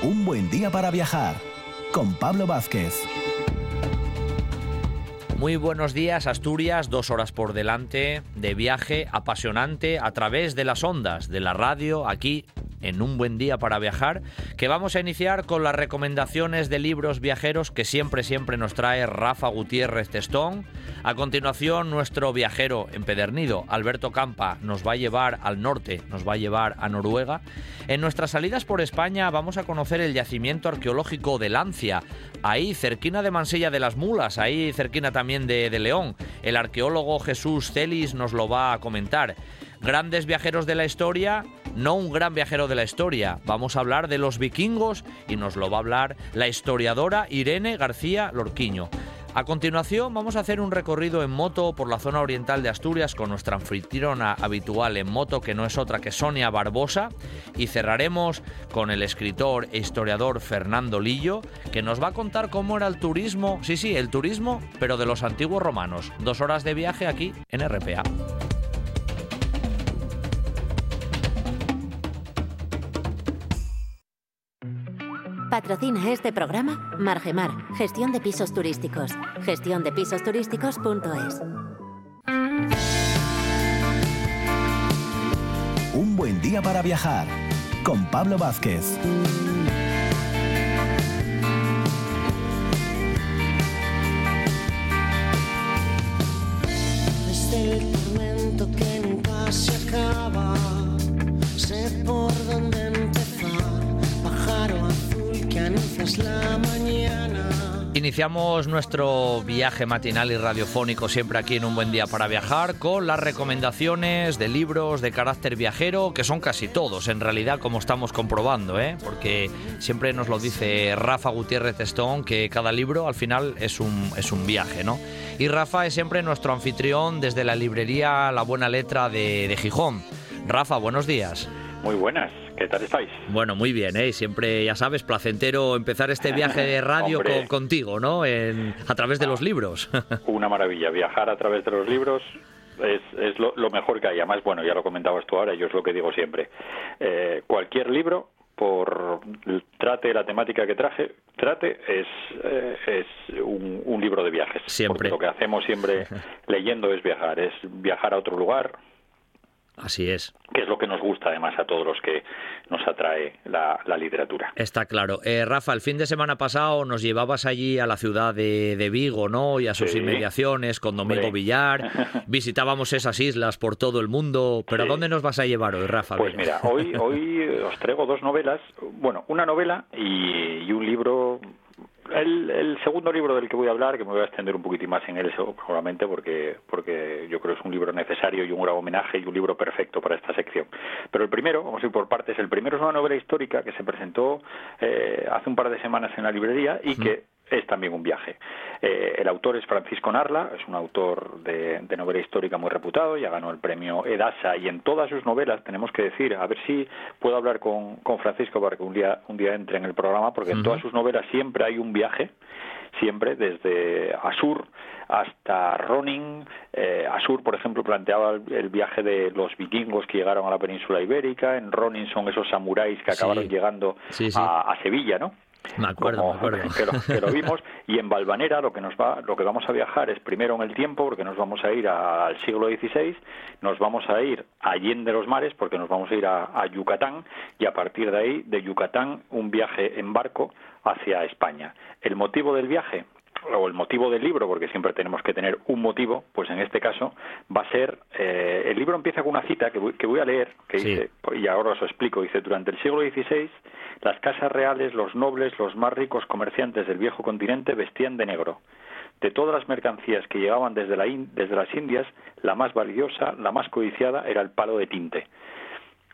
Un buen día para viajar con Pablo Vázquez. Muy buenos días, Asturias, dos horas por delante de viaje apasionante a través de las ondas de la radio aquí en un buen día para viajar, que vamos a iniciar con las recomendaciones de libros viajeros que siempre, siempre nos trae Rafa Gutiérrez Testón. A continuación, nuestro viajero empedernido, Alberto Campa, nos va a llevar al norte, nos va a llevar a Noruega. En nuestras salidas por España vamos a conocer el yacimiento arqueológico de Lancia, ahí cerquina de Mansella de las Mulas, ahí cerquina también de, de León. El arqueólogo Jesús Celis nos lo va a comentar. Grandes viajeros de la historia, no un gran viajero de la historia. Vamos a hablar de los vikingos y nos lo va a hablar la historiadora Irene García Lorquiño. A continuación vamos a hacer un recorrido en moto por la zona oriental de Asturias con nuestra anfitriona habitual en moto que no es otra que Sonia Barbosa y cerraremos con el escritor e historiador Fernando Lillo que nos va a contar cómo era el turismo, sí sí, el turismo, pero de los antiguos romanos. Dos horas de viaje aquí en RPA. Patrocina este programa Margemar, gestión de pisos turísticos. Gestión de pisos turísticos.es. Un buen día para viajar con Pablo Vázquez. Desde el tormento que nunca se acaba, sé por dónde anuncias. Iniciamos nuestro viaje matinal y radiofónico siempre aquí en Un Buen Día para Viajar con las recomendaciones de libros de carácter viajero, que son casi todos en realidad como estamos comprobando, ¿eh? porque siempre nos lo dice Rafa Gutiérrez Testón que cada libro al final es un, es un viaje. ¿no? Y Rafa es siempre nuestro anfitrión desde la librería La Buena Letra de Gijón. Rafa, buenos días. Muy buenas, ¿qué tal estáis? Bueno, muy bien, ¿eh? siempre, ya sabes, placentero empezar este viaje de radio con- contigo, ¿no? En- a través de los libros. Una maravilla, viajar a través de los libros es, es lo, lo mejor que hay. Además, bueno, ya lo comentabas tú ahora, yo es lo que digo siempre. Eh, cualquier libro, por trate la temática que traje, trate, es, eh, es un, un libro de viajes. Siempre. Porque lo que hacemos siempre leyendo es viajar, es viajar a otro lugar, Así es. que es lo que nos gusta además a todos los que nos atrae la, la literatura. Está claro. Eh, Rafa, el fin de semana pasado nos llevabas allí a la ciudad de, de Vigo, ¿no? Y a sus Sí. inmediaciones con Domingo Hombre. Villar. Visitábamos esas islas por todo el mundo. ¿Pero Sí. a dónde nos vas a llevar hoy, Rafa? Pues mira, hoy, hoy os traigo dos novelas, bueno, una novela y, y un libro. El, el segundo libro del que voy a hablar, que me voy a extender un poquitín más en él seguramente, porque, porque yo creo que es un libro necesario y un gran homenaje y un libro perfecto para esta sección. Pero el primero, vamos a ir por partes, el primero es una novela histórica que se presentó eh, hace un par de semanas en la librería y que es también un viaje. Eh, el autor es Francisco Narla, es un autor de, de novela histórica muy reputado, ya ganó el premio Edasa y en todas sus novelas tenemos que decir, a ver si puedo hablar con, con Francisco para que un día, un día entre en el programa, porque en todas sus novelas siempre hay un viaje, siempre desde Asur hasta Ronin. Eh, Asur, por ejemplo, planteaba el, el viaje de los vikingos que llegaron a la península ibérica, en Ronin son esos samuráis que Sí. acabaron llegando Sí, sí. A, a Sevilla, ¿no? Me acuerdo, como- me acuerdo. Que lo, que lo vimos y en Valvanera lo que nos va lo que vamos a viajar es primero en el tiempo porque nos vamos a ir a- al siglo XVI nos vamos a ir a Allende los mares porque nos vamos a ir a, a Yucatán y a partir de ahí de Yucatán un viaje en barco hacia España el motivo del viaje o el motivo del libro, porque siempre tenemos que tener un motivo, pues en este caso va a ser, eh, el libro empieza con una cita que voy, que voy a leer, que Sí. dice, y ahora os explico, dice, durante el siglo XVI, las casas reales, los nobles, los más ricos comerciantes del viejo continente vestían de negro. De todas las mercancías que llegaban desde, la In- desde las Indias, la más valiosa, la más codiciada, era el palo de tinte.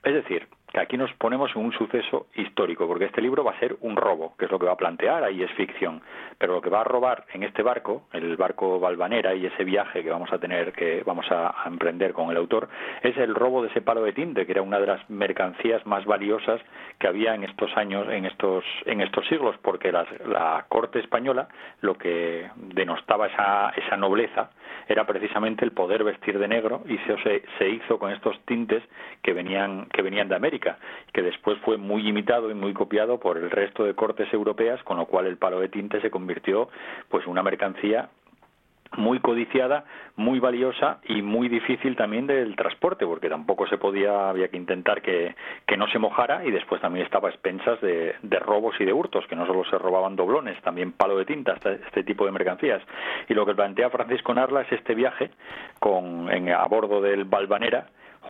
Es decir, que aquí nos ponemos en un suceso histórico, porque este libro va a ser un robo, que es lo que va a plantear, ahí es ficción, pero lo que va a robar en este barco, el barco Valvanera y ese viaje que vamos a tener, que vamos a emprender con el autor, es el robo de ese palo de tinte, que era una de las mercancías más valiosas que había en estos años, en estos, en estos siglos, porque las- la corte española lo que denostaba esa, esa nobleza era precisamente el poder vestir de negro y se, se hizo con estos tintes que venían, que venían de América, que después fue muy imitado y muy copiado por el resto de cortes europeas, con lo cual el palo de tinte se convirtió pues una mercancía muy codiciada, muy valiosa y muy difícil también del transporte, porque tampoco se podía, había que intentar que, que no se mojara y después también estaba a expensas de, robos y de hurtos, que no solo se robaban doblones, también palo de tinta, este, este tipo de mercancías. Y lo que plantea Francisco Narla es este viaje con, en, a bordo del Balvanera,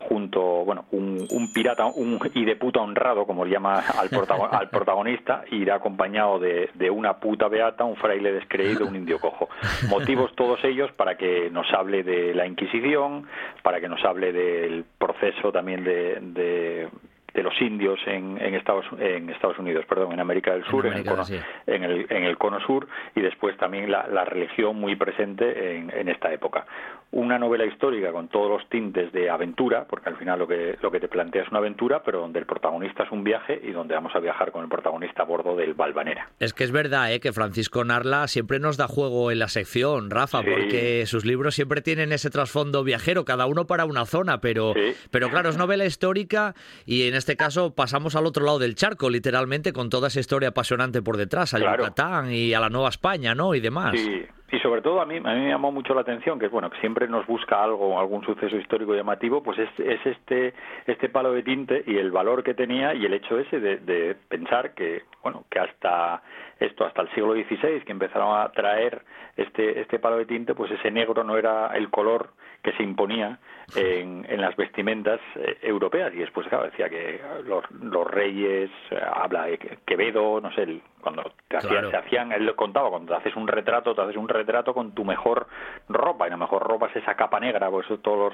junto, bueno, un, un pirata un, y de puta honrado, como le llama al, al protagonista, irá acompañado de, de, una puta beata, un fraile descreído, un indio cojo. Motivos todos ellos para que nos hable de la Inquisición, para que nos hable del proceso también de, de de los indios en, en, Estados, en Estados Unidos, perdón, en América del Sur, en, América, en, el, cono, sí. en, el, en, el, cono sur, y después también la, la religión muy presente en, esta época. Una novela histórica con todos los tintes de aventura, porque al final lo que, lo que te plantea es una aventura, pero donde el protagonista es un viaje y donde vamos a viajar con el protagonista a bordo del Valvanera. Es que es verdad ¿eh? que Francisco Narla siempre nos da juego en la sección, Rafa, sí. porque sus libros siempre tienen ese trasfondo viajero, cada uno para una zona, pero, sí. pero claro, es novela histórica y en este caso pasamos al otro lado del charco, literalmente, con toda esa historia apasionante por detrás, a claro. Yucatán y a la Nueva España, ¿no? Y demás. Sí. Y sobre todo a mí, a mí me llamó mucho la atención que bueno que siempre nos busca algo, algún suceso histórico llamativo, pues es, es este este palo de tinte y el valor que tenía y el hecho ese de, de pensar que bueno que hasta esto hasta el siglo XVI que empezaron a traer este este palo de tinte, pues ese negro no era el color que se imponía en, en las vestimentas eh, europeas. Y después claro, decía que los, los reyes eh, habla de Quevedo no sé el, cuando te hacían, claro. se hacían él contaba cuando te haces un retrato te haces un retrato con tu mejor ropa y la mejor ropa es esa capa negra pues todos los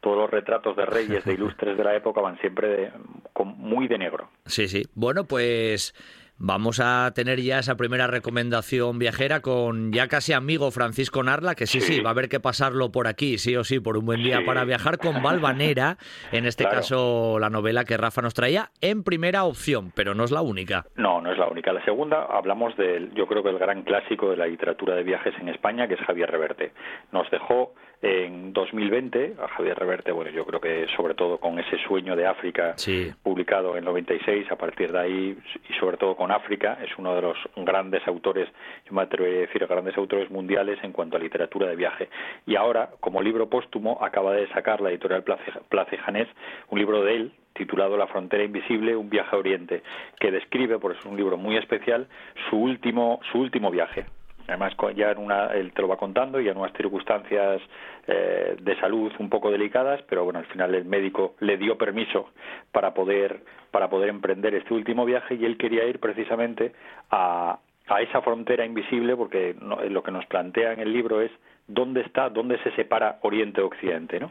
todos los retratos de reyes de ilustres de la época van siempre de, con, muy de negro. Sí sí. Bueno pues Vamos a tener ya esa primera recomendación viajera con ya casi amigo Francisco Narla, que sí, sí, sí va a haber que pasarlo por aquí, sí o sí, por un buen día sí. para viajar con Valvanera, en este claro. caso la novela que Rafa nos traía en primera opción, pero no es la única. No, no es la única. La segunda hablamos del, yo creo que el gran clásico de la literatura de viajes en España, que es Javier Reverte. Nos dejó en 2020 a Javier Reverte, bueno, yo creo que sobre todo con ese sueño de África sí. publicado en 96, a partir de ahí y sobre todo con África, es uno de los grandes autores, yo me atrevería a decir, grandes autores mundiales en cuanto a literatura de viaje. Y ahora, como libro póstumo, acaba de sacar la editorial Place, Place Janés un libro de él, titulado La frontera invisible, un viaje a Oriente, que describe, por eso es un libro muy especial, su último, su último viaje además ya en una, él te lo va contando y en unas circunstancias eh, de salud un poco delicadas, pero bueno, al final el médico le dio permiso para poder para poder emprender este último viaje y él quería ir precisamente a, a esa frontera invisible porque no, lo que nos plantea en el libro es dónde está, dónde se separa Oriente Occidente, ¿no?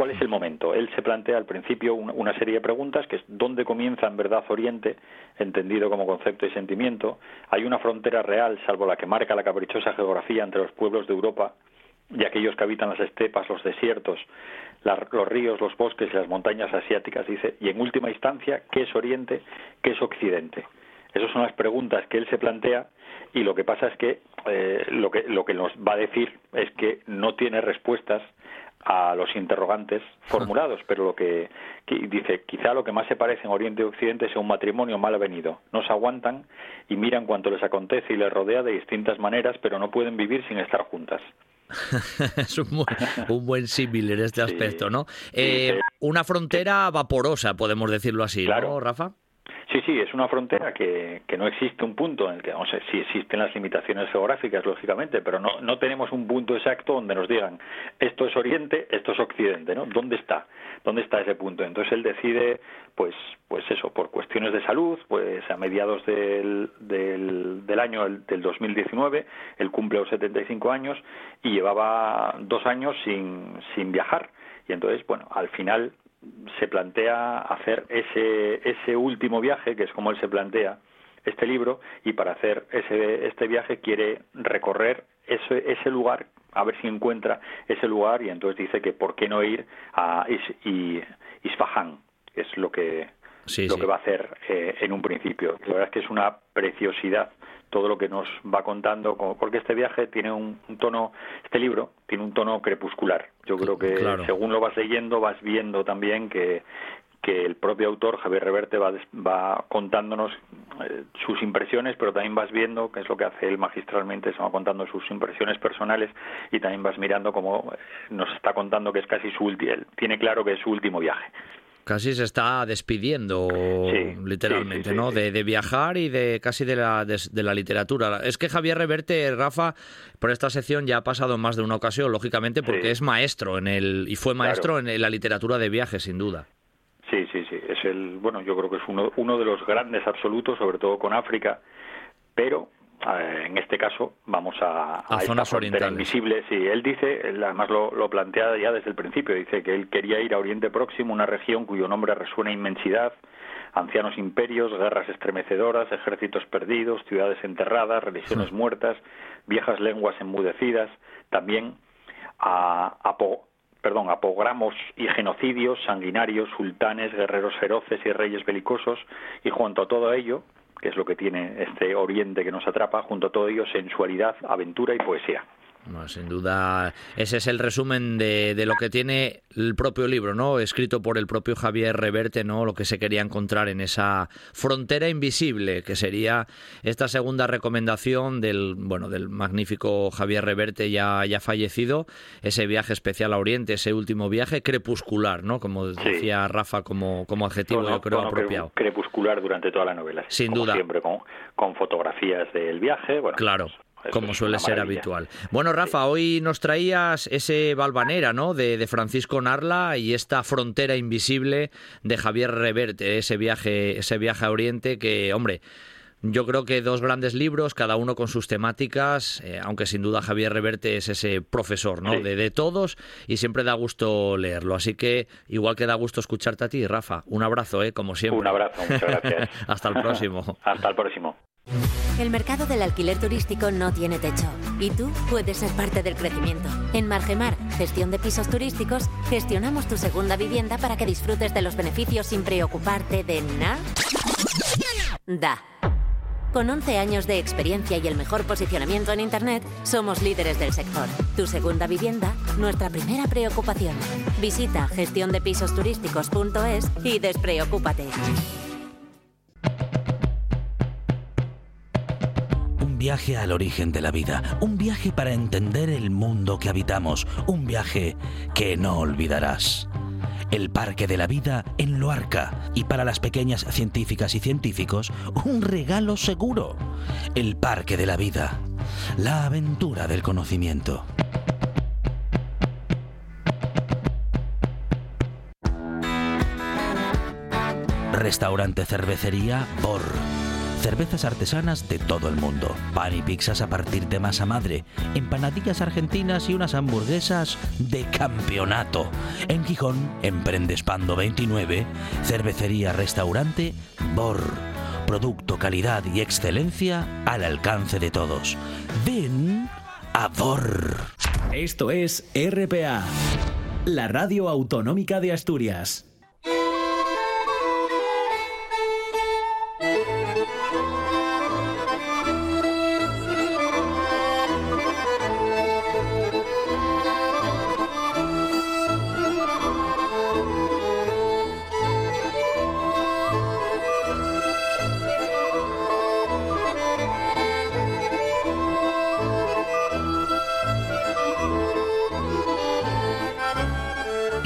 ¿Cuál es el momento? Él se plantea al principio una serie de preguntas, que es dónde comienza en verdad Oriente, entendido como concepto y sentimiento. Hay una frontera real, salvo la que marca la caprichosa geografía entre los pueblos de Europa y aquellos que habitan las estepas, los desiertos, los ríos, los bosques y las montañas asiáticas, dice, y en última instancia, ¿qué es Oriente? ¿Qué es Occidente? Esas son las preguntas que él se plantea y lo que pasa es que eh, lo que lo que nos va a decir es que no tiene respuestas a los interrogantes formulados, pero lo que, que, dice, quizá lo que más se parece en Oriente y Occidente es un matrimonio mal avenido. No se aguantan y miran cuanto les acontece y les rodea de distintas maneras, pero no pueden vivir sin estar juntas. es un, buen, un buen símil en este aspecto, ¿no? Eh, una frontera vaporosa, podemos decirlo así, claro. ¿no, Rafa? Sí, sí, es una frontera que, no existe un punto en el que, no sé, sí existen las limitaciones geográficas, lógicamente, pero no, no tenemos un punto exacto donde nos digan esto es Oriente, esto es Occidente, ¿no? ¿Dónde está? ¿Dónde está ese punto? Entonces él decide, pues, pues eso, por cuestiones de salud, pues a mediados del, del, del año del 2019, él cumple los 75 años y llevaba dos años sin, sin viajar. Y entonces, bueno, al final se plantea hacer ese, ese último viaje, que es como él se plantea este libro, y para hacer ese, este viaje quiere recorrer ese, ese lugar, a ver si encuentra ese lugar, y entonces dice que por qué no ir a Is, y, Isfahan, es lo que, sí, lo sí. que va a hacer eh, en un principio. La verdad es que es una preciosidad todo lo que nos va contando, porque este viaje tiene un, tono, este libro tiene un tono crepuscular. Yo creo que según lo vas leyendo vas viendo también que, que el propio autor, Javier Reverte, va, va contándonos eh, sus impresiones, pero también vas viendo, que es lo que hace él magistralmente, se va contando sus impresiones personales y también vas mirando cómo nos está contando que es casi su último, tiene claro que es su último viaje casi se está despidiendo literalmente, ¿no? De, viajar y de casi de la, de, la literatura. Es que Javier Reverte, Rafa, por esta sección ya ha pasado en más de una ocasión, lógicamente, porque es maestro en el y fue maestro en la literatura de viajes, sin duda. Sí, sí, sí. Es el, bueno, yo creo que es uno, uno de los grandes absolutos, sobre todo con África, pero en este caso vamos a, a, zonas orientales. invisible. Sí, él dice, además lo, lo, plantea ya desde el principio, dice que él quería ir a Oriente Próximo, una región cuyo nombre resuena inmensidad, ancianos imperios, guerras estremecedoras, ejércitos perdidos, ciudades enterradas, religiones muertas, viejas lenguas enmudecidas, también a, a, perdón, apogramos y genocidios sanguinarios, sultanes, guerreros feroces y reyes belicosos, y junto a todo ello, que es lo que tiene este Oriente que nos atrapa, junto a todo ello sensualidad, aventura y poesía sin duda, ese es el resumen de, de, lo que tiene el propio libro, ¿no? Escrito por el propio Javier Reverte, ¿no? Lo que se quería encontrar en esa frontera invisible, que sería esta segunda recomendación del, bueno, del magnífico Javier Reverte ya, ya fallecido, ese viaje especial a Oriente, ese último viaje crepuscular, ¿no? Como decía Rafa como, como adjetivo, yo creo apropiado. Crepuscular durante toda la novela. Sin duda. Siempre con, con fotografías del viaje, bueno. Claro como suele ser habitual. Bueno, Rafa, hoy nos traías ese Balvanera, ¿no? De, Francisco Narla y esta frontera invisible de Javier Reverte, ese viaje, ese viaje a Oriente que, hombre, yo creo que dos grandes libros, cada uno con sus temáticas, eh, aunque sin duda Javier Reverte es ese profesor, ¿no? De, de, todos y siempre da gusto leerlo. Así que igual que da gusto escucharte a ti, Rafa. Un abrazo, ¿eh? Como siempre. Un abrazo, muchas gracias. Hasta el próximo. Hasta el próximo. El mercado del alquiler turístico no tiene techo y tú puedes ser parte del crecimiento. En Margemar, gestión de pisos turísticos, gestionamos tu segunda vivienda para que disfrutes de los beneficios sin preocuparte de nada. Da. Con 11 años de experiencia y el mejor posicionamiento en Internet, somos líderes del sector. Tu segunda vivienda, nuestra primera preocupación. Visita gestiondepisosturísticos.es y despreocúpate. Viaje al origen de la vida, un viaje para entender el mundo que habitamos, un viaje que no olvidarás. El Parque de la Vida en Loarca y para las pequeñas científicas y científicos, un regalo seguro. El Parque de la Vida, la aventura del conocimiento. Restaurante Cervecería Bor cervezas artesanas de todo el mundo, pan y pizzas a partir de masa madre, empanadillas argentinas y unas hamburguesas de campeonato. En Gijón, en Prendespando 29, cervecería restaurante Bor. Producto, calidad y excelencia al alcance de todos. Ven a Bor. Esto es RPA, la radio autonómica de Asturias.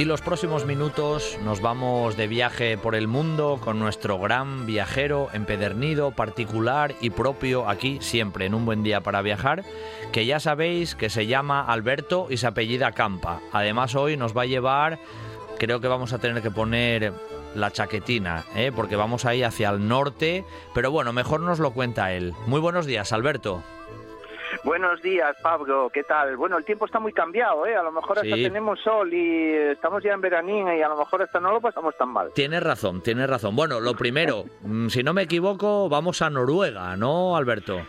Y los próximos minutos nos vamos de viaje por el mundo con nuestro gran viajero empedernido, particular y propio aquí siempre en un buen día para viajar, que ya sabéis que se llama Alberto y se apellida Campa. Además hoy nos va a llevar, creo que vamos a tener que poner la chaquetina, ¿eh? porque vamos ahí hacia el norte, pero bueno, mejor nos lo cuenta él. Muy buenos días, Alberto. Buenos días, Pablo. ¿Qué tal? Bueno, el tiempo está muy cambiado, ¿eh? A lo mejor hasta tenemos sol y estamos ya en veranín y a lo mejor hasta no lo pasamos tan mal. Tienes razón, tienes razón. Bueno, lo primero, mm, si no me equivoco, vamos a Noruega, ¿no, Alberto?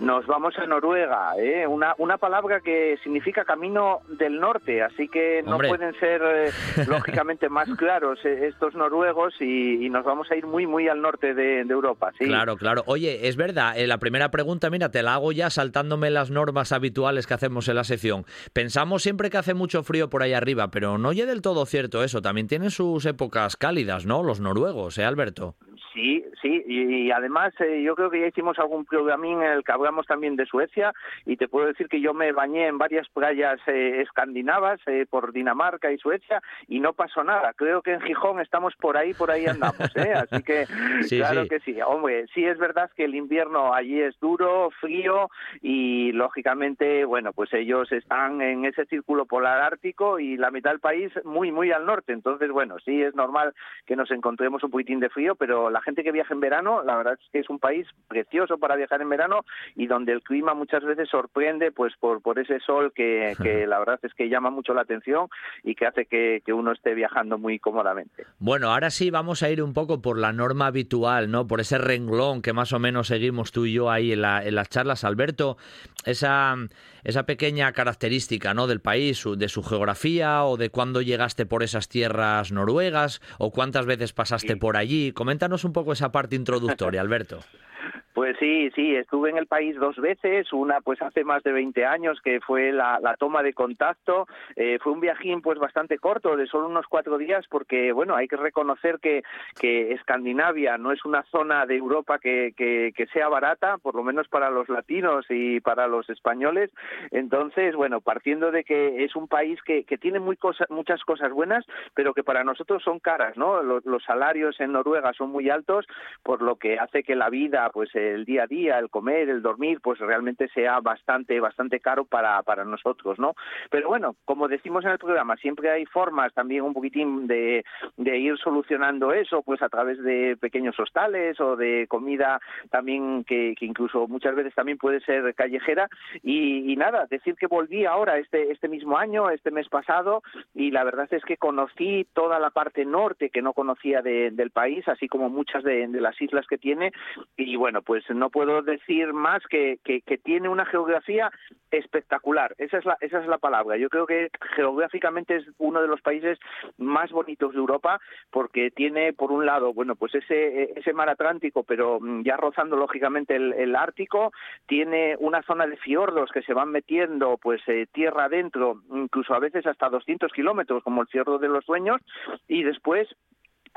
Nos vamos a Noruega, ¿eh? una, una palabra que significa camino del norte, así que no pueden ser eh, lógicamente más claros eh, estos noruegos y, nos vamos a ir muy, muy al norte de, Europa. ¿sí? Claro, claro. Oye, es verdad, eh, la primera pregunta, mira, te la hago ya saltándome las normas habituales que hacemos en la sección. Pensamos siempre que hace mucho frío por ahí arriba, pero no oye del todo cierto eso. También tienen sus épocas cálidas, ¿no? Los noruegos, ¿eh, Alberto? Sí, sí, y, además eh, yo creo que ya hicimos algún programín en el que hablamos también de Suecia y te puedo decir que yo me bañé en varias playas eh, escandinavas eh, por Dinamarca y Suecia y no pasó nada. Creo que en Gijón estamos por ahí, por ahí andamos, ¿eh? Así que claro que sí. Hombre, sí es verdad que el invierno allí es duro, frío y lógicamente, bueno, pues ellos están en ese círculo polar ártico y la mitad del país muy, muy al norte. Entonces, bueno, sí es normal que nos encontremos un poquitín de frío, pero la gente que viaja en verano, la verdad es que es un país precioso para viajar en verano y donde el clima muchas veces sorprende pues por, por ese sol que, que la verdad es que llama mucho la atención y que hace que, que, uno esté viajando muy cómodamente. Bueno, ahora sí vamos a ir un poco por la norma habitual, ¿no? Por ese renglón que más o menos seguimos tú y yo ahí en, la, en las charlas. Alberto, esa, esa pequeña característica, ¿no? Del país, de su geografía o de cuándo llegaste por esas tierras noruegas o cuántas veces pasaste por allí. Coméntanos un poco esa parte introductoria, Alberto. Pues sí, sí, estuve en el país dos veces, una pues hace más de 20 años que fue la, toma de contacto, eh, fue un viajín pues bastante corto, de solo unos cuatro días, porque bueno, hay que reconocer que, que Escandinavia no es una zona de Europa que, que, sea barata, por lo menos para los latinos y para los españoles, entonces bueno, partiendo de que es un país que, que tiene muy muchas cosas buenas, pero que para nosotros son caras, ¿no? Los, los salarios en Noruega son muy altos, por lo que hace que la vida pues el día a día, el comer, el dormir, pues realmente sea bastante, bastante caro para, para nosotros, ¿no? Pero bueno, como decimos en el programa, siempre hay formas también un poquitín de, de ir solucionando eso, pues a través de pequeños hostales o de comida también que, incluso muchas veces también puede ser callejera y, nada, decir que volví ahora este, este mismo año, este mes pasado y la verdad es que conocí toda la parte norte que no conocía del país, así como muchas de, de las islas que tiene y bueno, pues no puedo decir más que, que, tiene una geografía espectacular. Esa es, la, esa es la palabra. Yo creo que geográficamente es uno de los países más bonitos de Europa porque tiene, por un lado, bueno, pues ese, ese mar Atlántico, pero mm, ya rozando lógicamente el, Ártico, tiene una zona de fiordos que se van metiendo pues eh, tierra adentro, incluso a veces hasta 200 kilómetros, como el fiordo de los Dueños, y después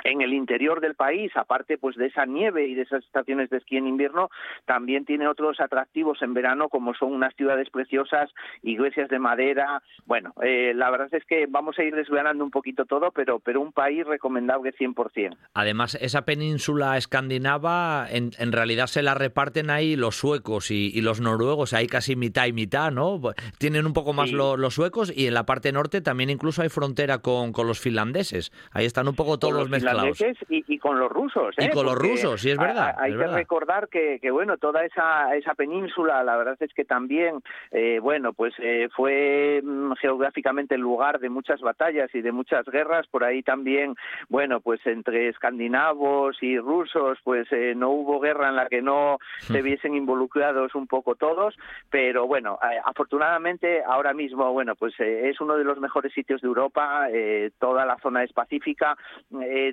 en el interior del país, aparte pues de esa nieve y de esas estaciones de esquí en invierno, también tiene otros atractivos en verano como son unas ciudades preciosas, iglesias de madera. Bueno, eh, la verdad es que vamos a ir desgranando un poquito todo, pero pero un país recomendable 100%. Además, esa península escandinava en, en realidad se la reparten ahí los suecos y, los noruegos, hay casi mitad y mitad, ¿no? Tienen un poco más los suecos y en la parte norte también incluso hay frontera con, con los finlandeses. Ahí están un poco todos los y, con los rusos. Y con los ¿eh? rusos, sí, es verdad. Hay que recordar que, bueno, toda esa, esa península, la verdad es que también, eh, bueno, pues eh, fue mm, geográficamente el lugar de muchas batallas y de muchas guerras. Por ahí también, bueno, pues entre escandinavos y rusos, pues no hubo guerra en la que no se viesen involucrados un poco todos. Pero bueno, afortunadamente ahora mismo, bueno, pues es uno de los mejores sitios de Europa. toda la zona es pacífica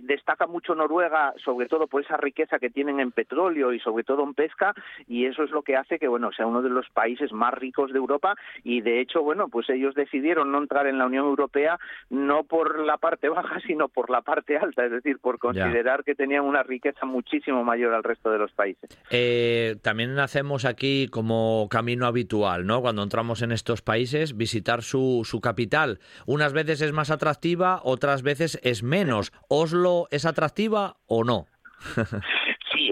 destaca mucho Noruega, sobre todo por esa riqueza que tienen en petróleo y sobre todo en pesca, y eso es lo que hace que, bueno, sea uno de los países más ricos de Europa, y de hecho, bueno, pues ellos decidieron no entrar en la Unión Europea no por la parte baja, sino por la parte alta, es decir, por considerar que tenían una riqueza muchísimo mayor al resto de los países. Eh, también hacemos aquí como camino habitual, ¿no? Cuando entramos en estos países, visitar su, su capital. Unas veces es más atractiva, otras veces es menos. Oslo es atractiva o no?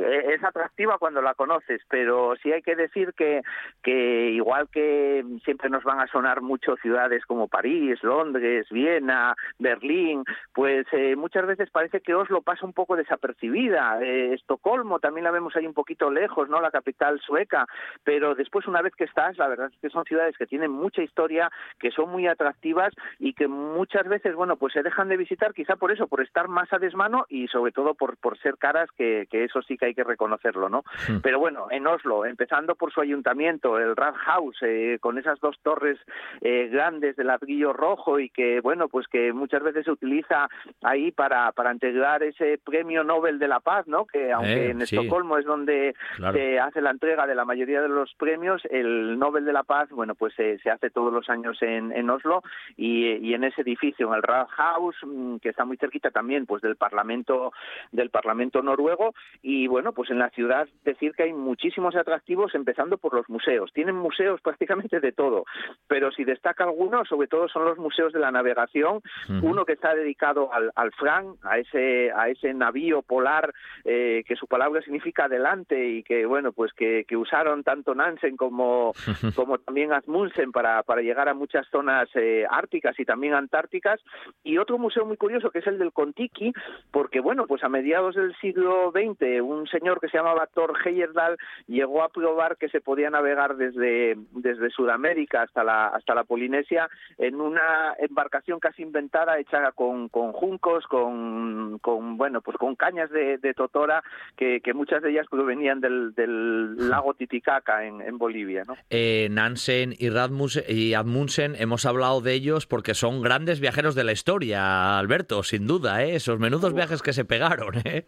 E-, es atractiva cuando la conoces, pero sí hay que decir que, que igual que siempre nos van a sonar mucho ciudades como París, Londres, Viena, Berlín, pues eh, muchas veces parece que Oslo pasa un poco desapercibida. Eh, Estocolmo también la vemos ahí un poquito lejos, ¿no? La capital sueca, pero después una vez que estás, la verdad es que son ciudades que tienen mucha historia, que son muy atractivas y que muchas veces, bueno, pues se dejan de visitar quizá por eso, por estar más a desmano y sobre todo por, por ser caras, que, que eso sí que hay que reconocerlo, ¿no? Hmm. Pero bueno, en Oslo, empezando por su ayuntamiento, el Rathaus, eh, con esas dos torres eh, grandes de ladrillo rojo y que, bueno, pues que muchas veces se utiliza ahí para, para entregar ese premio Nobel de la Paz, ¿no? Que aunque Eh, en sí. Estocolmo es donde Claro. se hace la entrega de la mayoría de los premios, el Nobel de la Paz, bueno, pues se hace todos los años en, en Oslo y, y en ese edificio, en el Rathaus, mm, que está muy cerquita también, pues del Parlamento del Parlamento noruego y bueno, pues en la ciudad decir que hay muchísimos atractivos, empezando por los museos. Tienen museos prácticamente de todo, pero si destaca alguno, sobre todo son los museos de la navegación. Uno que está dedicado al, al Fram, a ese a ese navío polar eh, que su palabra significa adelante y que bueno, pues que, que usaron tanto Nansen como como también Asmussen para, para llegar a muchas zonas eh, árticas y también antárticas. Y otro museo muy curioso que es el del Contiki, porque bueno, pues a mediados del siglo XX un señor que se llamaba Thor Heyerdahl llegó a probar que se podía navegar desde, desde Sudamérica hasta la, hasta la Polinesia en una embarcación casi inventada hecha con, con juncos, con, con bueno, pues con cañas de, de totora que, que muchas de ellas provenían del, del lago Titicaca en, en Bolivia, ¿no? Eh, Nansen y, Radmus- y Admundsen, hemos hablado de ellos porque son grandes viajeros de la historia, Alberto, sin duda, ¿eh? esos menudos viajes que se pegaron. ¿eh?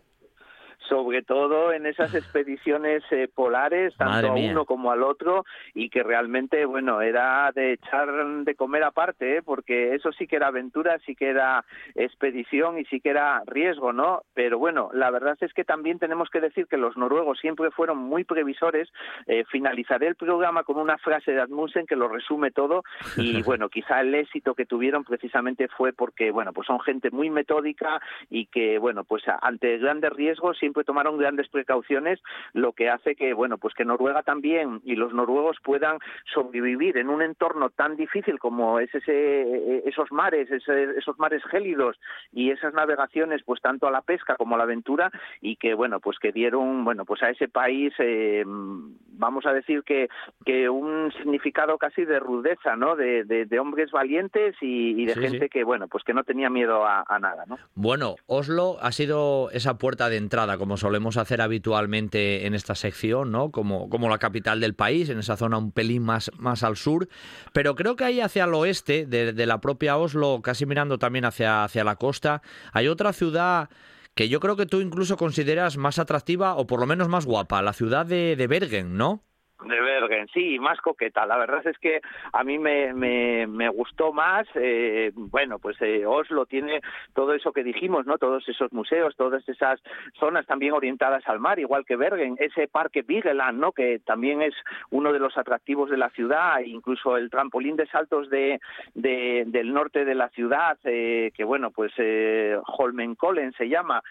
Sobre todo en esas expediciones eh, polares, tanto a uno como al otro, y que realmente, bueno, era de echar de comer aparte, ¿eh? porque eso sí que era aventura, sí que era expedición y sí que era riesgo, ¿no? Pero bueno, la verdad es que también tenemos que decir que los noruegos siempre fueron muy previsores. Eh, finalizaré el programa con una frase de Admundsen que lo resume todo, y bueno, quizá el éxito que tuvieron precisamente fue porque, bueno, pues son gente muy metódica y que, bueno, pues ante grandes riesgos siempre tomaron grandes precauciones, lo que hace que, bueno, pues que Noruega también y los noruegos puedan sobrevivir en un entorno tan difícil como es ese, eh, esos mares, ese- esos mares gélidos y esas navegaciones, pues tanto a la pesca como a la aventura y que, bueno, pues que dieron, bueno, pues a ese país, eh, vamos a decir que, que un significado casi de rudeza, ¿no? De, de- de hombres valientes y, y de Sí, gente sí. que, bueno, pues que no tenía miedo a, a nada, ¿no? Bueno, Oslo ha sido esa puerta de entrada, como solemos hacer habitualmente en esta sección, ¿no? Como, como la capital del país, en esa zona un pelín más, más al sur. Pero creo que ahí hacia el oeste, de, de la propia Oslo, casi mirando también hacia, hacia la costa, hay otra ciudad que yo creo que tú incluso consideras más atractiva o por lo menos más guapa, la ciudad de, de Bergen, ¿no? De Bergen, sí, más coqueta. La verdad es que a mí me, me, me gustó más. eh, bueno, pues eh, Oslo tiene todo eso que dijimos, ¿no? Todos esos museos, todas esas zonas también orientadas al mar, igual que Bergen. Ese parque Vigeland, ¿no? Que también es uno de los atractivos de la ciudad, incluso el trampolín de saltos de, de- del norte de la ciudad, eh, que bueno, pues Holmenkollen se llama.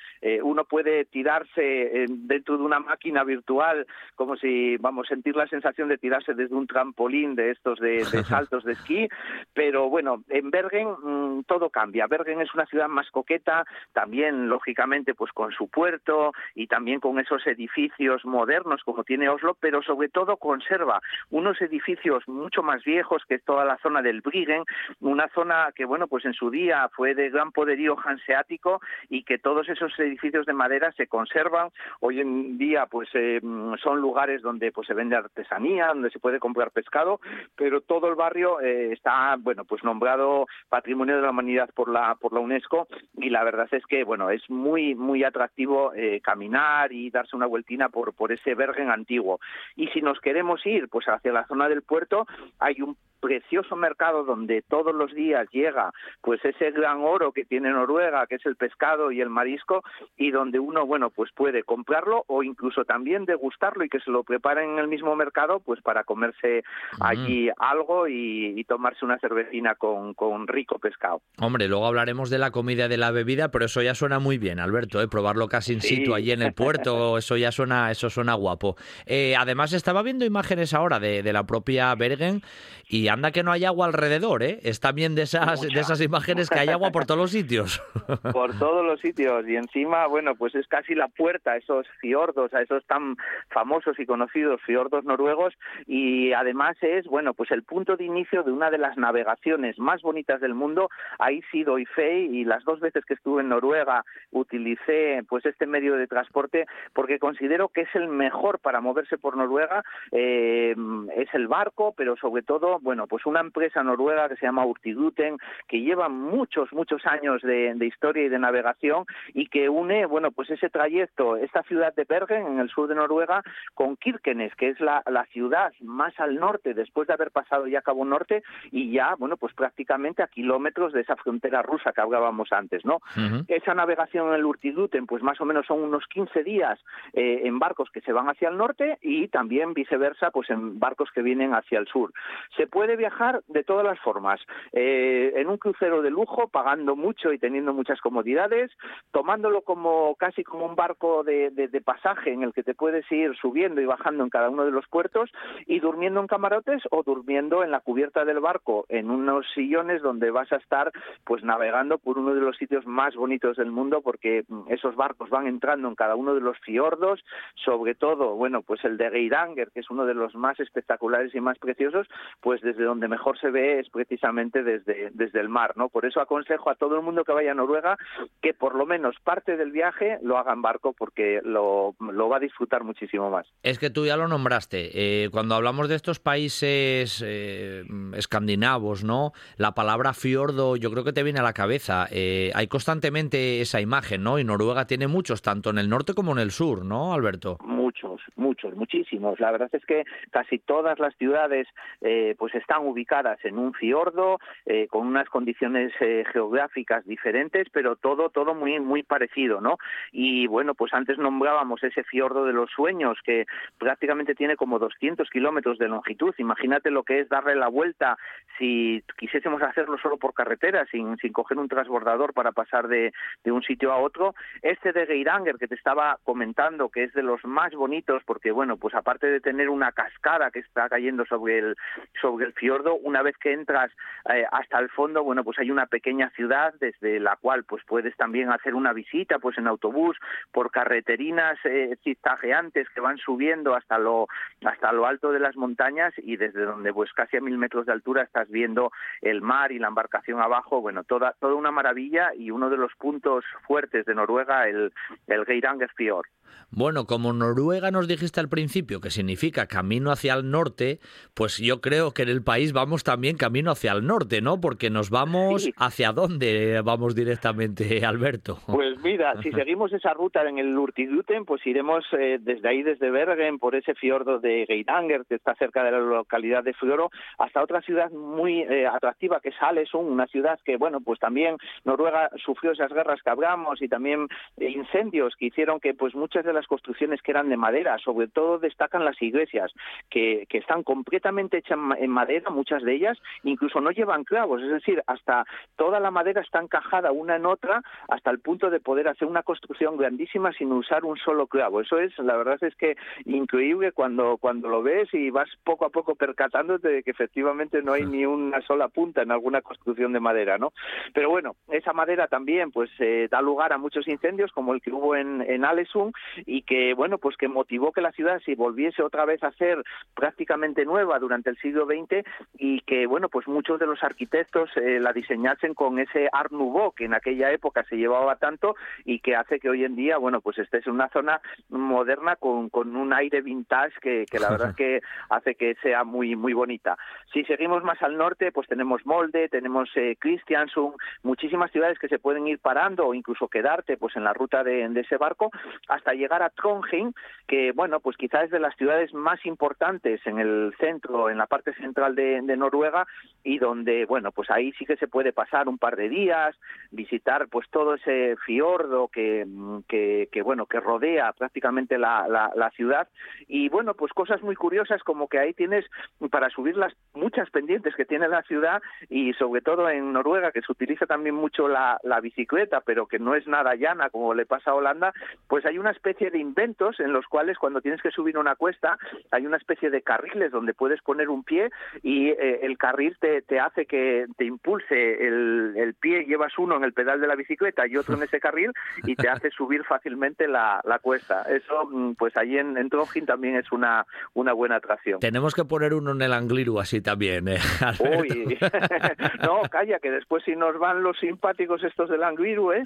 Uno puede tirarse dentro de una máquina virtual como si, vamos, sentir la sensación de tirarse desde un trampolín de estos de, de saltos de esquí, pero bueno, en Bergen mm, todo cambia. Bergen es una ciudad más coqueta, también lógicamente pues con su puerto y también con esos edificios modernos como tiene Oslo, pero sobre todo conserva unos edificios mucho más viejos que toda la zona del Briggen, una zona que bueno, pues en su día fue de gran poderío hanseático y que todos esos edificios de madera se conservan. Hoy en día pues eh, mm, son lugares donde pues se vende artesanía, donde se puede comprar pescado, pero todo el barrio eh, está bueno, pues nombrado Patrimonio de la Humanidad por la por la UNESCO y la verdad es que bueno, es muy muy atractivo eh, caminar y darse una vueltina por por ese Bergen antiguo. Y si nos queremos ir pues hacia la zona del puerto, hay un precioso mercado donde todos los días llega pues ese gran oro que tiene Noruega, que es el pescado y el marisco, y donde uno, bueno, pues puede comprarlo o incluso también degustarlo y que se lo preparen en el mismo mercado, pues para comerse allí algo y, y tomarse una cervecina con, con rico pescado. Hombre, luego hablaremos de la comida y de la bebida, pero eso ya suena muy bien, Alberto, ¿eh? probarlo casi in situ Sí. allí en el puerto, eso ya suena, eso suena guapo. Eh, además, estaba viendo imágenes ahora de, de la propia Bergen y Y anda que no hay agua alrededor, ¿eh? Es también de esas, de esas imágenes que hay agua por todos los sitios. Por todos los sitios. Y encima, bueno, pues es casi la puerta a esos fiordos, a esos tan famosos y conocidos fiordos noruegos. Y además es, bueno, pues el punto de inicio de una de las navegaciones más bonitas del mundo. Ahí sí doy fe y las dos veces que estuve en Noruega utilicé pues este medio de transporte porque considero que es el mejor para moverse por Noruega. Eh, es el barco, pero sobre todo, bueno, pues una empresa noruega que se llama Urtiguten, que lleva muchos, muchos años de, historia y de navegación y que une, bueno, pues ese trayecto, esta ciudad de Bergen, en el sur de Noruega, con Kirkenes, que es la, ciudad más al norte, después de haber pasado ya Cabo Norte y ya, bueno, pues prácticamente a kilómetros de esa frontera rusa que hablábamos antes, ¿no? Esa navegación en el Urtiguten, pues más o menos son unos 15 días eh, en barcos que se van hacia el norte y también viceversa, pues en barcos que vienen hacia el sur. Se puede viajar de todas las formas, eh, en un crucero de lujo, pagando mucho y teniendo muchas comodidades, tomándolo como casi como un barco de, pasaje en el que te puedes ir subiendo y bajando en cada uno de los puertos y durmiendo en camarotes o durmiendo en la cubierta del barco en unos sillones donde vas a estar pues navegando por uno de los sitios más bonitos del mundo porque mm, esos barcos van entrando en cada uno de los fiordos, sobre todo, bueno, pues el de Geiranger, que es uno de los más espectaculares y más preciosos, pues desde donde mejor se ve es precisamente desde, desde el mar, ¿no? Por eso aconsejo a todo el mundo que vaya a Noruega que por lo menos parte del viaje lo haga en barco porque lo, lo va a disfrutar muchísimo más. Es que tú ya lo nombraste. Eh, cuando hablamos de estos países eh, escandinavos, ¿no? La palabra fiordo yo creo que te viene a la cabeza. Eh, hay constantemente esa imagen, ¿no? Y Noruega tiene muchos, tanto en el norte como en el sur, ¿no, Alberto? Muchos, muchos, muchísimos. La verdad es que casi todas las ciudades eh, pues están ubicadas en un fiordo eh, con unas condiciones eh, geográficas diferentes, pero todo todo muy muy parecido, ¿no? Y bueno, pues antes nombrábamos ese fiordo de los sueños que prácticamente tiene como 200 kilómetros de longitud. Imagínate lo que es darle la vuelta si quisiésemos hacerlo solo por carretera, sin, sin coger un transbordador para pasar de, de un sitio a otro. Este de Geiranger que te estaba comentando, que es de los más bonitos, porque bueno, pues aparte de tener una cascada que está cayendo sobre el sobre el fiordo, una vez que entras eh, hasta el fondo, bueno, pues hay una pequeña ciudad desde la cual pues puedes también hacer una visita, pues en autobús, por carreterinas eh, zigzagueantes que van subiendo hasta lo hasta lo alto de las montañas y desde donde pues casi a mil metros de altura estás viendo el mar y la embarcación abajo, bueno, toda toda una maravilla y uno de los puntos fuertes de Noruega, el el Geiranger Fjord. Bueno, como Noruega nos dijiste al principio que significa camino hacia el norte, pues yo creo que en el país vamos también camino hacia el norte, ¿no? Porque nos vamos hacia dónde vamos directamente, Alberto. Pues mira, si seguimos esa ruta en el Urtiguten, pues iremos eh, desde ahí, desde Bergen, por ese fiordo de Geiranger, que está cerca de la localidad de Floro, hasta otra ciudad muy eh, atractiva que es Alesund, una ciudad que, bueno, pues también Noruega sufrió esas guerras que hablamos y también eh, incendios que hicieron que pues muchas de las construcciones que eran de madera, sobre todo destacan las iglesias, que, que están completamente hechas en madera, muchas de ellas, incluso no llevan clavos, es decir, hasta toda la madera está encajada una en otra hasta el punto de poder hacer una construcción grandísima sin usar un solo clavo. Eso es, la verdad es que increíble cuando, cuando lo ves y vas poco a poco percatándote de que efectivamente no hay ni una sola punta en alguna construcción de madera, ¿no? Pero bueno, esa madera también pues eh, da lugar a muchos incendios como el que hubo en, en Alesund y que bueno pues que motivó que la ciudad se volviese otra vez a ser prácticamente nueva durante el siglo XX y que bueno pues muchos de los arquitectos eh, la diseñasen con ese Art Nouveau que en aquella época se llevaba tanto y que hace que hoy en día bueno pues estés en una zona moderna con, con un aire vintage que, que la verdad es que hace que sea muy muy bonita. Si seguimos más al norte pues tenemos Molde tenemos eh, Christiansund muchísimas ciudades que se pueden ir parando o incluso quedarte pues en la ruta de, de ese barco hasta llegar a Trondheim, que bueno, pues quizás es de las ciudades más importantes en el centro, en la parte central de, Noruega, y donde, bueno, pues ahí sí que se puede pasar un par de días, visitar pues todo ese fiord fiordo que, que, bueno, que rodea prácticamente la, la, ciudad. Y bueno, pues cosas muy curiosas como que ahí tienes para subir las muchas pendientes que tiene la ciudad y sobre todo en Noruega, que se utiliza también mucho la, la bicicleta, pero que no es nada llana como le pasa a Holanda, pues hay una especie de inventos en los cuales cuando tienes que subir una cuesta hay una especie de carriles donde puedes poner un pie y eh, el carril te, te hace que te impulse el, el pie, llevas uno en el pedal de la bicicleta y otro en ese carril y te hace subir fácilmente la, la cuesta. Eso, mm, pues allí en, en también es una, una buena atracción. Tenemos que poner uno en el Angliru así también, ¿eh? Uy, no, calla, que después si nos van los simpáticos estos del Angliru, ¿eh?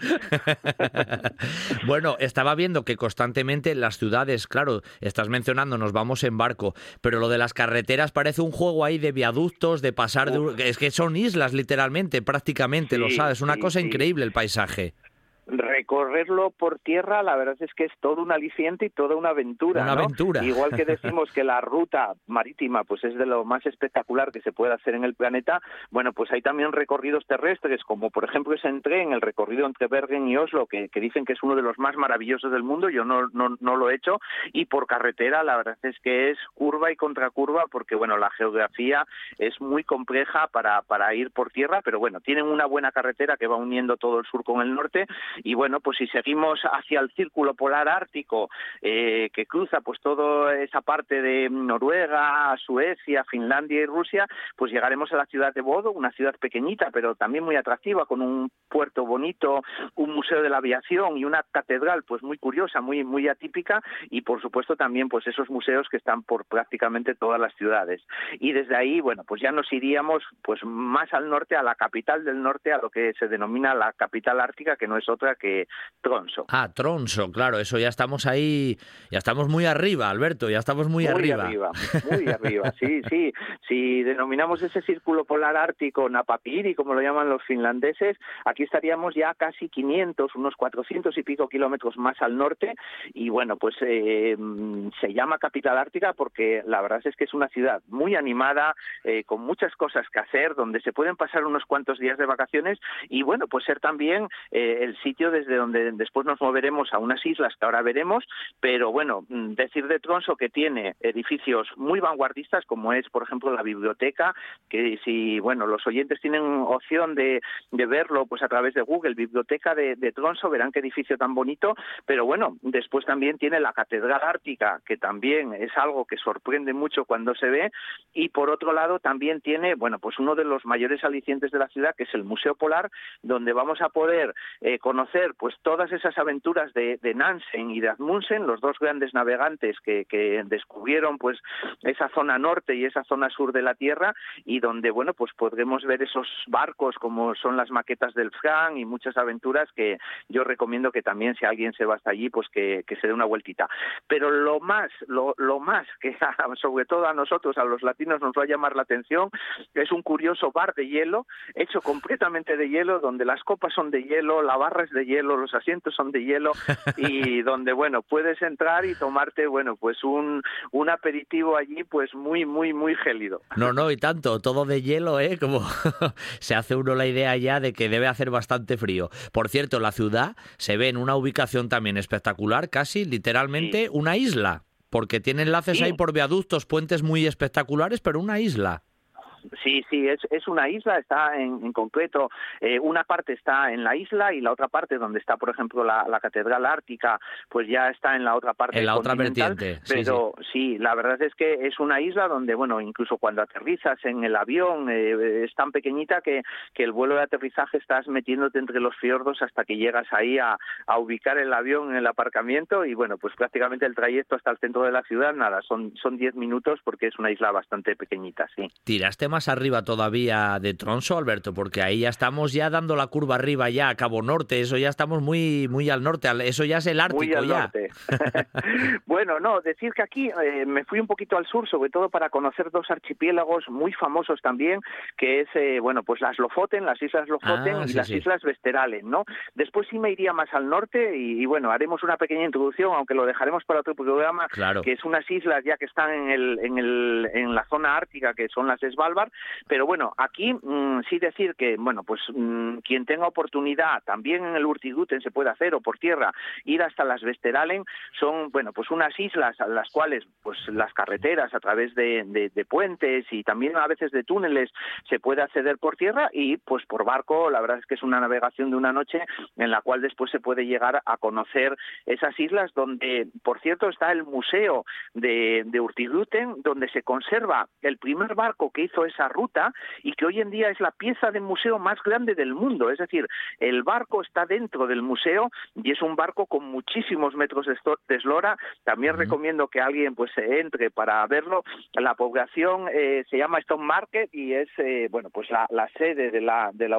bueno, estaba viendo que constantemente las ciudades, claro, estás mencionando, nos vamos en barco, pero lo de las carreteras parece un juego ahí de viaductos, de pasar de... Es que son islas literalmente, prácticamente, lo sabes, una cosa increíble el paisaje recorrerlo por tierra, la verdad es que es todo un aliciente y toda una aventura. Una aventura. Igual que decimos que la ruta marítima pues es de lo más espectacular que se puede hacer en el planeta, bueno, pues hay también recorridos terrestres, como por ejemplo ese tren, el recorrido entre Bergen y Oslo, que, dicen que es uno de los más maravillosos del mundo, yo no, no, no lo he hecho, y por carretera la verdad es que es curva y contracurva, porque bueno, la geografía es muy compleja para, para ir por tierra, pero bueno, tienen una buena carretera que va uniendo todo el sur con el norte y bueno, pues si seguimos hacia el círculo polar ártico eh, que cruza pues toda esa parte de Noruega, Suecia, Finlandia y Rusia, pues llegaremos a la ciudad de Bodo, una ciudad pequeñita pero también muy atractiva con un puerto bonito, un museo de la aviación y una catedral pues muy curiosa, muy muy atípica y por supuesto también pues esos museos que están por prácticamente todas las ciudades. Y desde ahí, bueno, pues ya nos iríamos pues más al norte a la capital del norte a lo que se denomina la capital ártica que no es otra que Tronso. Ah, Tronso, claro, eso ya estamos ahí, ya estamos muy arriba, Alberto, ya estamos muy, arriba. Muy arriba, sí, sí. Si denominamos ese círculo polar ártico Napapiri, como lo llaman los finlandeses, aquí estaríamos ya casi 500, unos 400 y pico kilómetros más al norte y bueno, pues eh, se llama capital ártica porque la verdad es que es una ciudad muy animada, eh, con muchas cosas que hacer, donde se pueden pasar unos cuantos días de vacaciones y bueno, pues ser también eh, el sitio desde donde después nos moveremos a unas islas que ahora veremos, pero bueno, mm, decir de Tronso que tiene edificios muy vanguardistas, como es, por ejemplo, la biblioteca, que si, bueno, los oyentes tienen opción de, verlo pues a través de Google, biblioteca de, de, Tronso, verán qué edificio tan bonito, pero bueno, después también tiene la Catedral Ártica, que también es algo que sorprende mucho cuando se ve, y por otro lado también tiene, bueno, pues uno de los mayores alicientes de la ciudad, que es el Museo Polar, donde vamos a poder eh, conocer pues todas esas aventuras de, Nansen y de Admundsen, los dos grandes navegantes que, descubrieron pues esa zona norte y esa zona sur de la Tierra y donde bueno pues podremos ver esos barcos como son las maquetas del Fran y muchas aventuras que yo recomiendo que también si alguien se va hasta allí pues que, se dé una vueltita. Pero lo más, lo, lo más que sobre todo a nosotros, a los latinos nos va a llamar la atención es un curioso bar de hielo hecho completamente de hielo donde las copas son de hielo, la barra es de hielo, los asientos son de hielo y donde, bueno, puedes entrar y tomarte, bueno, pues un, un aperitivo allí, pues muy, muy, muy gélido. No, no, y tanto, todo de hielo, ¿eh? Como se hace uno la idea ya de que debe hacer bastante frío. Por cierto, la ciudad se ve en una ubicación también espectacular, casi literalmente una isla porque tiene enlaces ahí por viaductos, puentes muy espectaculares, pero una isla. Sí, sí, es, es una isla, está en, en concreto, eh, una parte está en la isla y la otra parte donde está, por ejemplo, la, la Catedral Ártica, pues ya está en la otra parte. En la otra vertiente. Pero sí, la verdad es que es una isla donde, bueno, incluso cuando aterrizas en el avión eh, es tan pequeñita que, que el vuelo de aterrizaje estás metiéndote entre los fiordos hasta que llegas ahí a, a ubicar el avión en el aparcamiento y, bueno, pues prácticamente el trayecto hasta el centro de la ciudad, nada, son, son diez minutos porque es una isla bastante pequeñita, sí. ¿Tiraste más arriba todavía de Tronso, Alberto, porque ahí ya estamos ya dando la curva arriba ya a Cabo Norte, eso ya estamos muy muy al norte, eso ya es el Ártico ya. bueno, no, decir que aquí eh, me fui un poquito al sur, sobre todo para conocer dos archipiélagos muy famosos también, que es eh, bueno, pues las Lofoten, las Islas Lofoten ah, y las Islas Vesteralen, ¿no? Después sí me iría más al norte y, bueno, haremos una pequeña introducción, aunque lo dejaremos para otro programa, que es unas islas ya que están en el en el en la zona ártica que son las Svalbard Pero bueno, aquí mm, sí decir que, bueno, pues mm, quien tenga oportunidad, también en el Urtiguten se puede hacer, o por tierra, ir hasta las Vesteralen, son, bueno, pues unas islas a las cuales, pues las carreteras a través de, de puentes y también a veces de túneles se puede acceder por tierra y pues por barco, la verdad es que es una navegación de una noche en la cual después se puede llegar a conocer esas islas donde, por cierto, está el museo de, de donde se conserva el primer barco que hizo esa ruta y que hoy en día es la pieza de museo más grande del mundo. Es decir, el barco está dentro del museo y es un barco con muchísimos metros de, eslora. También recomiendo que alguien pues se entre para verlo. La población eh, se llama Stone Market y es eh, bueno pues la, sede de la de la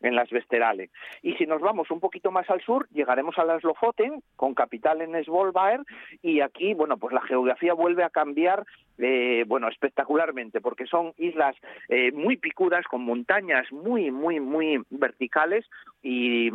en las Vesterales. Y si nos vamos un poquito más al sur, llegaremos a las Lofoten con capital en Svolvær y aquí bueno pues la geografía vuelve a cambiar eh, bueno, espectacularmente, porque son islas eh, muy picudas, con montañas muy, muy, muy verticales y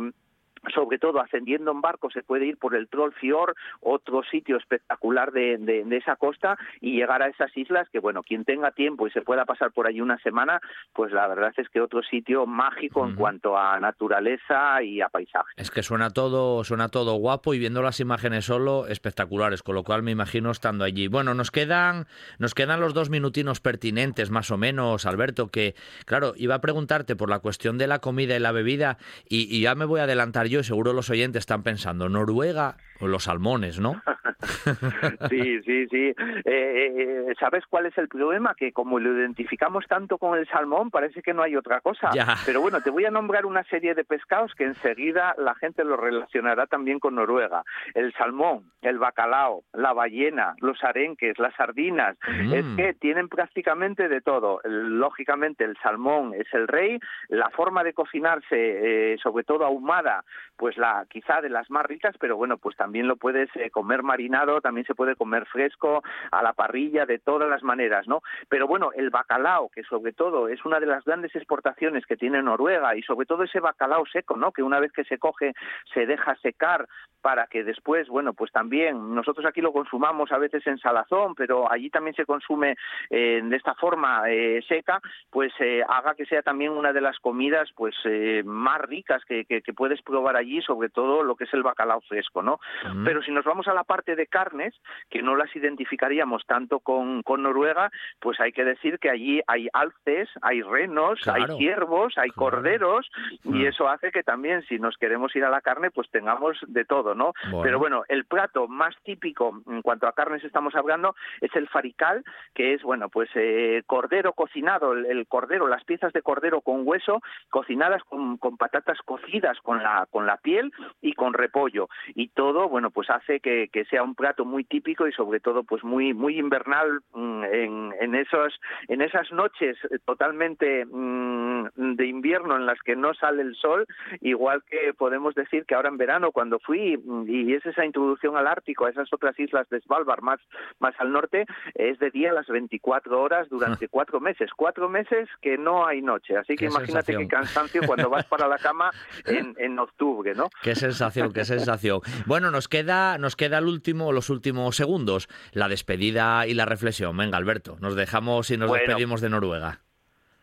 sobre todo ascendiendo en barco se puede ir por el Troll Fjord, otro sitio espectacular de, de, esa costa y llegar a esas islas que bueno, quien tenga tiempo y se pueda pasar por allí una semana, pues la verdad es que otro sitio mágico en cuanto a naturaleza y a paisaje. Es que suena todo, suena todo guapo y viendo las imágenes solo espectaculares, con lo cual me imagino estando allí. Bueno, nos quedan, nos quedan los dos minutinos pertinentes, más o menos, Alberto, que claro, iba a preguntarte por la cuestión de la comida y la bebida y, y ya me voy a adelantar yo, seguro los oyentes están pensando, Noruega o los salmones, ¿no? sí, sí, sí. Eh, eh, ¿Sabes cuál es el problema? Que como lo identificamos tanto con el salmón, parece que no hay otra cosa. Pero bueno, te voy a nombrar una serie de pescados que enseguida la gente lo relacionará también con Noruega. El salmón, el bacalao, la ballena, los arenques, las sardinas. Es mm. que tienen prácticamente de todo. Lógicamente el salmón es el rey. La forma de cocinarse, eh, sobre todo ahumada, pues la quizá de las más ricas, pero bueno, pues también lo puedes eh, comer marinado, también se puede comer fresco, a la parrilla, de todas las maneras, ¿no? Pero bueno, el bacalao, que sobre todo es una de las grandes exportaciones que tiene Noruega y sobre todo ese bacalao seco, ¿no? Que una vez que se coge se deja secar para que después, bueno, pues también nosotros aquí lo consumamos a veces en salazón, pero allí también se consume eh, de esta forma eh, seca, pues haga que sea también una de las comidas pues más ricas que, que, que puedes probar allí sobre todo lo que es el bacalao fresco, ¿no? Pero si nos vamos a la parte de carnes, que no las identificaríamos tanto con, con Noruega, pues hay que decir que allí hay alces, hay renos, hay ciervos, hay corderos, y eso hace que también si nos queremos ir a la carne, pues tengamos de todo, ¿no? Pero bueno, el plato más típico en cuanto a carnes estamos hablando es el farical, que es, bueno, pues eh, cordero cocinado, el, cordero, las piezas de cordero con hueso, cocinadas con, con patatas cocidas con la, con la piel y con repollo. Y todo bueno pues hace que, sea un plato muy típico y sobre todo pues muy muy invernal mm, en, en esos en esas noches totalmente mm, de invierno en las que no sale el sol igual que podemos decir que ahora en verano cuando fui mm, y es esa introducción al Ártico a esas otras islas de Svalbard más más al norte es de día a las 24 horas durante cuatro meses cuatro meses que no hay noche. Así que imagínate qué cansancio cuando vas para la cama en, en octubre Qué sensación, qué sensación. Bueno, nos queda, nos queda el último, los últimos segundos, la despedida y la reflexión. Venga, Alberto, nos dejamos y nos despedimos de Noruega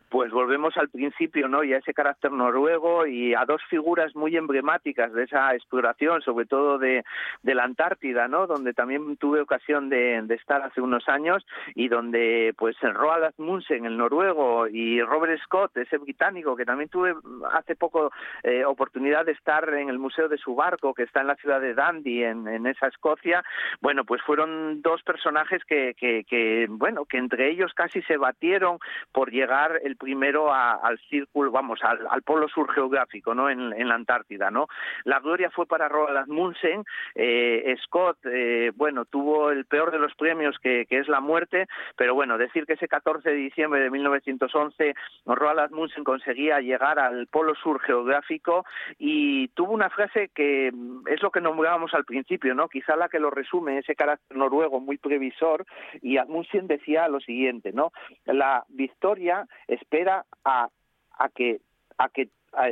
pues volvemos al principio, ¿no? Y a ese carácter noruego y a dos figuras muy emblemáticas de esa exploración, sobre todo de, la Antártida, ¿no? Donde también tuve ocasión de, estar hace unos años y donde, pues, Roald Amundsen, el noruego, y Robert Scott, ese británico, que también tuve hace poco eh, oportunidad de estar en el Museo de su barco, que está en la ciudad de Dundee, en, en esa Escocia, bueno, pues fueron dos personajes que, que, que, bueno, que entre ellos casi se batieron por llegar el primero al círculo, vamos, al, polo sur geográfico, ¿no? En, la Antártida, ¿no? La gloria fue para Roald Amundsen, eh, Scott, eh, bueno, tuvo el peor de los premios que, es la muerte, pero bueno, decir que ese 14 de diciembre de 1911 Roald Amundsen conseguía llegar al polo sur geográfico y tuvo una frase que es lo que nombrábamos al principio, ¿no? Quizá la que lo resume, ese carácter noruego muy previsor, y Amundsen decía lo siguiente, ¿no? La victoria es espera a, a que a que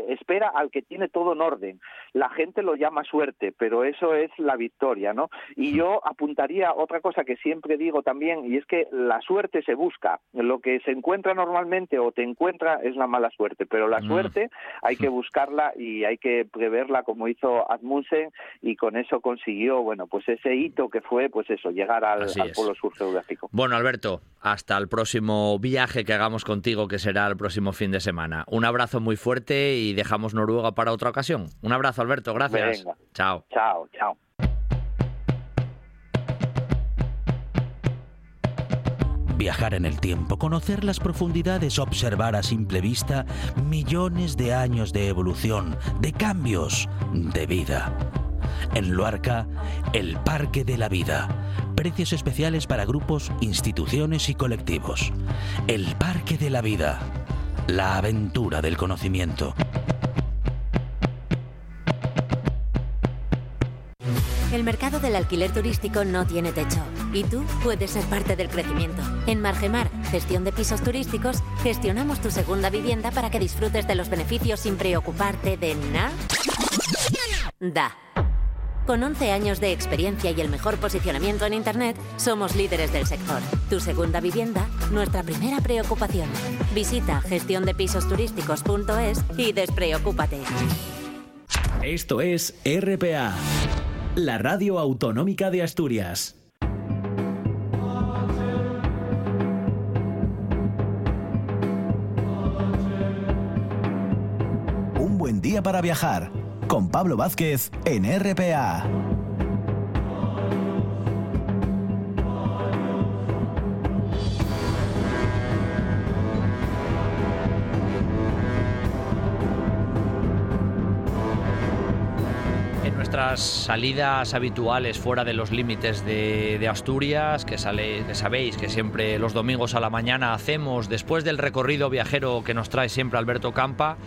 espera al que tiene todo en orden. La gente lo llama suerte, pero eso es la victoria, ¿no? Y yo apuntaría otra cosa que siempre digo también, y es que la suerte se busca. Lo que se encuentra normalmente o te encuentra es la mala suerte, pero la mm. suerte hay que buscarla y hay que preverla como hizo Admundsen y con eso consiguió, bueno, pues ese hito que fue, pues eso, llegar al, al polo sur geográfico. Bueno, Alberto, hasta el próximo viaje que hagamos contigo, que será el próximo fin de semana. Un abrazo muy fuerte y dejamos Noruega para otra ocasión. Un abrazo, Alberto, gracias. Chao. Chao, chao. Viajar en el tiempo, conocer las profundidades, observar a simple vista millones de años de evolución, de cambios, de vida. En Luarca, el Parque de la Vida. Precios especiales para grupos, instituciones y colectivos. El Parque de la Vida. La aventura del conocimiento. El mercado del alquiler turístico no tiene techo y tú puedes ser parte del crecimiento. En Margemar, gestión de pisos turísticos, gestionamos tu segunda vivienda para que disfrutes de los beneficios sin preocuparte de nada. Da. Con 11 años de experiencia y el mejor posicionamiento en Internet, somos líderes del sector. Tu segunda vivienda, nuestra primera preocupación. Visita gestiondepisosturísticos.es y despreocúpate. Esto es RPA, la radio autonómica de Asturias. Un buen día para viajar con Pablo Vázquez en RPA. Salidas habituales fuera de los límites de, Asturias, que sabéis que siempre los domingos a la mañana hacemos, después del recorrido viajero que nos trae siempre Alberto Campa,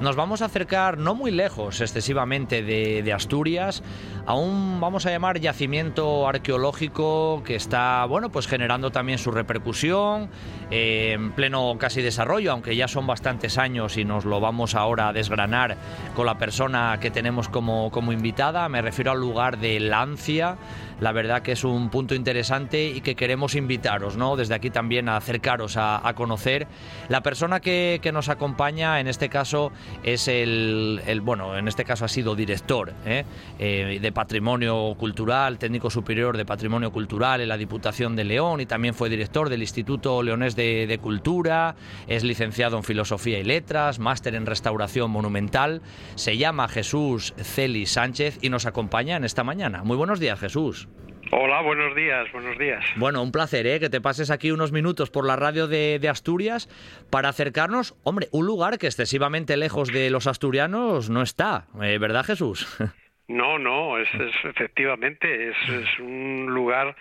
nos vamos a acercar no muy lejos excesivamente de, Asturias a un, vamos a llamar, yacimiento arqueológico que está, bueno, pues generando también su repercusión eh, en pleno casi desarrollo, aunque ya son bastantes años y nos lo vamos ahora a desgranar con la persona que tenemos como, como invitada. Me refiero al lugar de Lancia la verdad que es un punto interesante y que queremos invitaros, ¿no? Desde aquí también a acercaros a, conocer. La persona que, nos acompaña, en este caso, es el, bueno, en este caso ha sido director ¿eh? Eh, de Patrimonio Cultural, técnico superior de Patrimonio Cultural en la Diputación de León y también fue director del Instituto Leonés de, de Cultura, es licenciado en Filosofía y Letras, máster en Restauración Monumental, se llama Jesús Celi Sánchez y nos acompaña en esta mañana. Muy buenos días, Jesús. Hola, buenos días, buenos días. Bueno, un placer ¿eh? que te pases aquí unos minutos por la radio de, Asturias para acercarnos, hombre, un lugar que excesivamente lejos de los asturianos no está, eh, ¿verdad Jesús? No, no, es, efectivamente, es, es, un lugar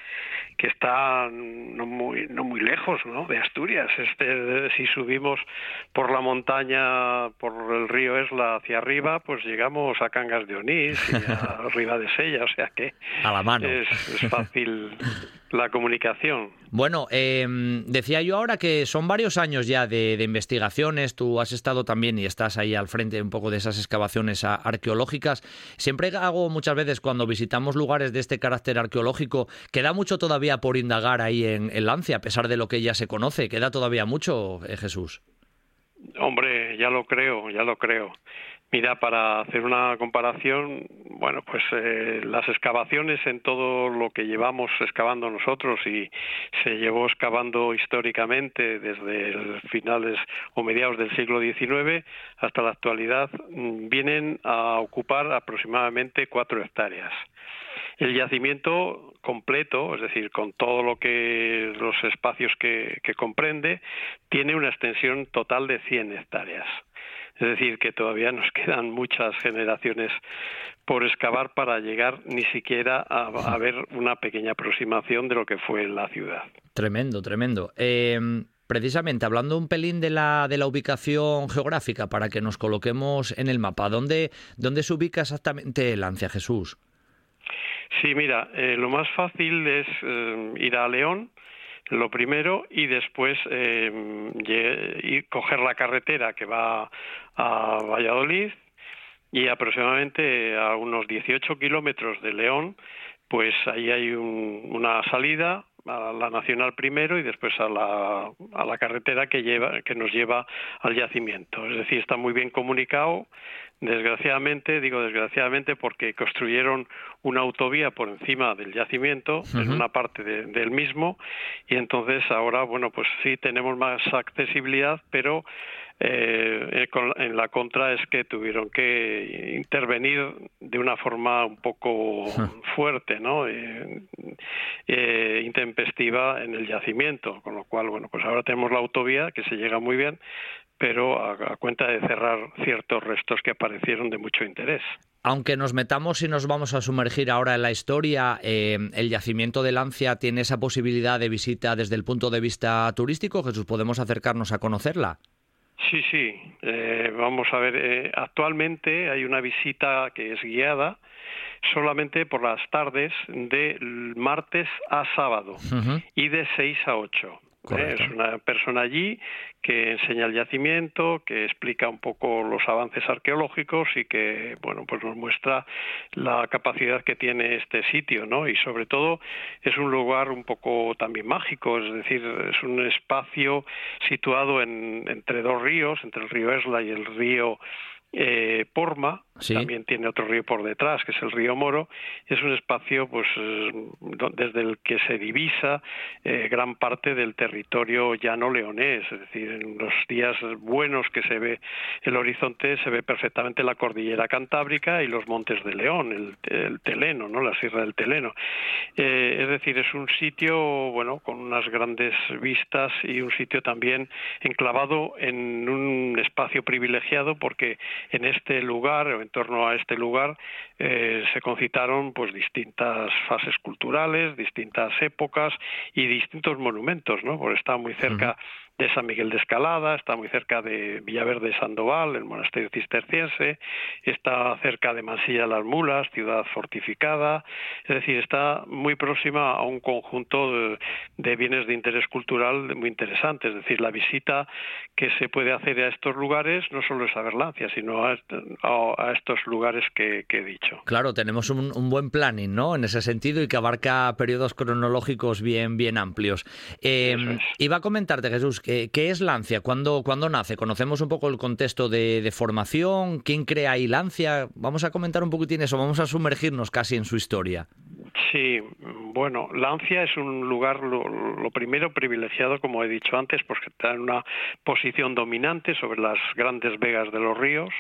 que está no muy no muy lejos ¿no? de Asturias este si subimos por la montaña por el río Esla hacia arriba pues llegamos a Cangas de Onís y a Riva de Sella o sea que a la mano es, es fácil la comunicación. Bueno, em, decía yo ahora que son varios años ya de, investigaciones, tú has estado también y estás ahí al frente un poco de esas excavaciones arqueológicas. Siempre hago muchas veces cuando visitamos lugares de este carácter arqueológico, queda mucho todavía por indagar ahí en, en Lancia, a pesar de lo que ya se conoce, queda todavía mucho, eh, Jesús. Hombre, ya lo creo, ya lo creo. Mira, para hacer una comparación, bueno, pues eh, las excavaciones en todo lo que llevamos excavando nosotros y se llevó excavando históricamente desde finales o mediados del siglo XIX hasta la actualidad, mm, vienen a ocupar aproximadamente cuatro hectáreas. El yacimiento completo, es decir, con todo lo que los espacios que, que comprende, tiene una extensión total de 100 hectáreas. Es decir, que todavía nos quedan muchas generaciones por excavar para llegar ni siquiera a, ver una pequeña aproximación de lo que fue la ciudad. Tremendo, tremendo. Em, precisamente hablando un pelín de la, de la ubicación geográfica para que nos coloquemos en el mapa, ¿dónde, dónde se ubica exactamente Lancia Jesús? Sí, mira, eh, lo más fácil es eh, ir a León, lo primero, y después eh, coger la carretera que va a Valladolid y aproximadamente a unos 18 kilómetros de León, pues ahí hay una salida a la nacional primero y después a la, a la carretera que lleva que nos lleva al yacimiento. Es decir está muy bien comunicado desgraciadamente digo desgraciadamente porque construyeron una autovía por encima del yacimiento en una parte del mismo y entonces ahora bueno pues sí tenemos más accesibilidad pero eh, en la contra es que tuvieron que intervenir de una forma un poco fuerte, ¿no? Eh, eh, intempestiva en el yacimiento, con lo cual, bueno, pues ahora tenemos la autovía que se llega muy bien, pero a, cuenta de cerrar ciertos restos que aparecieron de mucho interés. Aunque nos metamos y nos vamos a sumergir ahora en la historia, el yacimiento de Lancia tiene esa posibilidad de visita desde el punto de vista turístico. Jesús, ¿podemos acercarnos a conocerla? Sí, sí. Eh, vamos a ver, eh, actualmente hay una visita que es guiada solamente por las tardes de martes a sábado y de 6 a 8. Es una persona allí que enseña el yacimiento, que explica un poco los avances arqueológicos y que, bueno, pues nos muestra la capacidad que tiene este sitio, ¿no? Y sobre todo es un lugar un poco también mágico, es decir, es un espacio situado en, entre dos ríos, entre el río Esla y el río eh, Porma, también tiene otro río por detrás, que es el río Moro. Es un espacio, pues, desde el que se divisa eh, gran parte del territorio llano leonés. Es decir, en los días buenos que se ve el horizonte, se ve perfectamente la cordillera cantábrica y los montes de León, el, Teleno, ¿no? La sierra del Teleno. Eh, es decir, es un sitio, bueno, con unas grandes vistas y un sitio también enclavado en un espacio privilegiado porque en este lugar, en torno a este lugar, eh, se concitaron pues distintas fases culturales, distintas épocas y distintos monumentos, ¿no? Porque está muy cerca de San Miguel de Escalada, está muy cerca de Villaverde Sandoval, el monasterio cisterciense, está cerca de Mansilla las Mulas, ciudad fortificada, es decir, está muy próxima a un conjunto de, bienes de interés cultural muy interesante, es decir, la visita que se puede hacer a estos lugares no solo es a Berlancia, sino a, estos lugares que, he dicho. Claro, tenemos un, buen planning, ¿no? En ese sentido y que abarca periodos cronológicos bien, bien amplios. Eh, iba a comentarte, Jesús, ¿Qué, es Lancia? ¿Cuándo, ¿Cuándo, nace? ¿Conocemos un poco el contexto de, formación? ¿Quién crea ahí Lancia? Vamos a comentar un poquitín eso, vamos a sumergirnos casi en su historia. Sí, bueno, Lancia es un lugar, lo, primero, privilegiado, como he dicho antes, porque está en una posición dominante sobre las grandes vegas de los ríos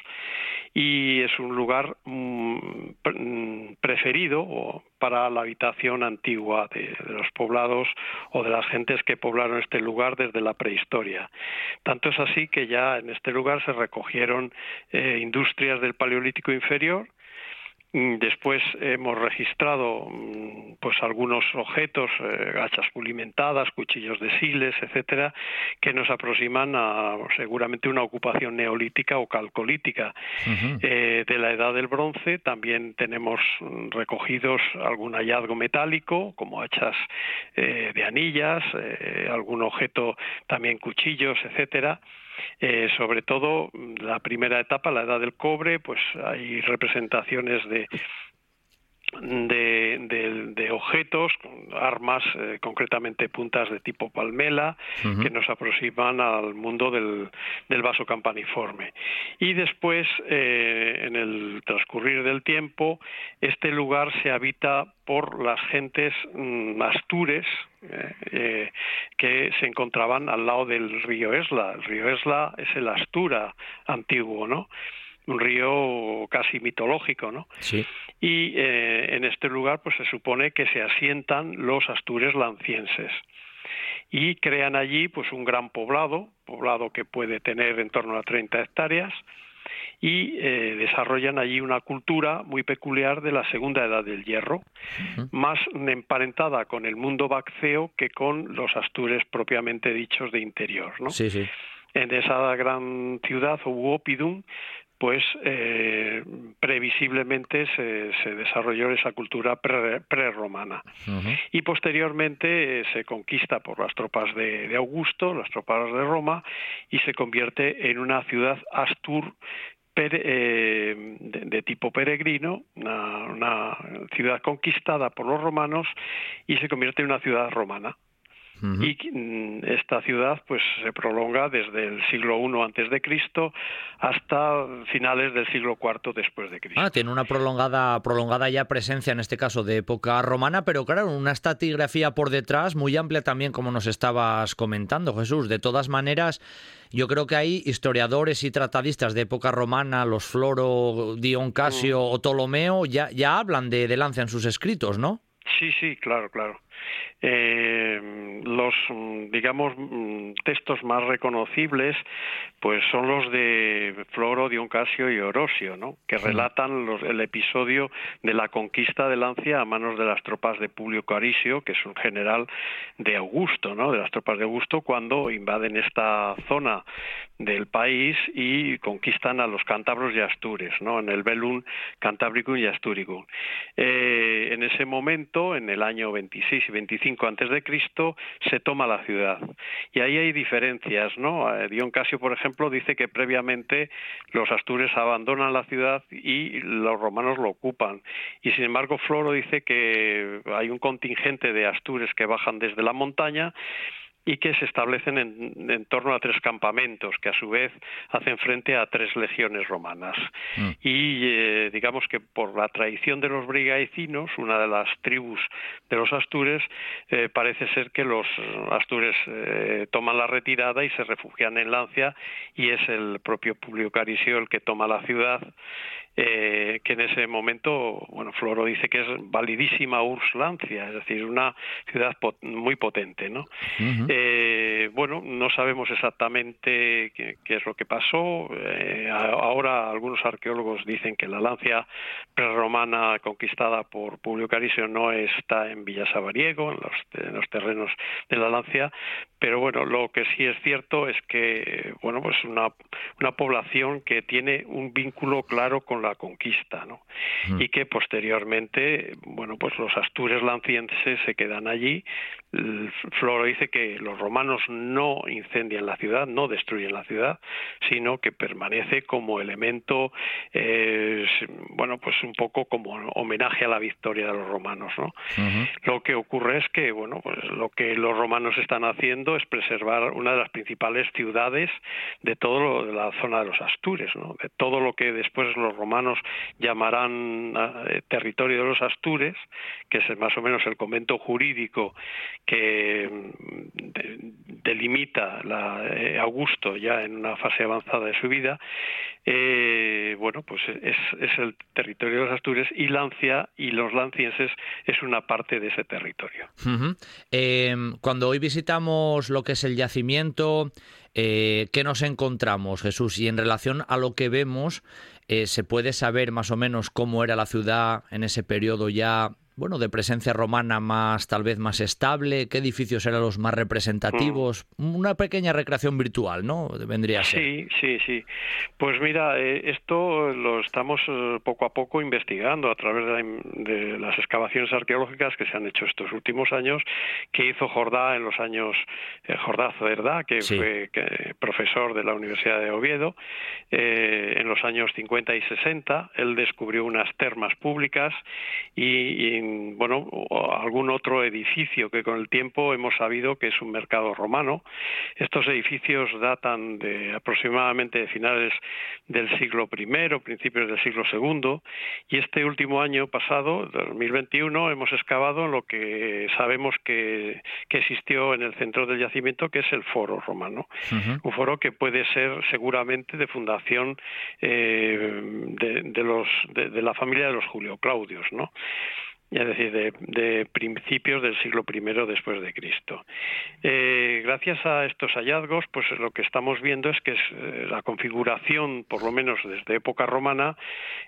y es un lugar mm, preferido para la habitación antigua de, los poblados o de las gentes que poblaron este lugar desde la prehistoria. Tanto es así que ya en este lugar se recogieron eh, industrias del Paleolítico inferior después hemos registrado mm, pues algunos objetos, eh, gachas pulimentadas, cuchillos de siles, etcétera, que nos aproximan a seguramente una ocupación neolítica o calcolítica. Eh, de la edad del bronce también tenemos mm, recogidos algún hallazgo metálico, como hachas eh, de anillas, algún objeto también cuchillos, etcétera. Eh, sobre todo la primera etapa, la edad del cobre, pues hay representaciones de de, objetos, armas, eh, concretamente puntas de tipo palmela, que nos aproximan al mundo del, vaso campaniforme. Y después, eh, en el transcurrir del tiempo, este lugar se habita por las gentes mm, astures eh, que se encontraban al lado del río Esla. El río Esla es el Astura antiguo, ¿no? Un río casi mitológico, ¿no? Sí. Y eh, en este lugar, pues se supone que se asientan los astures lancienses y crean allí, pues, un gran poblado, poblado que puede tener en torno a 30 hectáreas y eh, desarrollan allí una cultura muy peculiar de la segunda edad del hierro, más emparentada con el mundo bacceo que con los astures propiamente dichos de interior, ¿no? Sí, sí. En esa gran ciudad, Uopidum, pues eh, previsiblemente se, desarrolló esa cultura prerromana. Y posteriormente eh, se conquista por las tropas de, Augusto, las tropas de Roma, y se convierte en una ciudad astur eh, de, tipo peregrino, una, ciudad conquistada por los romanos y se convierte en una ciudad romana y esta ciudad pues se prolonga desde el siglo I antes de Cristo hasta finales del siglo IV después de Cristo. Ah, tiene una prolongada prolongada ya presencia en este caso de época romana, pero claro, una estratigrafía por detrás muy amplia también como nos estabas comentando, Jesús. De todas maneras, yo creo que hay historiadores y tratadistas de época romana, los Floro, Dion Casio mm. o Ptolomeo, ya, ya hablan de, de Lancia en sus escritos, ¿no? Sí, sí, claro, claro. Eh, los, digamos, textos más reconocibles, pues son los de Floro, Dioncasio y Orosio, ¿no? Que relatan los, el episodio de la conquista de Lancia a manos de las tropas de Publio Carisio, que es un general de Augusto, ¿no? De las tropas de Augusto cuando invaden esta zona del país y conquistan a los cántabros y astures, ¿no? En el Belum Cantabricum y Asturicum. Eh, en ese momento, en el año 26 y 25 antes de Cristo, se toma la ciudad. Y ahí hay diferencias, ¿no? Eh, Dion Casio, por ejemplo, dice que previamente los astures abandonan la ciudad y los romanos lo ocupan. Y sin embargo, Floro dice que hay un contingente de astures que bajan desde la montaña y que se establecen en, torno a tres campamentos que a su vez hacen frente a tres legiones romanas. Mm. Y eh, digamos que por la tradición de los brigaicinos, una de las tribus de los astures, eh, parece ser que los astures eh, toman la retirada y se refugian en Lancia y es el propio Publio Carisio el que toma la ciudad eh, que en ese momento, bueno, Floro dice que es validísima Urslancia, es decir, una ciudad muy potente, ¿no? eh, bueno, no sabemos exactamente qué, es lo que pasó. Eh, ahora algunos arqueólogos dicen que la Lancia prerromana conquistada por Publio Carisio no está en Villa Sabariego, en los, en los terrenos de la Lancia, pero bueno, lo que sí es cierto es que, bueno, pues una, una población que tiene un vínculo claro con la conquista, ¿no? Y que posteriormente, bueno, pues los astures lancienses se quedan allí. Floro dice que los romanos no incendian la ciudad, no destruyen la ciudad, sino que permanece como elemento, eh, bueno, pues un poco como homenaje a la victoria de los romanos, ¿no? Lo que ocurre es que, bueno, pues lo que los romanos están haciendo es preservar una de las principales ciudades de todo lo, de la zona de los Astures, ¿no? de todo lo que después los romanos llamarán eh, territorio de los Astures, que es más o menos el convento jurídico que mm, delimita la, eh, Augusto ya en una fase avanzada de su vida, eh, bueno, pues es, es, el territorio de los Astures y Lancia y los lancienses es una parte de ese territorio. cuando hoy visitamos lo que es el yacimiento, eh, ¿qué nos encontramos, Jesús? Y en relación a lo que vemos, eh, ¿se puede saber más o menos cómo era la ciudad en ese periodo ya bueno, de presencia romana más, tal vez más estable? ¿Qué edificios eran los más representativos? Mm. Una pequeña recreación virtual, ¿no? Vendría a ser. Sí, sí, sí. Pues mira, eh, esto lo estamos eh, poco a poco investigando a través de, las excavaciones arqueológicas que se han hecho estos últimos años, que hizo Jordá en los años, eh, Jordá Zerdá, que fue profesor de la Universidad de Oviedo, en los años 50 y 60. Él descubrió unas termas públicas y bueno, algún otro edificio que con el tiempo hemos sabido que es un mercado romano. Estos edificios datan de aproximadamente finales del siglo I, principios del siglo II, y este último año pasado, 2021, hemos excavado lo que sabemos que, existió en el centro del yacimiento, que es el foro romano. Un foro que puede ser seguramente de fundación eh, de, los, de, de la familia de los Julio Claudios, ¿no? Es decir, de, principios del siglo I después de Cristo. Eh, gracias a estos hallazgos, pues lo que estamos viendo es que eh, la configuración, por lo menos desde época romana,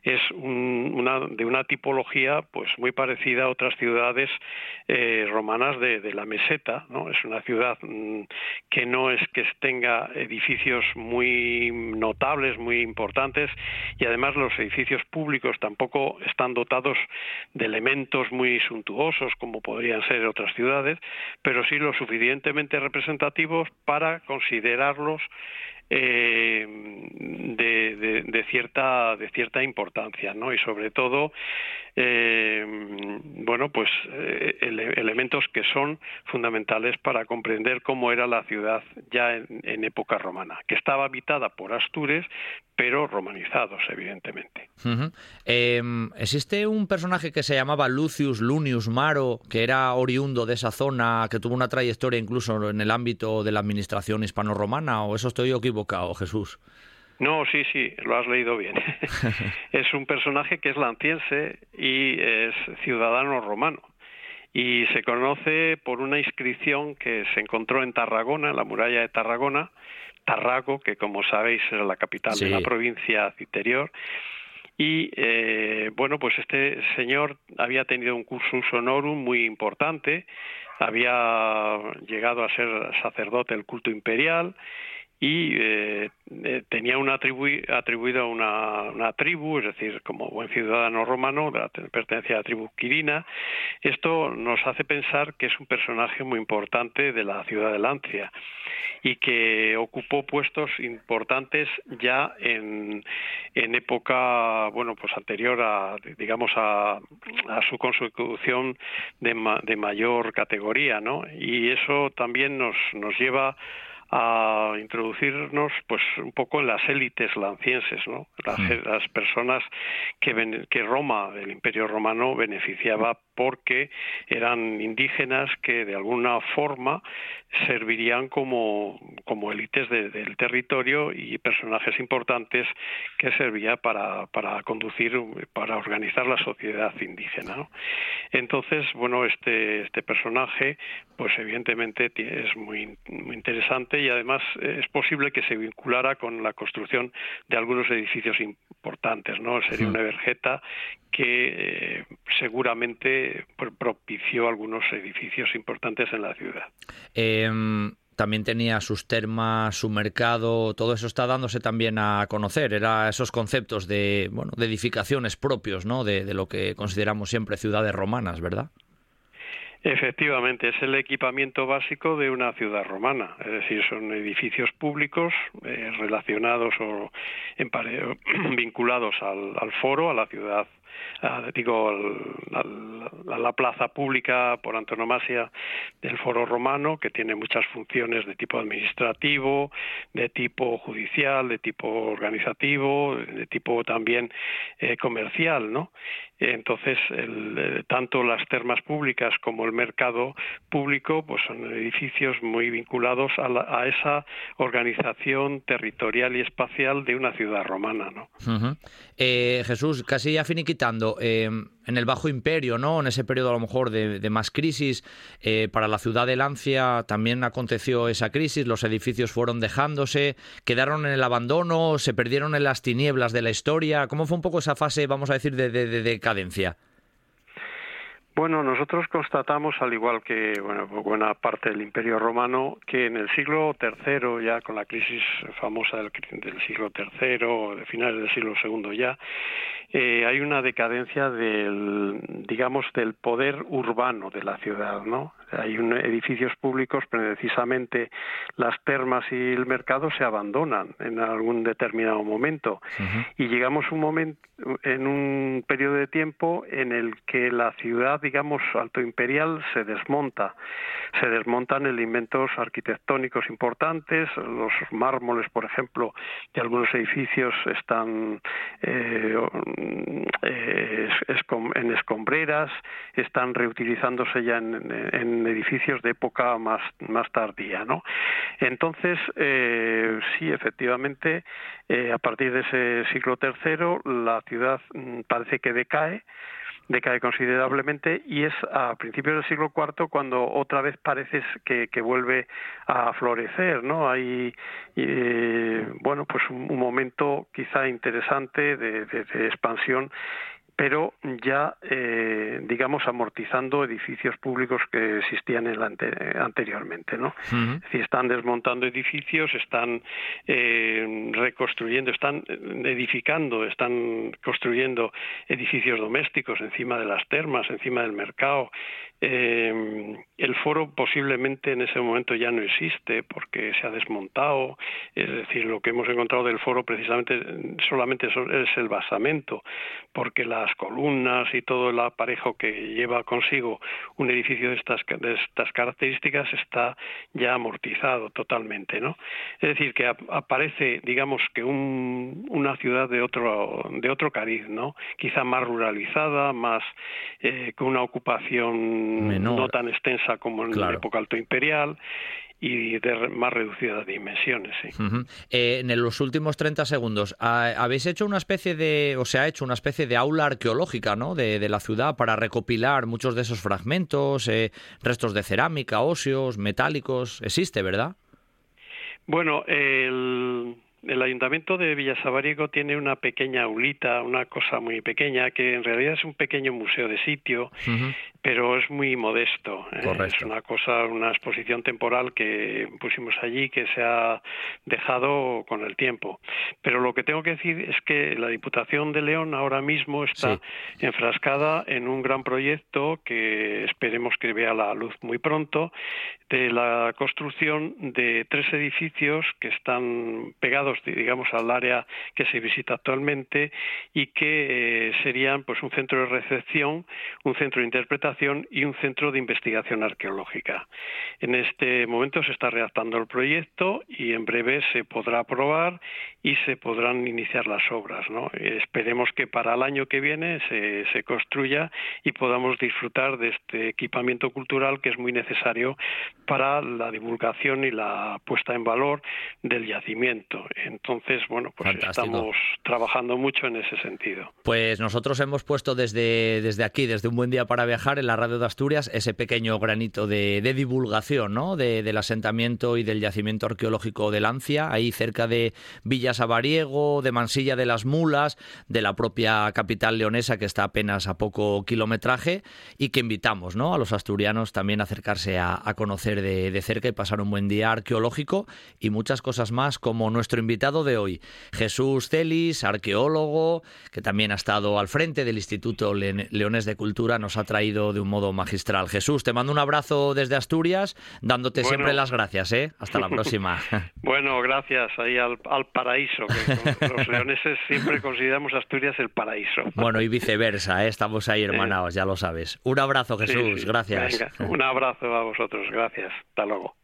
es de una tipología pues muy parecida a otras ciudades eh, romanas de, la meseta. Es una ciudad mm, que no es que tenga edificios muy notables, muy importantes, y además los edificios públicos tampoco están dotados de elementos muy suntuosos como podrían ser otras ciudades, pero sí lo suficientemente representativos para considerarlos eh, de, cierta de cierta importancia no y sobre todo eh, bueno pues eh, elementos que son fundamentales para comprender cómo era la ciudad ya en, época romana que estaba habitada por astures pero romanizados evidentemente em, existe un personaje que se llamaba Lucius Lunius Maro que era oriundo de esa zona que tuvo una trayectoria incluso en el ámbito de la administración hispano-romana o eso estoy equivocado Jesús. No, sí, sí, lo has leído bien. es un personaje que es lanciense y es ciudadano romano. Y se conoce por una inscripción que se encontró en Tarragona, en la muralla de Tarragona, Tarrago, que como sabéis es la capital de la provincia interior. Y eh, bueno, pues este señor había tenido un cursus honorum muy importante, había llegado a ser sacerdote del culto imperial y eh, eh, tenía una atribuida una, una, tribu, es decir, como buen ciudadano romano, pertenencia a la tribu Quirina. Esto nos hace pensar que es un personaje muy importante de la ciudad de Lancia y que ocupó puestos importantes ya en, época, bueno, pues anterior a, digamos, a, a su consecución de, de mayor categoría, ¿no? Y eso también nos, nos lleva a introducirnos pues un poco en las élites lancienses, ¿no? las, personas que, que Roma, el Imperio Romano, beneficiaba porque eran indígenas que de alguna forma servirían como, como élites del territorio y personajes importantes que servían para, para conducir, para organizar la sociedad indígena. ¿no? Entonces, bueno, este, este personaje, pues evidentemente es muy, muy interesante y además es posible que se vinculara con la construcción de algunos edificios importantes, ¿no? Sería una vergeta que eh, seguramente propició algunos edificios importantes en la ciudad. Em, también tenía sus termas, su mercado, todo eso está dándose también a conocer. Era esos conceptos de, bueno, de edificaciones propios, ¿no? de lo que consideramos siempre ciudades romanas, ¿verdad? Efectivamente, es el equipamiento básico de una ciudad romana, es decir, son edificios públicos eh, relacionados o en vinculados al, al, foro, a la ciudad digo, la plaza pública por antonomasia del foro romano, que tiene muchas funciones de tipo administrativo, de tipo judicial, de tipo organizativo, de tipo también eh, comercial, ¿no? Entonces, el, tanto las termas públicas como el mercado público, pues son edificios muy vinculados a, a esa organización territorial y espacial de una ciudad romana, ¿no? eh, Jesús, casi ya finiquitando, eh, en el Bajo Imperio, ¿no? En ese periodo a lo mejor de, más crisis, eh, para la ciudad de Lancia también aconteció esa crisis, los edificios fueron dejándose, quedaron en el abandono, se perdieron en las tinieblas de la historia. ¿Cómo fue un poco esa fase, vamos a decir, de, de decadencia? Bueno, nosotros constatamos, al igual que bueno, buena parte del Imperio Romano, que en el siglo III, ya con la crisis famosa del, del siglo III, de finales del siglo II ya, eh, hay una decadencia del, digamos, del poder urbano de la ciudad, ¿no? Hay un, edificios públicos, precisamente las termas y el mercado se abandonan en algún determinado momento y llegamos un momento en un periodo de tiempo en el que la ciudad, digamos, alto imperial se desmonta. Se desmontan elementos arquitectónicos importantes, los mármoles, por ejemplo, de algunos edificios están eh, eh, en escombreras, están reutilizándose ya en, edificios de época más, más tardía, ¿no? Entonces, eh, sí, efectivamente, a partir de ese siglo III, la ciudad mm, parece que decae, decae considerablemente y es a principios del siglo IV cuando otra vez parece que, vuelve a florecer, ¿no? Hay, eh, bueno, pues un, momento quizá interesante de expansión pero ya, eh, digamos, amortizando edificios públicos que existían en anteriormente, ¿no? están desmontando edificios, están eh, reconstruyendo, están edificando, están construyendo edificios domésticos encima de las termas, encima del mercado, eh, el foro posiblemente en ese momento ya no existe porque se ha desmontado, es decir, lo que hemos encontrado del foro precisamente solamente es el basamento, porque las columnas y todo el aparejo que lleva consigo un edificio de estas, de estas características está ya amortizado totalmente, ¿no? Es decir, que aparece, digamos, que una ciudad de otro, de otro cariz, ¿no? Quizá más ruralizada, más eh, con una ocupación no tan extensa como en la época alto imperial y de más reducidas dimensiones. Eh, en los últimos 30 segundos, ¿habéis hecho una especie de, o se ha hecho una especie de aula arqueológica ¿no? de, la ciudad para recopilar muchos de esos fragmentos, eh, restos de cerámica, óseos, metálicos? Existe, ¿verdad? Bueno, el el ayuntamiento de Villasabariego tiene una pequeña aulita, una cosa muy pequeña, que en realidad es un pequeño museo de sitio, pero es muy modesto. ¿eh? Es una cosa, una exposición temporal que pusimos allí que se ha dejado con el tiempo. Pero lo que tengo que decir es que la Diputación de León ahora mismo está enfrascada en un gran proyecto que esperemos que vea la luz muy pronto, de la construcción de tres edificios que están pegados, digamos, al área que se visita actualmente y que eh, serían pues un centro de recepción, un centro de interpretación y un centro de investigación arqueológica. En este momento se está redactando el proyecto y en breve se podrá aprobar y se podrán iniciar las obras. ¿no? Esperemos que para el año que viene se, se construya y podamos disfrutar de este equipamiento cultural que es muy necesario para la divulgación y la puesta en valor del yacimiento. Entonces, bueno, pues estamos trabajando mucho en ese sentido. Pues nosotros hemos puesto desde, desde aquí, desde un buen día para viajar en la radio de Asturias, ese pequeño granito de, divulgación ¿no? del asentamiento y del yacimiento arqueológico de Lancia, ahí cerca de Villa Sabariego, de Mansilla de las Mulas, de la propia capital leonesa que está apenas a poco kilometraje y que invitamos ¿no? a los asturianos también a acercarse a, a conocer de, cerca y pasar un buen día arqueológico y muchas cosas más como nuestro invitado de hoy, Jesús Celis, arqueólogo, que también ha estado al frente del Instituto Leones de Cultura, nos ha traído de un modo magistral. Jesús, te mando un abrazo desde Asturias, dándote siempre las gracias. ¿eh? Hasta la próxima. bueno, gracias ahí al, paraíso, que los leoneses siempre consideramos Asturias el paraíso. Bueno, y viceversa, ¿eh? estamos ahí hermanados, ya lo sabes. Un abrazo, Jesús, gracias. un abrazo a vosotros, gracias. Hasta luego.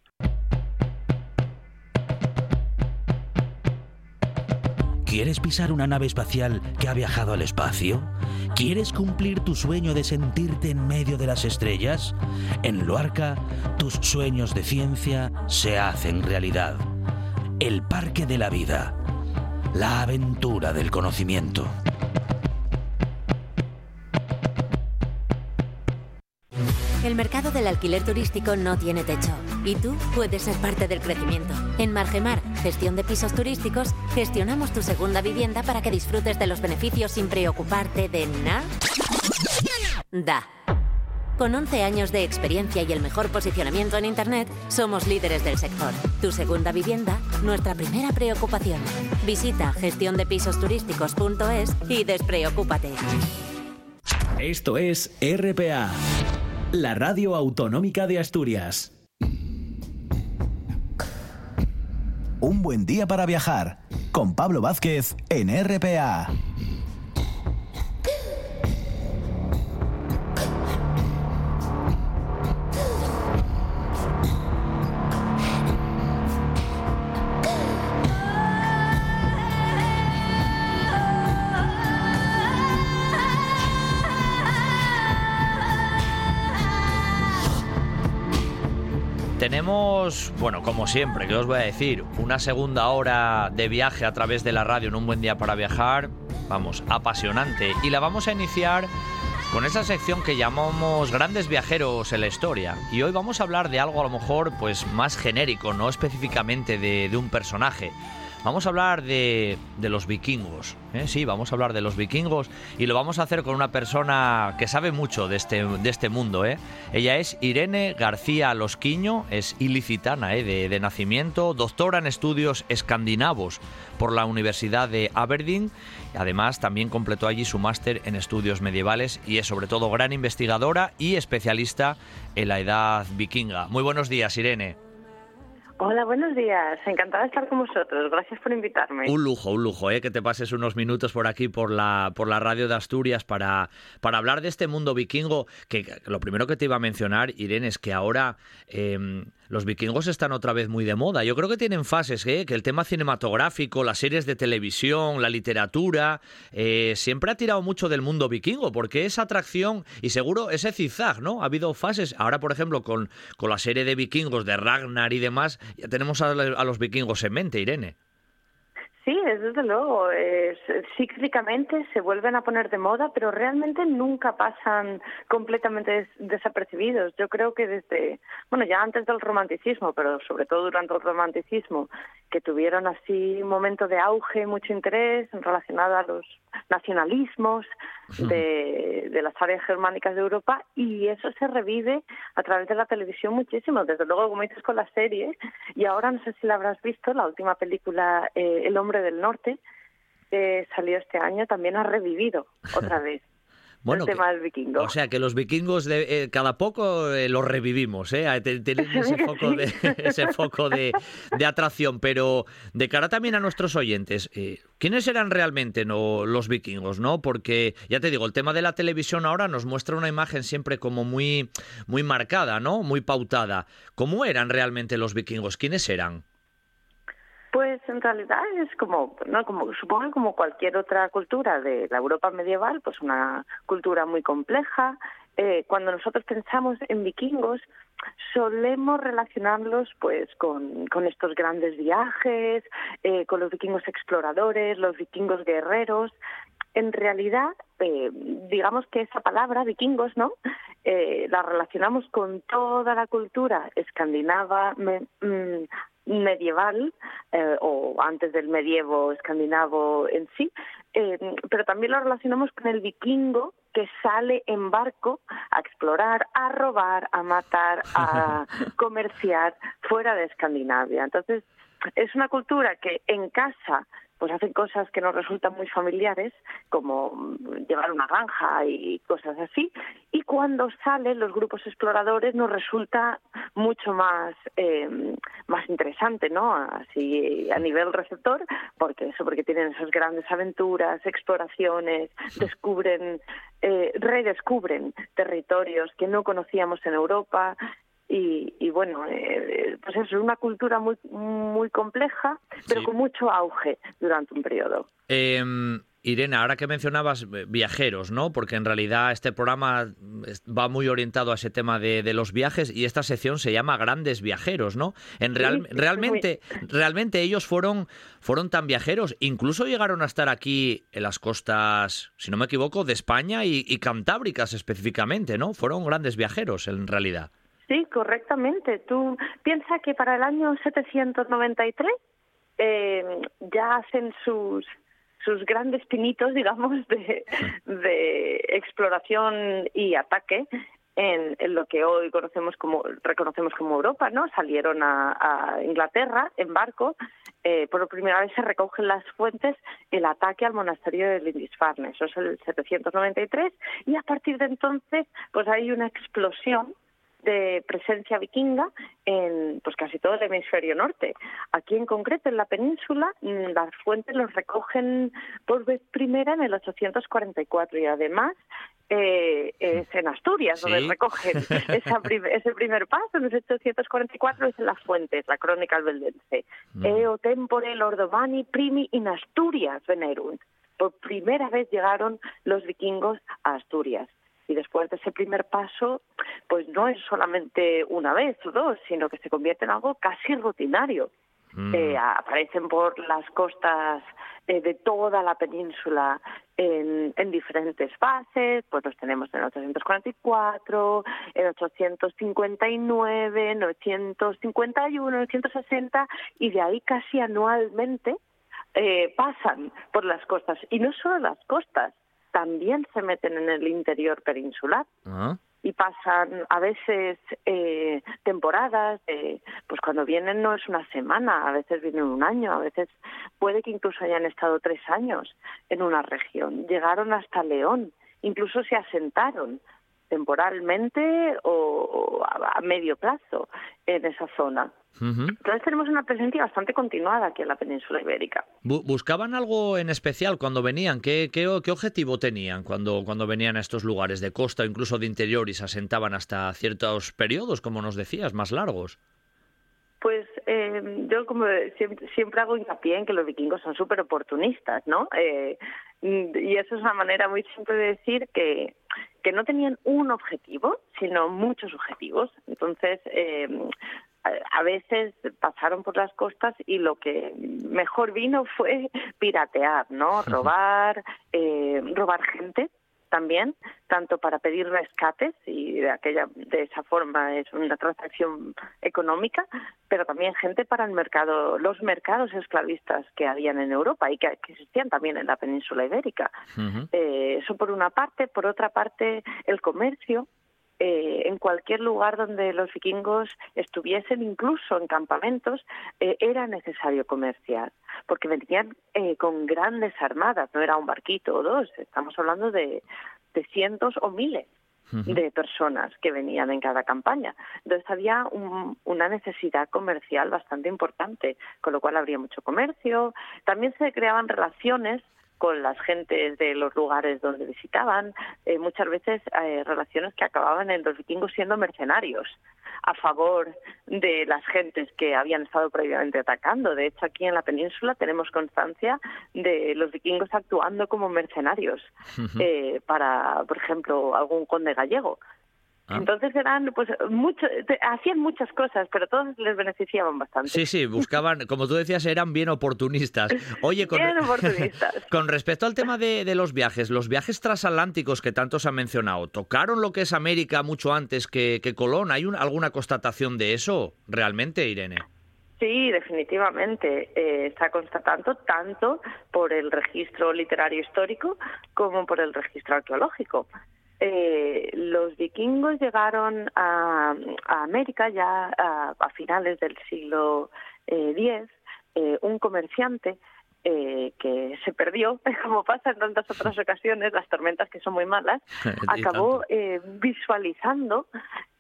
¿Quieres pisar una nave espacial que ha viajado al espacio? ¿Quieres cumplir tu sueño de sentirte en medio de las estrellas? En Loarca, tus sueños de ciencia se hacen realidad. El Parque de la Vida. La aventura del conocimiento. El mercado del alquiler turístico no tiene techo y tú puedes ser parte del crecimiento. En Margemar, gestión de pisos turísticos, gestionamos tu segunda vivienda para que disfrutes de los beneficios sin preocuparte de nada. Da. Con 11 años de experiencia y el mejor posicionamiento en Internet, somos líderes del sector. Tu segunda vivienda, nuestra primera preocupación. Visita gestiondepisosturísticos.es y despreocúpate. Esto es RPA la radio autonómica de Asturias. Un buen día para viajar con Pablo Vázquez en RPA. Bueno, como siempre, que os voy a decir, una segunda hora de viaje a través de la radio en un buen día para viajar, vamos, apasionante. Y la vamos a iniciar con esa sección que llamamos Grandes Viajeros en la Historia. Y hoy vamos a hablar de algo a lo mejor pues más genérico, no específicamente de un personaje. Vamos a hablar de, los vikingos. ¿eh? Sí, vamos a hablar de los vikingos y lo vamos a hacer con una persona que sabe mucho de este, de este mundo. ¿eh? Ella es Irene García Losquiño, es ilicitana ¿eh? de, de nacimiento, doctora en estudios escandinavos por la Universidad de Aberdeen. Además, también completó allí su máster en estudios medievales y es sobre todo gran investigadora y especialista en la edad vikinga. Muy buenos días, Irene. Hola, buenos días. Encantada de estar con vosotros. Gracias por invitarme. Un lujo, un lujo, ¿eh? que te pases unos minutos por aquí, por la, por la radio de Asturias, para, para hablar de este mundo vikingo. Que lo primero que te iba a mencionar, Irene, es que ahora eh, los vikingos están otra vez muy de moda. Yo creo que tienen fases, ¿eh? que el tema cinematográfico, las series de televisión, la literatura, eh, siempre ha tirado mucho del mundo vikingo, porque esa atracción y seguro ese zigzag, ¿no? Ha habido fases. Ahora, por ejemplo, con, con la serie de vikingos de Ragnar y demás, ya tenemos a, a los vikingos en mente, Irene. Sí, desde luego. Cíclicamente se vuelven a poner de moda, pero realmente nunca pasan completamente des, desapercibidos. Yo creo que desde, bueno, ya antes del romanticismo, pero sobre todo durante el romanticismo, que tuvieron así un momento de auge, mucho interés relacionado a los nacionalismos de, de las áreas germánicas de Europa, y eso se revive a través de la televisión muchísimo. Desde luego, como dices, con la serie, y ahora no sé si la habrás visto, la última película, eh, El hombre del norte que salió este año también ha revivido otra vez Bueno, el tema que- del vikingo. O sea que los vikingos de, eh, cada poco eh, los revivimos, ¿eh? Tienen ese foco, de, ese foco de, de atracción. Pero de cara también a nuestros oyentes, eh, ¿quiénes eran realmente no, los vikingos? no Porque, ya te digo, el tema de la televisión ahora nos muestra una imagen siempre como muy, muy marcada, ¿no? Muy pautada. ¿Cómo eran realmente los vikingos? ¿Quiénes eran? Pues en realidad es como, no, como supongo como cualquier otra cultura de la Europa medieval, pues una cultura muy compleja. Eh, cuando nosotros pensamos en vikingos, solemos relacionarlos pues con, con estos grandes viajes, eh, con los vikingos exploradores, los vikingos guerreros. En realidad, eh, digamos que esa palabra, vikingos, ¿no? Eh, la relacionamos con toda la cultura escandinava, me- mm, medieval eh, o antes del medievo escandinavo en sí, eh, pero también lo relacionamos con el vikingo que sale en barco a explorar, a robar, a matar, a comerciar fuera de Escandinavia. Entonces, es una cultura que en casa pues hacen cosas que nos resultan muy familiares, como mm, llevar una granja y cosas así, y cuando salen los grupos exploradores nos resulta mucho más eh, más interesante, ¿no? Así a nivel receptor, porque eso, porque tienen esas grandes aventuras, exploraciones, descubren, eh, redescubren territorios que no conocíamos en Europa, y, y bueno, eh, pues es una cultura muy muy compleja, pero Sí. con mucho auge durante un periodo. Eh, Irene, ahora que mencionabas eh, viajeros, ¿no? Porque en realidad este programa va muy orientado a ese tema de, de los viajes y esta sección se llama Grandes Viajeros, ¿no? En real- Sí, realmente, realmente ellos fueron, fueron tan viajeros, incluso llegaron a estar aquí en las costas, si no me equivoco, de España y, y cantábricas específicamente, ¿no? Fueron grandes viajeros en realidad. Sí, correctamente. Tú piensas que para el año 793 eh, ya hacen sus sus grandes pinitos, digamos, de, de exploración y ataque en, lo que hoy conocemos como reconocemos como Europa, ¿no? Salieron a, a Inglaterra en barco. eh, por primera vez se recogen las fuentes el ataque al monasterio de Lindisfarne. Eso es el 793 y a partir de entonces, pues hay una explosión de presencia vikinga en pues casi todo el hemisferio norte. Aquí en concreto, en la península, mm, las fuentes los recogen por vez primera en el 844 y además eh, es en Asturias donde recogen esa prim- ese primer paso, en el 844 es en las fuentes, la crónica albedense. Eo tempore lordomani primi in Asturias venerunt. Por primera vez llegaron los vikingos a Asturias. Y después de ese primer paso, pues no es solamente una vez o dos, sino que se convierte en algo casi rutinario. Mm. Eh, aparecen por las costas eh, de toda la península en, en, diferentes fases, pues los tenemos en 844, en 859, en 851, 860 y de ahí casi anualmente eh, pasan por las costas. Y no solo las costas, también se meten en el interior peninsular. Ah. Y pasan a veces eh, temporadas, pues cuando vienen no es una semana, a veces vienen un año, a veces puede que incluso hayan estado tres años en una región. Llegaron hasta León, incluso se asentaron temporalmente o, a, medio plazo en esa zona. Entonces tenemos una presencia bastante continuada aquí en la península ibérica. ¿Buscaban algo en especial cuando venían? ¿Qué, qué, objetivo tenían cuando, cuando venían a estos lugares de costa o incluso de interior y se asentaban hasta ciertos periodos, como nos decías, más largos? Pues eh, yo como siempre, siempre, hago hincapié en que los vikingos son súper oportunistas, ¿no? Eh, y eso es una manera muy simple de decir que, que no tenían un objetivo, sino muchos objetivos. Entonces, eh, a veces pasaron por las costas y lo que mejor vino fue piratear, ¿no? Robar, eh, robar gente también, tanto para pedir rescates y de aquella de esa forma es una transacción económica, pero también gente para el mercado, los mercados esclavistas que habían en Europa y que, existían también en la península ibérica. Eh, eso por una parte, por otra parte el comercio eh, en cualquier lugar donde los vikingos estuviesen, incluso en campamentos, eh, era necesario comerciar, porque venían eh, con grandes armadas, no era un barquito o dos, estamos hablando de, de cientos o miles de personas que venían en cada campaña. Entonces había una necesidad comercial bastante importante, con lo cual habría mucho comercio. También se creaban relaciones con las gentes de los lugares donde visitaban, eh, muchas veces eh, relaciones que acababan en los vikingos siendo mercenarios a favor de las gentes que habían estado previamente atacando. De hecho, aquí en la península tenemos constancia de los vikingos actuando como mercenarios eh, para, por ejemplo, algún conde gallego Ah. Entonces eran, pues, mucho, hacían muchas cosas, pero todos les beneficiaban bastante. Sí, sí, buscaban, como tú decías, eran bien oportunistas. Oye, con, bien oportunistas. con respecto al tema de, de, los viajes, los viajes transatlánticos que tanto se han mencionado, ¿tocaron lo que es América mucho antes que, que Colón? ¿Hay alguna constatación de eso realmente, Irene? Sí, definitivamente. Eh, está constatando tanto por el registro literario histórico como por el registro arqueológico eh, los vikingos llegaron a, América ya a, finales del siglo X. Eh, un comerciante eh, que se perdió, como pasa en tantas otras ocasiones, las tormentas que son muy malas, acabó eh, visualizando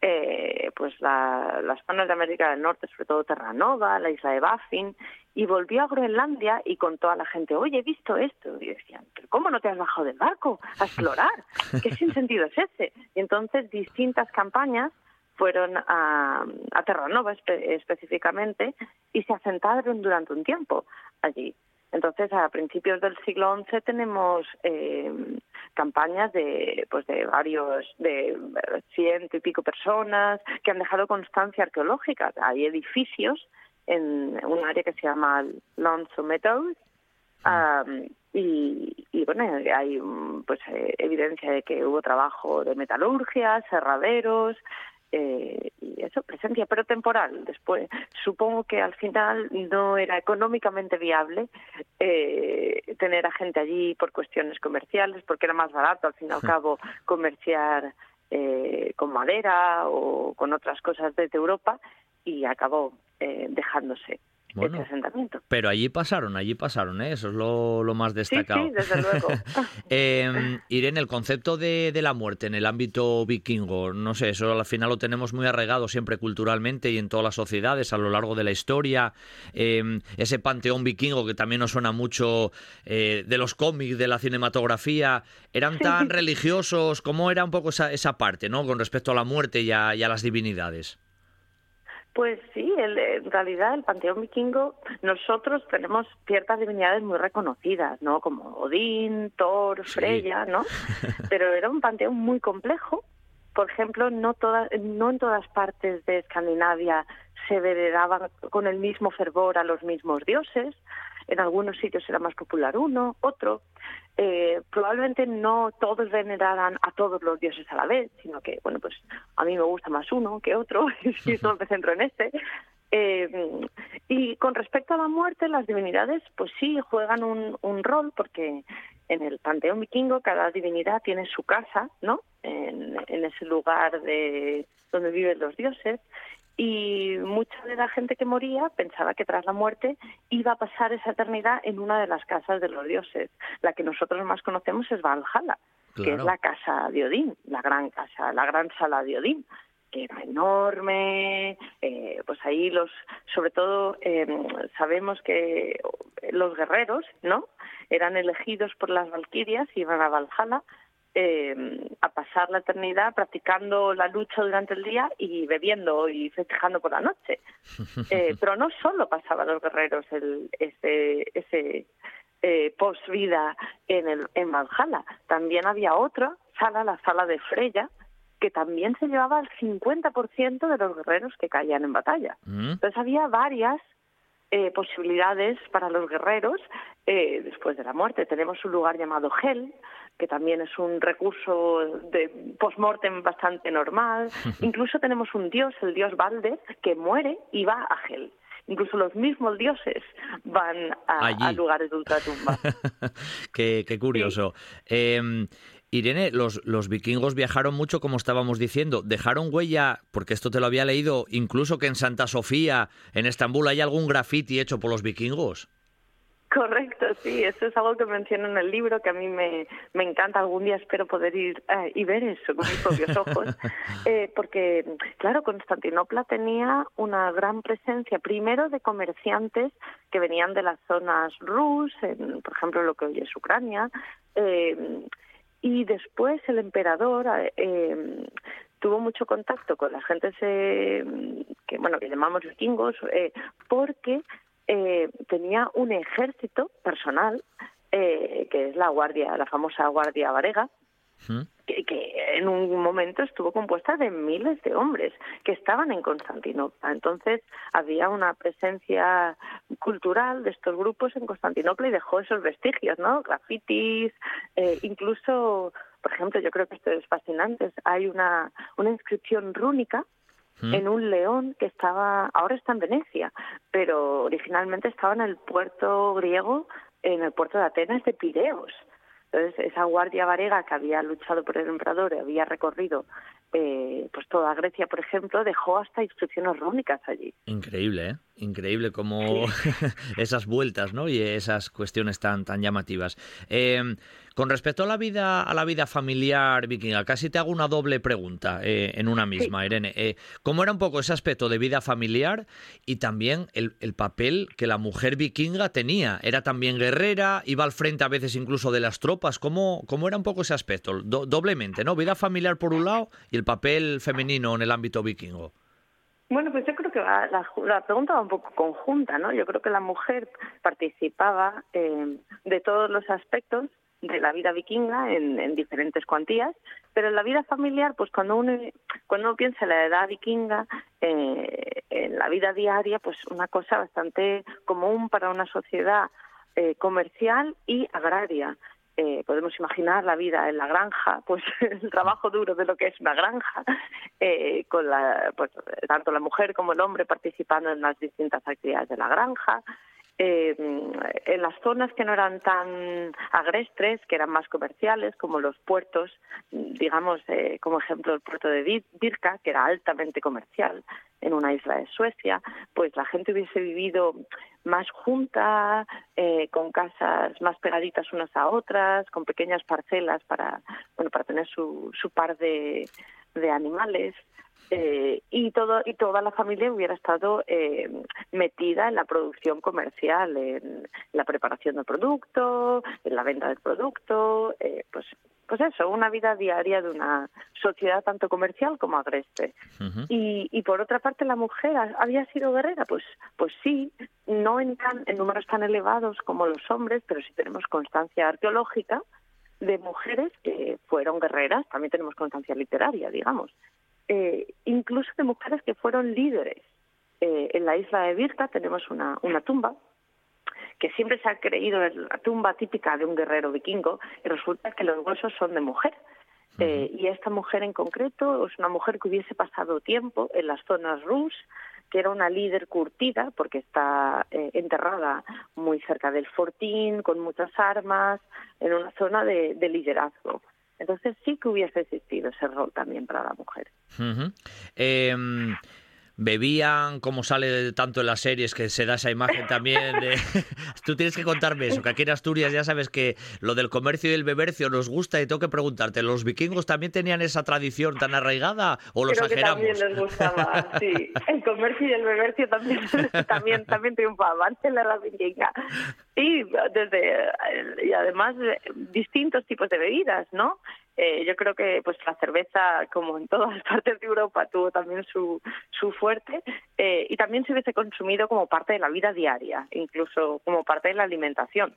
eh, pues las zonas de América del Norte, sobre todo Terranova, la isla de Baffin, y volvió a Groenlandia y contó a la gente, oye, he visto esto. Y decían, ¿pero cómo no te has bajado del barco a explorar? ¿Qué sin sentido es ese? Y entonces distintas campañas fueron a, a Terranova específicamente y se asentaron durante un tiempo allí. Entonces, a principios del siglo XI tenemos eh, campañas de, pues de varios, de ciento y pico personas que han dejado constancia arqueológica. Hay edificios en un área que se llama Lonesome Meadows y, y, bueno, hay pues eh, evidencia de que hubo trabajo de metalurgia, cerraderos, eh, y eso, presencia, pero temporal. Después, supongo que al final no era económicamente viable eh, tener a gente allí por cuestiones comerciales, porque era más barato, al fin y al cabo, comerciar eh, con madera o con otras cosas desde Europa, y acabó eh, dejándose. Bueno, pero allí pasaron, allí pasaron, ¿eh? eso es lo, más destacado. Sí, desde luego. eh, Irene, el concepto de, la muerte en el ámbito vikingo, no sé, eso al final lo tenemos muy arraigado siempre culturalmente y en todas las sociedades a lo largo de la historia. Em, ese panteón vikingo que también nos suena mucho eh, de los cómics, de la cinematografía, ¿eran tan religiosos? ¿Cómo era un poco esa, esa parte, ¿no? Con respecto a la muerte y a las divinidades. Pues sí, en realidad el panteón vikingo, nosotros tenemos ciertas divinidades muy reconocidas, ¿no? Como Odín, Thor, Freya, ¿no? Pero era un panteón muy complejo. Por ejemplo, no, todas, no en todas partes de Escandinavia se veneraban con el mismo fervor a los mismos dioses. En algunos sitios era más popular uno, otro. Eh, probablemente no todos veneraran a todos los dioses a la vez, sino que, bueno, pues a mí me gusta más uno que otro, y solo me centro en este. Eh, y con respecto a la muerte, las divinidades, pues sí, juegan un, rol, porque en el panteón vikingo cada divinidad tiene su casa, ¿no? En, en ese lugar de donde viven los dioses y mucha de la gente que moría pensaba que tras la muerte iba a pasar esa eternidad en una de las casas de los dioses. La que nosotros más conocemos es Valhalla, que es la casa de Odín, la gran casa, la gran sala de Odín que era enorme, eh, pues ahí los, sobre todo eh, sabemos que los guerreros, ¿no? Eran elegidos por las valquirias, iban a Valhalla eh, a pasar la eternidad practicando la lucha durante el día y bebiendo y festejando por la noche. Eh, pero no solo pasaban los guerreros el, ese, ese eh, post-vida en, el, en Valhalla, también había otra sala, la sala de Freya, que también se llevaba el 50% de los guerreros que caían en batalla. Mm. Entonces había varias eh, posibilidades para los guerreros eh, después de la muerte. Tenemos un lugar llamado Hel, que también es un recurso de post-mortem bastante normal. Incluso tenemos un dios, el dios Valde, que muere y va a Hel. Incluso los mismos dioses van a, a lugares de ultratumba. qué, qué curioso. Eh, Irene, los, los vikingos viajaron mucho, como estábamos diciendo. ¿Dejaron huella, porque esto te lo había leído, incluso que en Santa Sofía, en Estambul, hay algún graffiti hecho por los vikingos? Correcto, sí, eso es algo que menciono en el libro, que a mí me, me encanta. Algún día espero poder ir eh, y ver eso con mis propios ojos, eh, porque, claro, Constantinopla tenía una gran presencia, primero de comerciantes que venían de las zonas rus, en, por ejemplo, lo que hoy es Ucrania, eh, y después el emperador eh, tuvo mucho contacto con la gente se, que bueno que llamamos vikingos eh, porque eh, tenía un ejército personal eh, que es la guardia la famosa guardia varega. Que, que en un momento estuvo compuesta de miles de hombres que estaban en Constantinopla. Entonces había una presencia cultural de estos grupos en Constantinopla y dejó esos vestigios, ¿no? Grafitis, eh, incluso, por ejemplo, yo creo que esto es fascinante, hay una, una inscripción rúnica ¿Mm? en un león que estaba, ahora está en Venecia, pero originalmente estaba en el puerto griego, en el puerto de Atenas de Pireos. Entonces, esa guardia varega que había luchado por el emperador y había recorrido eh, pues toda Grecia, por ejemplo, dejó hasta instrucciones rúnicas allí. Increíble, ¿eh? Increíble como esas vueltas, ¿no? Y esas cuestiones tan, tan llamativas. Eh, con respecto a la vida, a la vida familiar vikinga, casi te hago una doble pregunta eh, en una misma, Irene. Eh, ¿Cómo era un poco ese aspecto de vida familiar y también el, el papel que la mujer vikinga tenía? ¿Era también guerrera? ¿Iba al frente a veces incluso de las tropas? ¿Cómo, cómo era un poco ese aspecto? Do- doblemente, ¿no? Vida familiar por un lado y el papel femenino en el ámbito vikingo. Bueno, pues yo creo que la, pregunta va un poco conjunta, ¿no? Yo creo que la mujer participaba eh, de todos los aspectos de la vida vikinga en, en diferentes cuantías, pero en la vida familiar, pues cuando uno, cuando uno piensa en la edad vikinga, eh, en la vida diaria, pues una cosa bastante común para una sociedad eh, comercial y agraria. Eh, podemos imaginar la vida en la granja, pues el trabajo duro de lo que es una granja, eh, con la, pues, tanto la mujer como el hombre participando en las distintas actividades de la granja, eh, en las zonas que no eran tan agrestres, que eran más comerciales, como los puertos, digamos, eh, como ejemplo el puerto de Bir- Birka, que era altamente comercial en una isla de Suecia, pues la gente hubiese vivido más junta, eh, con casas más pegaditas unas a otras, con pequeñas parcelas para, bueno, para tener su, su par de animales. Eh, y todo y toda la familia hubiera estado eh, metida en la producción comercial, en la preparación del producto, en la venta del producto, eh, pues pues eso, una vida diaria de una sociedad tanto comercial como agreste. Y, y por otra parte, la mujer ha- había sido guerrera, pues, pues sí, no en, tan, en números tan elevados como los hombres, pero sí tenemos constancia arqueológica de mujeres que fueron guerreras, también tenemos constancia literaria, digamos, eh, incluso de mujeres que fueron líderes eh, en la isla de Birka tenemos una, una tumba que siempre se ha creído es la tumba típica de un guerrero vikingo y resulta que los huesos son de mujer. Eh, y esta mujer en concreto es una mujer que hubiese pasado tiempo en las zonas Rus, que era una líder curtida porque está eh, enterrada muy cerca del fortín, con muchas armas, en una zona de, liderazgo. Entonces sí que hubiese existido ese rol también para la mujer bebían, como sale tanto en las series que se da esa imagen también de... Tú tienes que contarme eso, que aquí en Asturias ya sabes que lo del comercio y el bebercio nos gusta y tengo que preguntarte, ¿los vikingos también tenían esa tradición tan arraigada o los Creo exageramos? Que también les gustaba, sí. El comercio y el bebercio también, también, también triunfaban en la edad vikinga. Y, desde, y además distintos tipos de bebidas, ¿no? Eh, yo creo que pues la cerveza, como en todas partes de Europa, tuvo también su, su fuerte eh, y también se hubiese consumido como parte de la vida diaria, incluso como parte de la alimentación.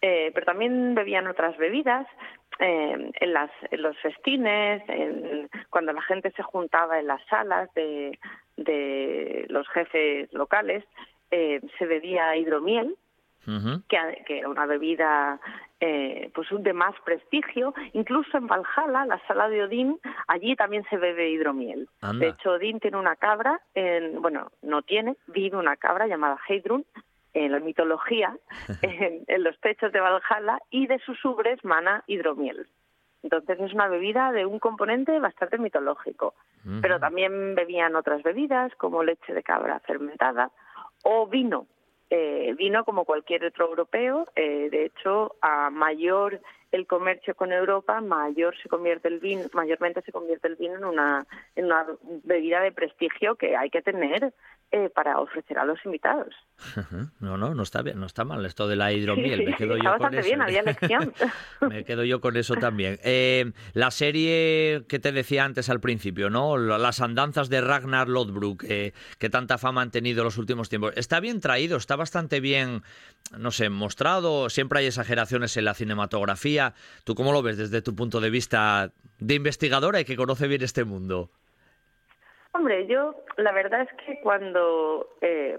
Eh, pero también bebían otras bebidas en, las, en los festines, en, cuando la gente se juntaba en las salas de, de los jefes locales, se bebía hidromiel, que, que, era una bebida eh, pues de más prestigio. Incluso en Valhalla, la sala de Odín, allí también se bebe hidromiel. De hecho, Odín tiene una cabra, en, bueno, no tiene, vive una cabra llamada Heidrun, en la mitología, en, los techos de Valhalla, y de sus ubres mana hidromiel. Entonces es una bebida de un componente bastante mitológico. Pero también bebían otras bebidas como leche de cabra fermentada o vino, eh, vino como cualquier otro europeo. Eh, de hecho, a mayor el comercio con Europa, mayor se convierte el vino, mayormente se convierte el vino en una, en una bebida de prestigio que hay que tener eh, para ofrecer a los invitados. No, no, no está bien, no está mal esto de la hidromiel. me quedo yo con bien, había lección. me quedo yo con eso también. Eh, la serie que te decía antes al principio, ¿no? Las andanzas de Ragnar Lodbrok, que tanta fama han tenido los últimos tiempos. Está bien traído, está bastante bien, no sé, mostrado. Siempre hay exageraciones en la cinematografía. ¿Tú cómo lo ves desde tu punto de vista de investigadora y que conoce bien este mundo? Hombre, yo la verdad es que cuando eh,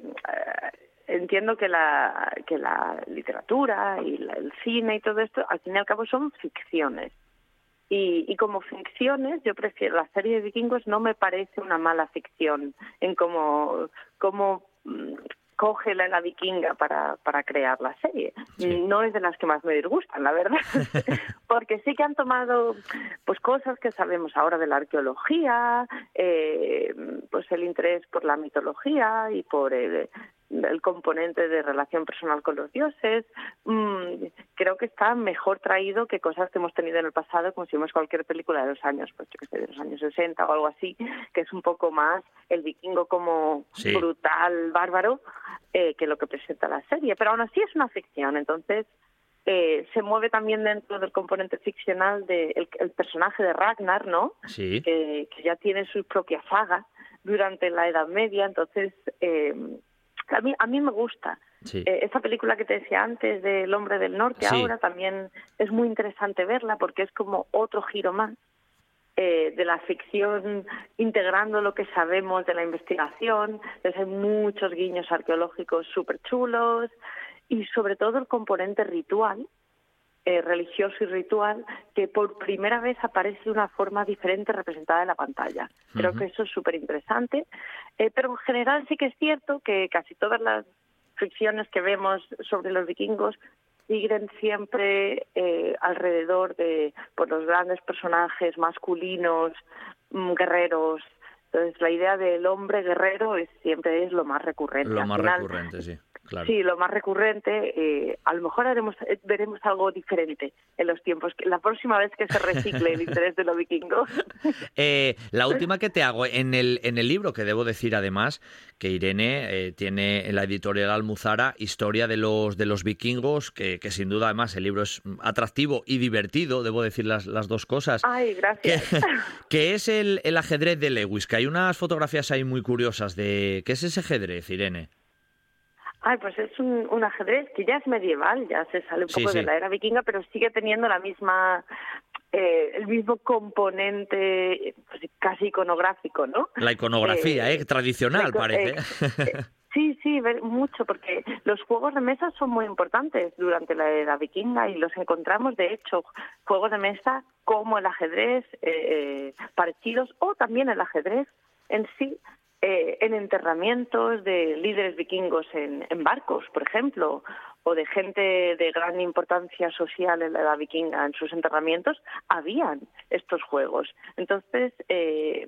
entiendo que la, que la literatura y el cine y todo esto, al fin y al cabo son ficciones. Y, y, como ficciones, yo prefiero la serie de vikingos, no me parece una mala ficción en cómo, cómo mm, coge la, la vikinga para, para crear la serie. No es de las que más me disgustan, la verdad, porque sí que han tomado pues cosas que sabemos ahora de la arqueología, eh, pues el interés por la mitología y por el, el componente de relación personal con los dioses, mm, creo que está mejor traído que cosas que hemos tenido en el pasado, como si vemos cualquier película de los años, pues yo que sé, de los años 60 o algo así, que es un poco más el vikingo como brutal, bárbaro, eh, que lo que presenta la serie. Pero aún así es una ficción, entonces eh, se mueve también dentro del componente ficcional del el personaje de Ragnar, ¿no? Sí. que ya tiene su propia saga durante la Edad Media, entonces eh, a mí, a mí me gusta. Eh, esa película que te decía antes de El hombre del norte ahora también es muy interesante verla porque es como otro giro más eh, de la ficción integrando lo que sabemos de la investigación. Entonces hay muchos guiños arqueológicos súper chulos y sobre todo el componente ritual eh, religioso y ritual que por primera vez aparece de una forma diferente representada en la pantalla. Creo que eso es súper interesante, eh, pero en general sí que es cierto que casi todas las ficciones que vemos sobre los vikingos siguen siempre eh, alrededor de por los grandes personajes masculinos, mm, guerreros. Entonces la idea del hombre guerrero es, siempre es lo más recurrente. Lo más recurrente, sí. Sí, lo más recurrente. Eh, a lo mejor haremos, eh, veremos algo diferente en los tiempos. La próxima vez que se recicle el interés de los vikingos. Eh, la última que te hago, en el, en el libro, que debo decir además, que Irene tiene en la editorial Almuzara Historia de los, de los vikingos, que, que, sin duda además el libro es atractivo y divertido, debo decir las, las dos cosas. Ay, gracias. Que, es el, el ajedrez de Lewis, que hay unas fotografías ahí muy curiosas de... ¿Qué es ese ajedrez, Irene? Ay, pues es un, ajedrez que ya es medieval, ya se sale un poco de la era vikinga, pero sigue teniendo la misma eh, el mismo componente pues, casi iconográfico, ¿no? La iconografía, ¿eh? Tradicional, parece. Sí, sí, mucho, porque los juegos de mesa son muy importantes durante la era vikinga y los encontramos, de hecho, juegos de mesa como el ajedrez, eh, parecidos, o también el ajedrez en sí, eh, en enterramientos de líderes vikingos en, barcos, por ejemplo, o de gente de gran importancia social en la vikinga en sus enterramientos, habían estos juegos. Entonces, eh,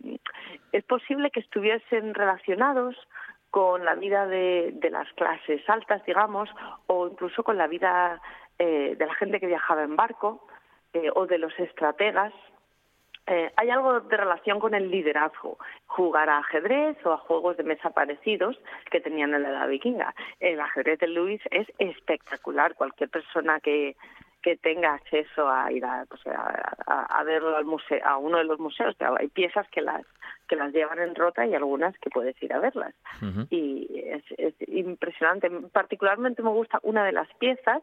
es posible que estuviesen relacionados con la vida de, las clases altas, digamos, o incluso con la vida eh, de la gente que viajaba en barco eh, o de los estrategas. Eh, hay algo de relación con el liderazgo, jugar a ajedrez o a juegos de mesa parecidos que tenían en la edad vikinga. El ajedrez de Luis es espectacular. Cualquier persona que, que tenga acceso a ir a, pues, a, verlo al museo, a uno de los museos. Hay piezas que las que las llevan en rota y algunas que puedes ir a verlas. Y es, es, impresionante. Particularmente me gusta una de las piezas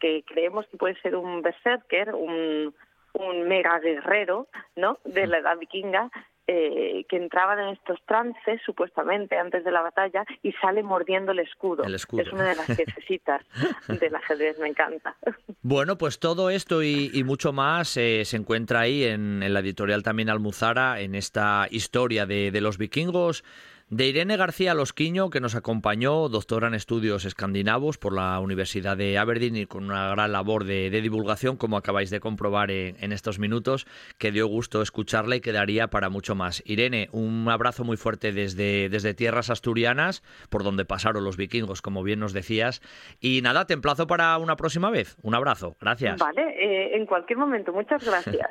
que creemos que puede ser un berserker, un, un mega guerrero, ¿no? De la edad vikinga, eh, que entraban en estos trances supuestamente antes de la batalla y sale mordiendo el escudo. Es una de las piececitas del ajedrez, me encanta. Bueno, pues todo esto y, mucho más eh, se encuentra ahí en, en, la editorial también Almuzara, en esta historia de, de los vikingos de Irene García Losquiño, que nos acompañó, doctora en estudios escandinavos por la Universidad de Aberdeen y con una gran labor de, divulgación, como acabáis de comprobar en, estos minutos, que dio gusto escucharla y quedaría para mucho más. Irene, un abrazo muy fuerte desde, desde tierras asturianas, por donde pasaron los vikingos, como bien nos decías. Y nada, te emplazo para una próxima vez. Un abrazo. Gracias. Vale, eh, en cualquier momento. Muchas gracias.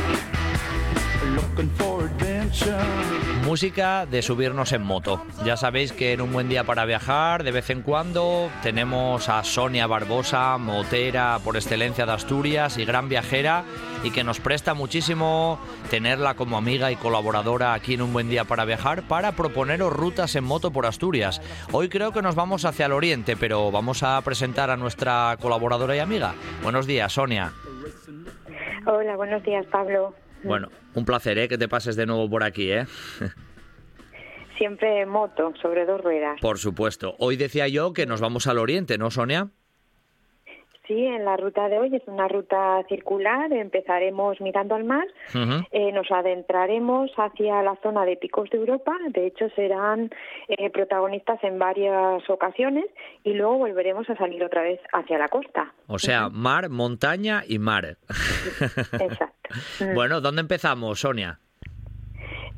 Música de subirnos en moto. Ya sabéis que en un buen día para viajar, de vez en cuando, tenemos a Sonia Barbosa, motera por excelencia de Asturias y gran viajera, y que nos presta muchísimo tenerla como amiga y colaboradora aquí en un buen día para viajar para proponeros rutas en moto por Asturias. Hoy creo que nos vamos hacia el oriente, pero vamos a presentar a nuestra colaboradora y amiga. Buenos días, Sonia. Hola, buenos días, Pablo. Bueno, un placer, ¿eh? Que te pases de nuevo por aquí, ¿eh? Siempre moto, sobre dos ruedas. Por supuesto. Hoy decía yo que nos vamos al oriente, ¿no, Sonia? Sí, en la ruta de hoy es una ruta circular. Empezaremos mirando al mar, eh, nos adentraremos hacia la zona de picos de Europa. De hecho, serán eh, protagonistas en varias ocasiones y luego volveremos a salir otra vez hacia la costa. O sea, mar, montaña y mar. Exacto. bueno, ¿dónde empezamos, Sonia?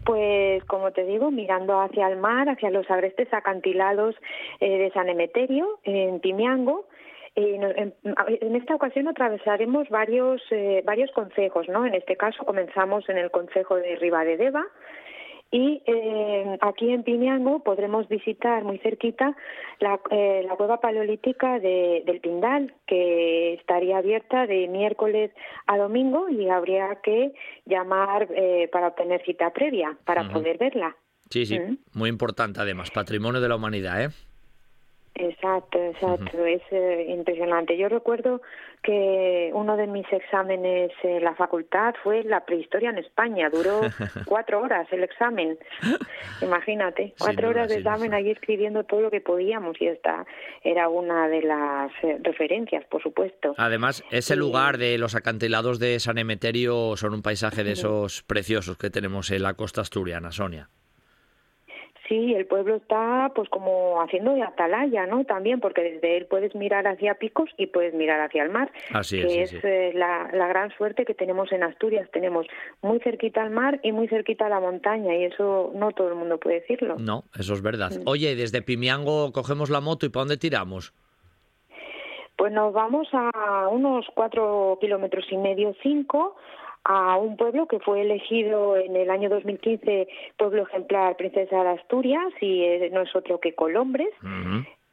Pues como te digo, mirando hacia el mar, hacia los agrestes acantilados eh, de San Emeterio, en Timiango, en, esta ocasión atravesaremos varios, eh, varios concejos, ¿no? En este caso comenzamos en el concejo de Deva y eh, aquí en Pimiango podremos visitar muy cerquita la, eh, la cueva paleolítica de, del Pindal, que estaría abierta de miércoles a domingo y habría que llamar para obtener cita previa para poder verla. Sí, sí, muy importante además, patrimonio de la humanidad, ¿eh? Exacto, exacto, es eh, impresionante. Yo recuerdo que uno de mis exámenes en la facultad fue la prehistoria en España, duró cuatro horas el examen, imagínate, cuatro horas de examen ahí escribiendo todo lo que podíamos y esta era una de las eh, referencias, por supuesto. Además, ese lugar de los acantilados de San Emeterio son un paisaje de esos preciosos que tenemos en la costa asturiana, Sonia. Sí, el pueblo está pues como haciendo de atalaya, ¿no? También porque desde él puedes mirar hacia Picos y puedes mirar hacia el mar. Así es. Que es eh, la, gran suerte que tenemos en Asturias. Tenemos muy cerquita al mar y muy cerquita a la montaña y eso no todo el mundo puede decirlo. No, eso es verdad. Mm. Oye, desde Pimiango cogemos la moto y ¿para dónde tiramos? Pues nos vamos a unos cuatro kilómetros y medio, cinco, a un pueblo que fue elegido en el año 2015 pueblo ejemplar princesa de Asturias y no es otro que Colombres.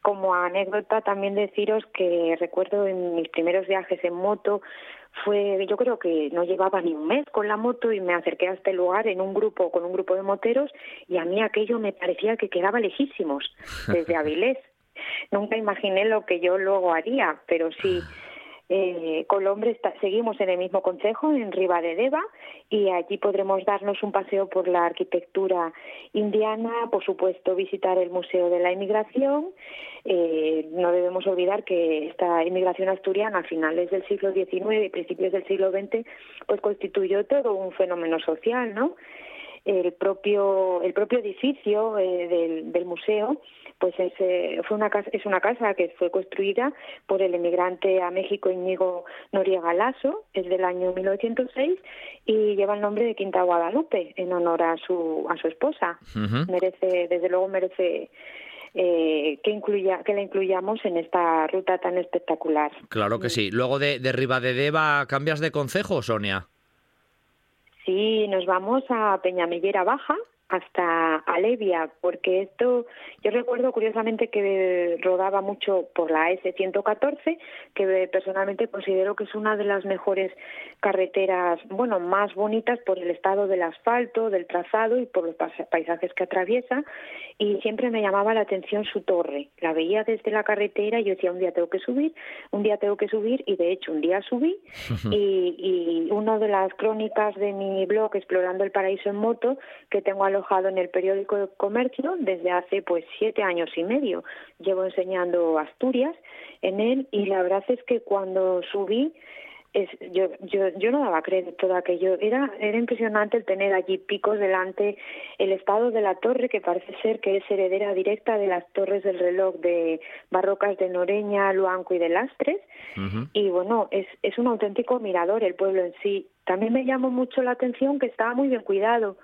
como anécdota también deciros que recuerdo en mis primeros viajes en moto fue yo creo que no llevaba ni un mes con la moto y me acerqué a este lugar en un grupo con un grupo de moteros y a mí aquello me parecía que quedaba lejísimos desde Avilés. Nunca imaginé lo que yo luego haría pero sí eh, Colombre seguimos en el mismo consejo, en Riva y allí podremos darnos un paseo por la arquitectura indiana, por supuesto visitar el Museo de la Inmigración. Eh, no debemos olvidar que esta inmigración asturiana a finales del siglo XIX y principios del siglo XX pues constituyó todo un fenómeno social, ¿no? El propio, el propio edificio eh, del, del museo pues es, eh, fue una casa, es una casa que fue construida por el emigrante a México Íñigo Noriega Lasso, es del año 1906 y lleva el nombre de Quinta Guadalupe en honor a su a su esposa. Merece, desde luego merece eh, que incluya que la incluyamos en esta ruta tan espectacular. Claro que sí. Luego de, de Ribadedeva, ¿cambias de consejo, Sonia? Sí, nos vamos a Peñamellera Baja, hasta Alevia, porque esto, yo recuerdo curiosamente que rodaba mucho por la S114, que personalmente considero que es una de las mejores carreteras, bueno, más bonitas por el estado del asfalto, del trazado y por los paisajes que atraviesa, y siempre me llamaba la atención su torre. La veía desde la carretera y yo decía, un día tengo que subir, un día tengo que subir, y de hecho un día subí, y, y una de las crónicas de mi blog, Explorando el Paraíso en Moto, que tengo a en el periódico de Comercio desde hace pues siete años y medio. Llevo enseñando Asturias en él y la verdad es que cuando subí es, yo, yo, yo no daba crédito de aquello. Era, era impresionante el tener allí picos delante, el estado de la torre, que parece ser que es heredera directa de las torres del reloj de Barrocas de Noreña, Luanco y de Lastres. Y bueno, es, es un auténtico mirador el pueblo en sí. También me llamó mucho la atención que estaba muy bien cuidado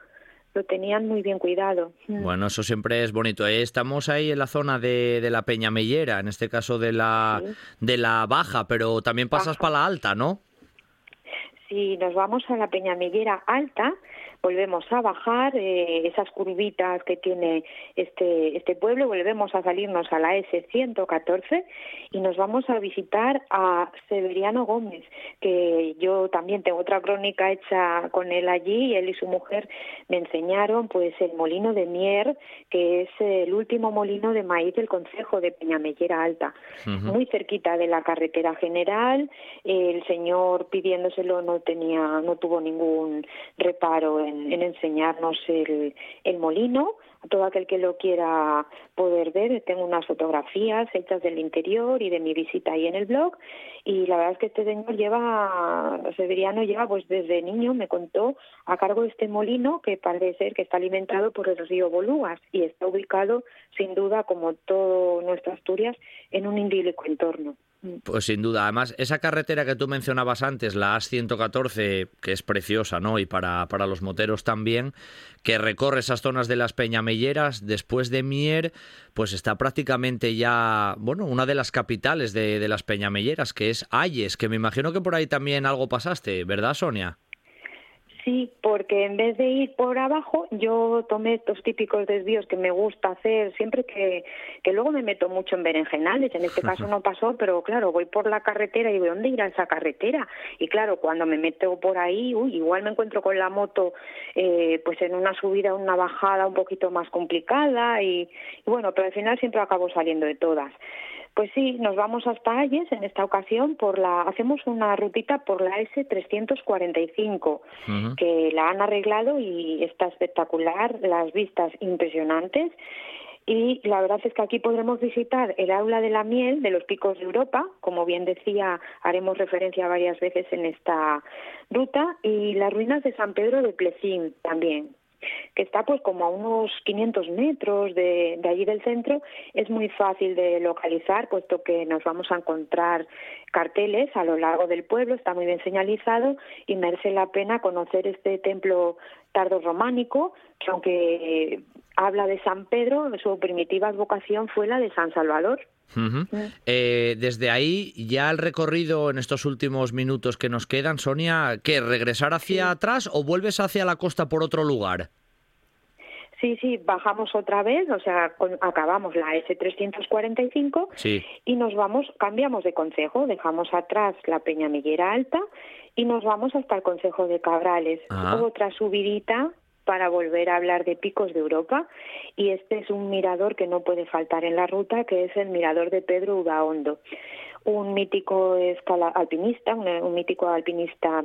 lo tenían muy bien cuidado. Mm. Bueno, eso siempre es bonito. ¿eh? Estamos ahí en la zona de, de la Peñamellera, en este caso de la, de la baja, pero también pasas para la alta, ¿no? Si nos vamos a la Peñamellera alta, volvemos a bajar eh, esas curvitas que tiene este, este pueblo, volvemos a salirnos a la S114 y nos vamos a visitar a Severiano Gómez, que yo también tengo otra crónica hecha con él allí, él y su mujer me enseñaron pues el molino de Mier, que es el último molino de maíz del Consejo de Peñamellera Alta, muy cerquita de la carretera general, el señor pidiéndoselo no tenía, no tuvo ningún reparo en en, enseñarnos el, el molino a todo aquel que lo quiera poder ver. Tengo unas fotografías hechas del interior y de mi visita ahí en el blog. Y la verdad es que este señor lleva, Severiano lleva pues desde niño, me contó, a cargo de este molino que parece ser que está alimentado por el río Bolúas y está ubicado sin duda como todo nuestra Asturias en un idílico entorno. Pues sin duda. Además, esa carretera que tú mencionabas antes, la AS-114, que es preciosa, ¿no? Y para, para los moteros también, que recorre esas zonas de las Peñamelleras, después de Mier, pues está prácticamente ya, bueno, una de las capitales de, de las Peñamelleras, que es Ayes, que me imagino que por ahí también algo pasaste, ¿verdad, Sonia? Sí, porque en vez de ir por abajo, yo tomé estos típicos desvíos que me gusta hacer siempre que, que luego me meto mucho en berenjenales. En este caso no pasó, pero claro, voy por la carretera y digo, ¿dónde irá esa carretera? Y claro, cuando me meto por ahí, uy, igual me encuentro con la moto eh, pues en una subida, una bajada un poquito más complicada y, y bueno, pero al final siempre acabo saliendo de todas. Pues sí, nos vamos hasta Ayes en esta ocasión por la hacemos una rutita por la S345 que la han arreglado y está espectacular, las vistas impresionantes. Y la verdad es que aquí podremos visitar el aula de la miel de los picos de Europa, como bien decía, haremos referencia varias veces en esta ruta. Y las ruinas de San Pedro de Plecín también que está pues como a unos 500 metros de, de allí del centro, es muy fácil de localizar, puesto que nos vamos a encontrar carteles a lo largo del pueblo, está muy bien señalizado y merece la pena conocer este templo tardo románico, que aunque habla de San Pedro, su primitiva vocación fue la de San Salvador. Eh, desde ahí, ya el recorrido en estos últimos minutos que nos quedan, Sonia, ¿qué? ¿Regresar hacia atrás o vuelves hacia la costa por otro lugar? Sí, sí, bajamos otra vez, o sea, acabamos la S345 sí. y nos vamos, cambiamos de consejo, dejamos atrás la Peña Miguera Alta y nos vamos hasta el consejo de Cabrales. Ah. Otra subidita para volver a hablar de picos de Europa. Y este es un mirador que no puede faltar en la ruta, que es el mirador de Pedro Udaondo, un mítico escala alpinista, un, mítico alpinista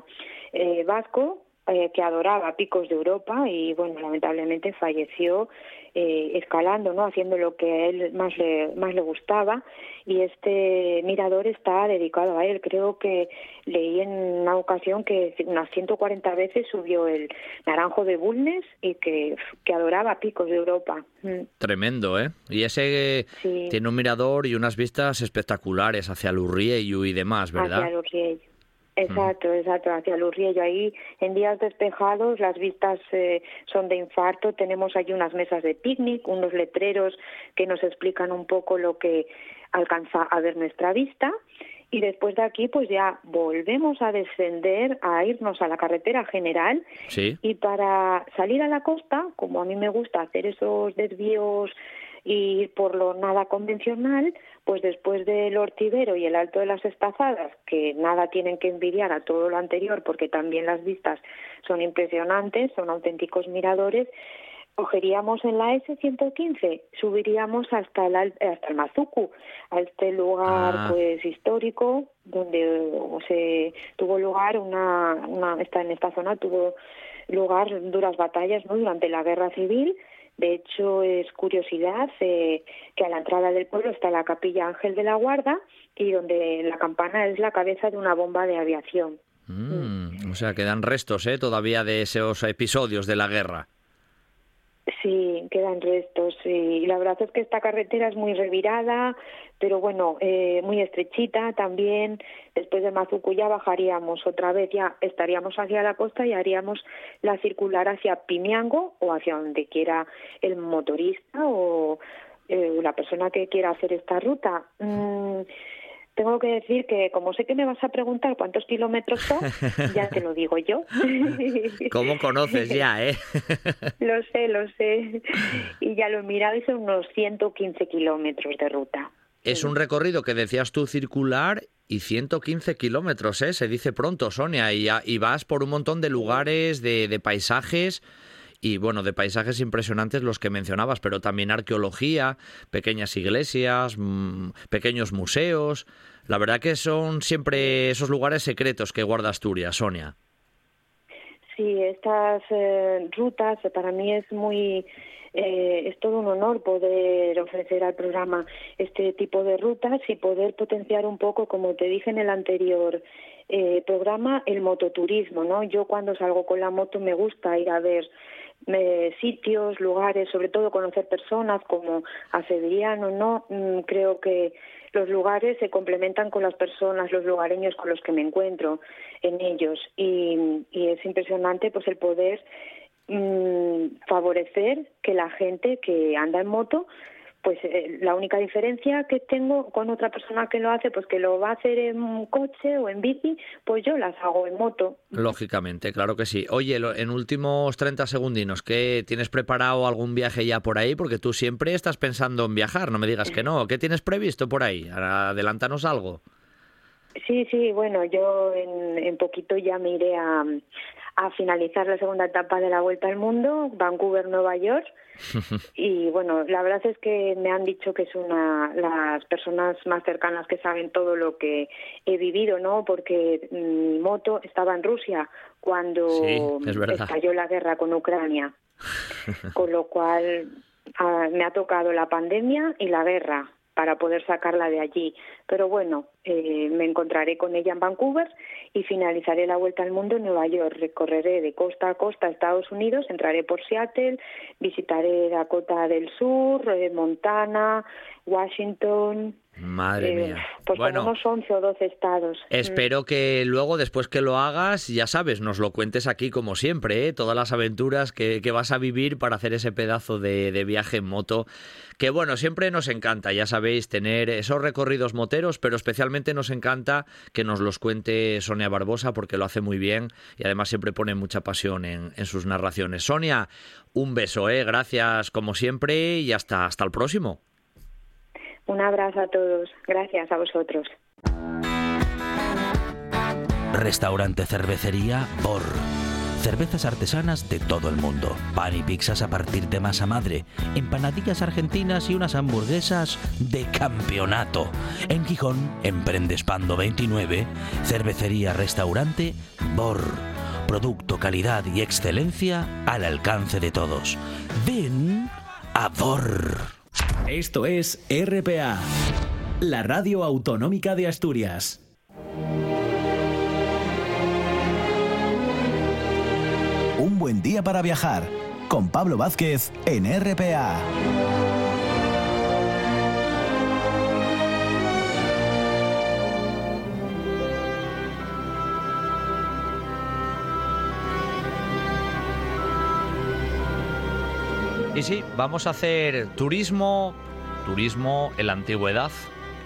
eh, vasco eh, que adoraba picos de Europa y bueno lamentablemente falleció eh, escalando no haciendo lo que a él más le más le gustaba y este mirador está dedicado a él creo que leí en una ocasión que unas 140 veces subió el Naranjo de Bulnes y que, que adoraba picos de Europa Mm. Tremendo, ¿eh? Y ese Sí. tiene un mirador y unas vistas espectaculares hacia Lurriello y demás, ¿verdad? Hacia. Exacto, exacto, hacia Lurriello. Ahí en días despejados las vistas eh, son de infarto. Tenemos allí unas mesas de picnic, unos letreros que nos explican un poco lo que alcanza a ver nuestra vista. Y después de aquí, pues ya volvemos a descender, a irnos a la carretera general Sí. y para salir a la costa, como a mí me gusta hacer esos desvíos y por lo nada convencional, pues después del Ortivero y el Alto de las Estazadas, que nada tienen que envidiar a todo lo anterior porque también las vistas son impresionantes, son auténticos miradores, cogeríamos en la S115, subiríamos hasta el, hasta el Mazucu, a este lugar Ah. pues histórico donde se tuvo lugar una, una esta, en esta zona tuvo lugar duras batallas ¿no? durante la guerra civil. De hecho, es curiosidad eh, que a la entrada del pueblo está la capilla Ángel de la Guarda y donde la campana es la cabeza de una bomba de aviación. Mm, o sea, quedan restos, ¿eh? Todavía de esos episodios de la guerra. Sí, quedan restos. sí. La verdad es que esta carretera es muy revirada, pero bueno, eh, muy estrechita también. Después de Mazucu ya bajaríamos otra vez, ya estaríamos hacia la costa y haríamos la circular hacia Pimiango o hacia donde quiera el motorista o eh, la persona que quiera hacer esta ruta. Mm, tengo que decir que como sé que me vas a preguntar cuántos kilómetros son, ya te lo digo yo. ¿Cómo conoces ya, eh? Lo sé, lo sé. Y ya lo he mirado y son unos 115 kilómetros de ruta. Es un recorrido que decías tú circular y 115 kilómetros, ¿eh? Se dice pronto, Sonia, y, y vas por un montón de lugares, de, de paisajes y bueno, de paisajes impresionantes los que mencionabas, pero también arqueología, pequeñas iglesias, mm, pequeños museos. La verdad que son siempre esos lugares secretos que guarda Asturias, Sonia. Sí, estas eh, rutas eh, para mí es muy eh, es todo un honor poder ofrecer al programa este tipo de rutas y poder potenciar un poco, como te dije en el anterior eh, programa, el mototurismo, ¿no? Yo cuando salgo con la moto me gusta ir a ver eh, sitios, lugares, sobre todo conocer personas como a Sevillano, ¿no? Mm, creo que los lugares se complementan con las personas, los lugareños con los que me encuentro en ellos y, y es impresionante pues el poder mm, favorecer que la gente que anda en moto pues eh, la única diferencia que tengo con otra persona que lo hace, pues que lo va a hacer en coche o en bici, pues yo las hago en moto. Lógicamente, claro que sí. Oye, lo- en últimos 30 segundinos, ¿qué tienes preparado algún viaje ya por ahí? Porque tú siempre estás pensando en viajar, no me digas que no. ¿Qué tienes previsto por ahí? Adelántanos algo. Sí, sí, bueno, yo en, en poquito ya me iré a, a finalizar la segunda etapa de la Vuelta al Mundo, Vancouver, Nueva York. Y bueno, la verdad es que me han dicho que es una las personas más cercanas que saben todo lo que he vivido, ¿no? Porque mi moto estaba en Rusia cuando Sí, es estalló la guerra con Ucrania, con lo cual ah, me ha tocado la pandemia y la guerra para poder sacarla de allí. Pero bueno, eh, me encontraré con ella en Vancouver y finalizaré la vuelta al mundo en Nueva York. Recorreré de costa a costa Estados Unidos, entraré por Seattle, visitaré Dakota del Sur, eh, Montana, Washington, Madre Eh, mía. Pues bueno, 11 o 12 estados. espero que luego, después que lo hagas, ya sabes, nos lo cuentes aquí como siempre, ¿eh? todas las aventuras que, que vas a vivir para hacer ese pedazo de, de viaje en moto. Que bueno, siempre nos encanta, ya sabéis, tener esos recorridos moteros, pero especialmente nos encanta que nos los cuente Sonia Barbosa porque lo hace muy bien y además siempre pone mucha pasión en, en sus narraciones. Sonia, un beso, ¿eh? gracias como siempre y hasta, hasta el próximo. Un abrazo a todos. Gracias a vosotros. Restaurante Cervecería Bor. Cervezas artesanas de todo el mundo. Pan y pizzas a partir de masa madre. Empanadillas argentinas y unas hamburguesas de campeonato. En Gijón, en Prendespando 29, Cervecería Restaurante Bor. Producto, calidad y excelencia al alcance de todos. Ven a Bor. Esto es RPA, la radio autonómica de Asturias. Un buen día para viajar con Pablo Vázquez en RPA. Y sí, vamos a hacer turismo, turismo en la antigüedad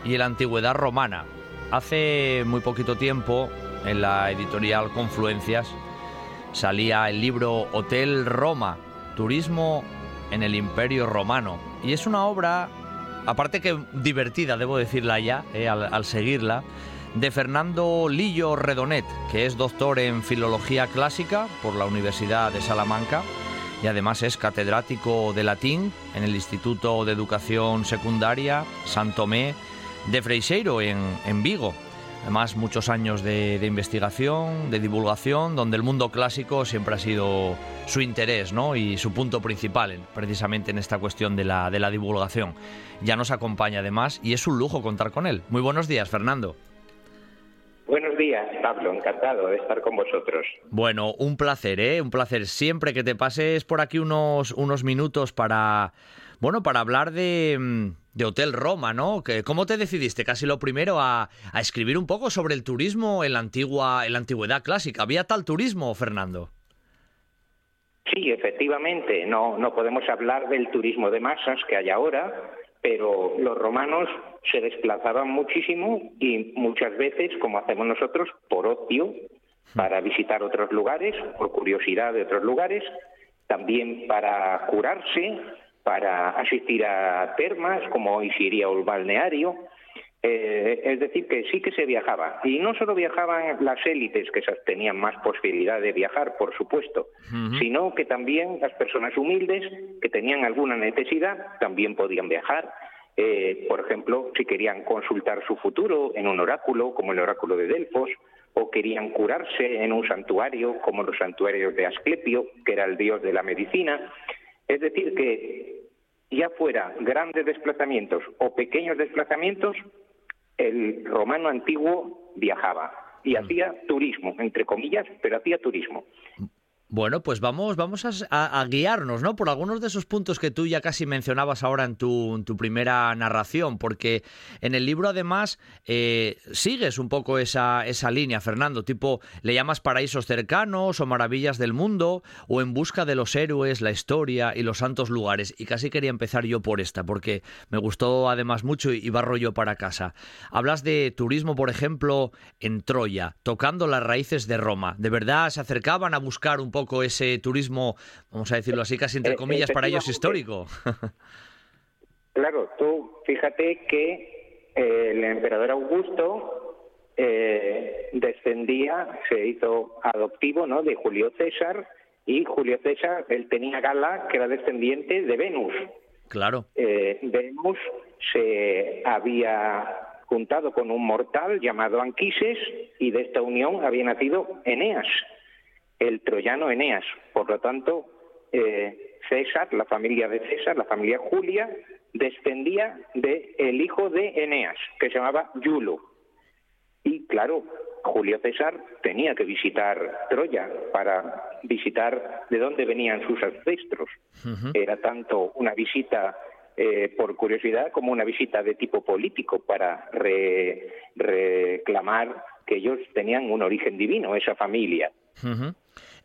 y en la antigüedad romana. Hace muy poquito tiempo, en la editorial Confluencias, salía el libro Hotel Roma, Turismo en el Imperio Romano. Y es una obra, aparte que divertida, debo decirla ya, eh, al, al seguirla, de Fernando Lillo Redonet, que es doctor en Filología Clásica por la Universidad de Salamanca y además es catedrático de latín en el Instituto de Educación Secundaria San Tomé de Freixeiro en, Vigo. Además, muchos años de, investigación, de divulgación, donde el mundo clásico siempre ha sido su interés ¿no? y su punto principal, en- precisamente en esta cuestión de la, de la divulgación. Ya nos acompaña además y es un lujo contar con él. Muy buenos días, Fernando. Buenos días, Pablo. Encantado de estar con vosotros. Bueno, un placer, ¿eh? Un placer. Siempre que te pases por aquí unos, unos minutos para, bueno, para hablar de, mm, de Hotel Roma, ¿no? ¿Cómo te decidiste casi lo primero a, a escribir un poco sobre el turismo en la, antigua, en la antigüedad clásica? ¿Había tal turismo, Fernando? Sí, efectivamente, no, no podemos hablar del turismo de masas que hay ahora, pero los romanos se desplazaban muchísimo y muchas veces, como hacemos nosotros, por ocio, para visitar otros lugares, por curiosidad de otros lugares, también para curarse, para asistir a termas, como hoy se iría a un balneario. Eh, es decir, que sí que se viajaba. Y no solo viajaban las élites, que esas tenían más posibilidad de viajar, por supuesto, sino que también las personas humildes que tenían alguna necesidad también podían viajar. Eh, por ejemplo, si querían consultar su futuro en un oráculo, como el oráculo de Delfos, o querían curarse en un santuario, como los santuarios de Asclepio, que era el dios de la medicina. Es decir, que ya fuera grandes desplazamientos o pequeños desplazamientos, el romano antiguo viajaba y hacía turismo, entre comillas, pero hacía turismo. Bueno, pues vamos, vamos a, guiarnos, ¿no? Por algunos de esos puntos que tú ya casi mencionabas ahora en tu, primera narración, porque en el libro además eh, sigues un poco esa, esa línea, Fernando, tipo, le llamas paraísos cercanos o maravillas del mundo, o en busca de los héroes, la historia y los santos lugares. Y casi quería empezar yo por esta, porque me gustó además mucho y barro yo para casa. Hablas de turismo, por ejemplo, en Troya, tocando las raíces de Roma. ¿De verdad se acercaban a buscar un poco ese turismo, vamos a decirlo así, casi entre Eh, comillas, para ellos histórico? Claro, tú fíjate que eh, el emperador Augusto eh, descendía, se hizo adoptivo ¿no? de Julio César y Julio César, él tenía Gala, que era descendiente de Venus. Claro. Eh, Venus se había juntado con un mortal llamado Anquises y de esta unión había nacido Eneas, el troyano Eneas. Por lo tanto, eh, César, la familia de César, la familia Julia, descendía del el hijo de Eneas, que se llamaba Yulo. Y claro, Julio César tenía que visitar Troya para visitar de dónde venían sus ancestros. Era tanto una visita eh, por curiosidad como una visita de tipo político para reclamar que ellos tenían un origen divino, esa familia.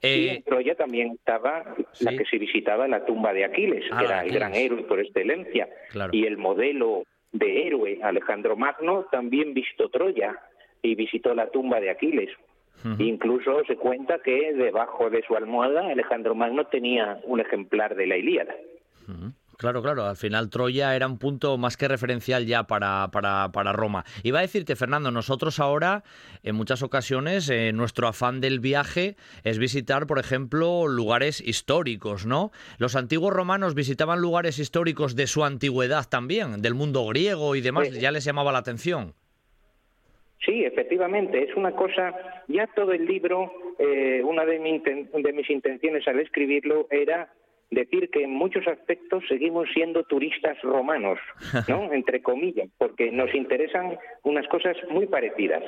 Y en Troya también estaba la que se visitaba la tumba de Aquiles, que ah, era el gran héroe por excelencia. Y el modelo de héroe, Alejandro Magno, también visitó Troya y visitó la tumba de Aquiles. Incluso se cuenta que debajo de su almohada Alejandro Magno tenía un ejemplar de la Ilíada. Claro, claro, al final Troya era un punto más que referencial ya para, para, para Roma. Iba a decirte, Fernando, nosotros ahora, en muchas ocasiones, eh, nuestro afán del viaje es visitar, por ejemplo, lugares históricos, ¿no? Los antiguos romanos visitaban lugares históricos de su antigüedad también, del mundo griego y demás, ya les llamaba la atención. Sí, efectivamente, es una cosa, ya todo el libro, eh, una de, de mis intenciones al escribirlo era decir que en muchos aspectos seguimos siendo turistas romanos, ¿no? Entre comillas, porque nos interesan unas cosas muy parecidas.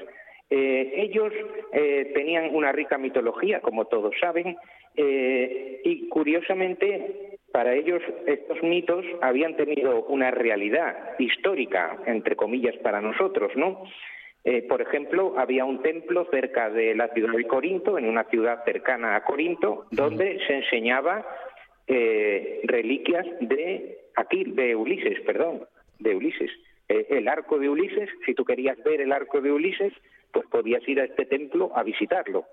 Eh, ellos eh, tenían una rica mitología, como todos saben, eh, y curiosamente para ellos estos mitos habían tenido una realidad histórica, entre comillas, para nosotros, ¿no? por ejemplo, había un templo cerca de la ciudad de Corinto, en una ciudad cercana a Corinto, donde se enseñaba eh, reliquias de aquí, de Ulises, perdón, de Ulises. Eh, el arco de Ulises, si tú querías ver el arco de Ulises, pues podías ir a este templo a visitarlo.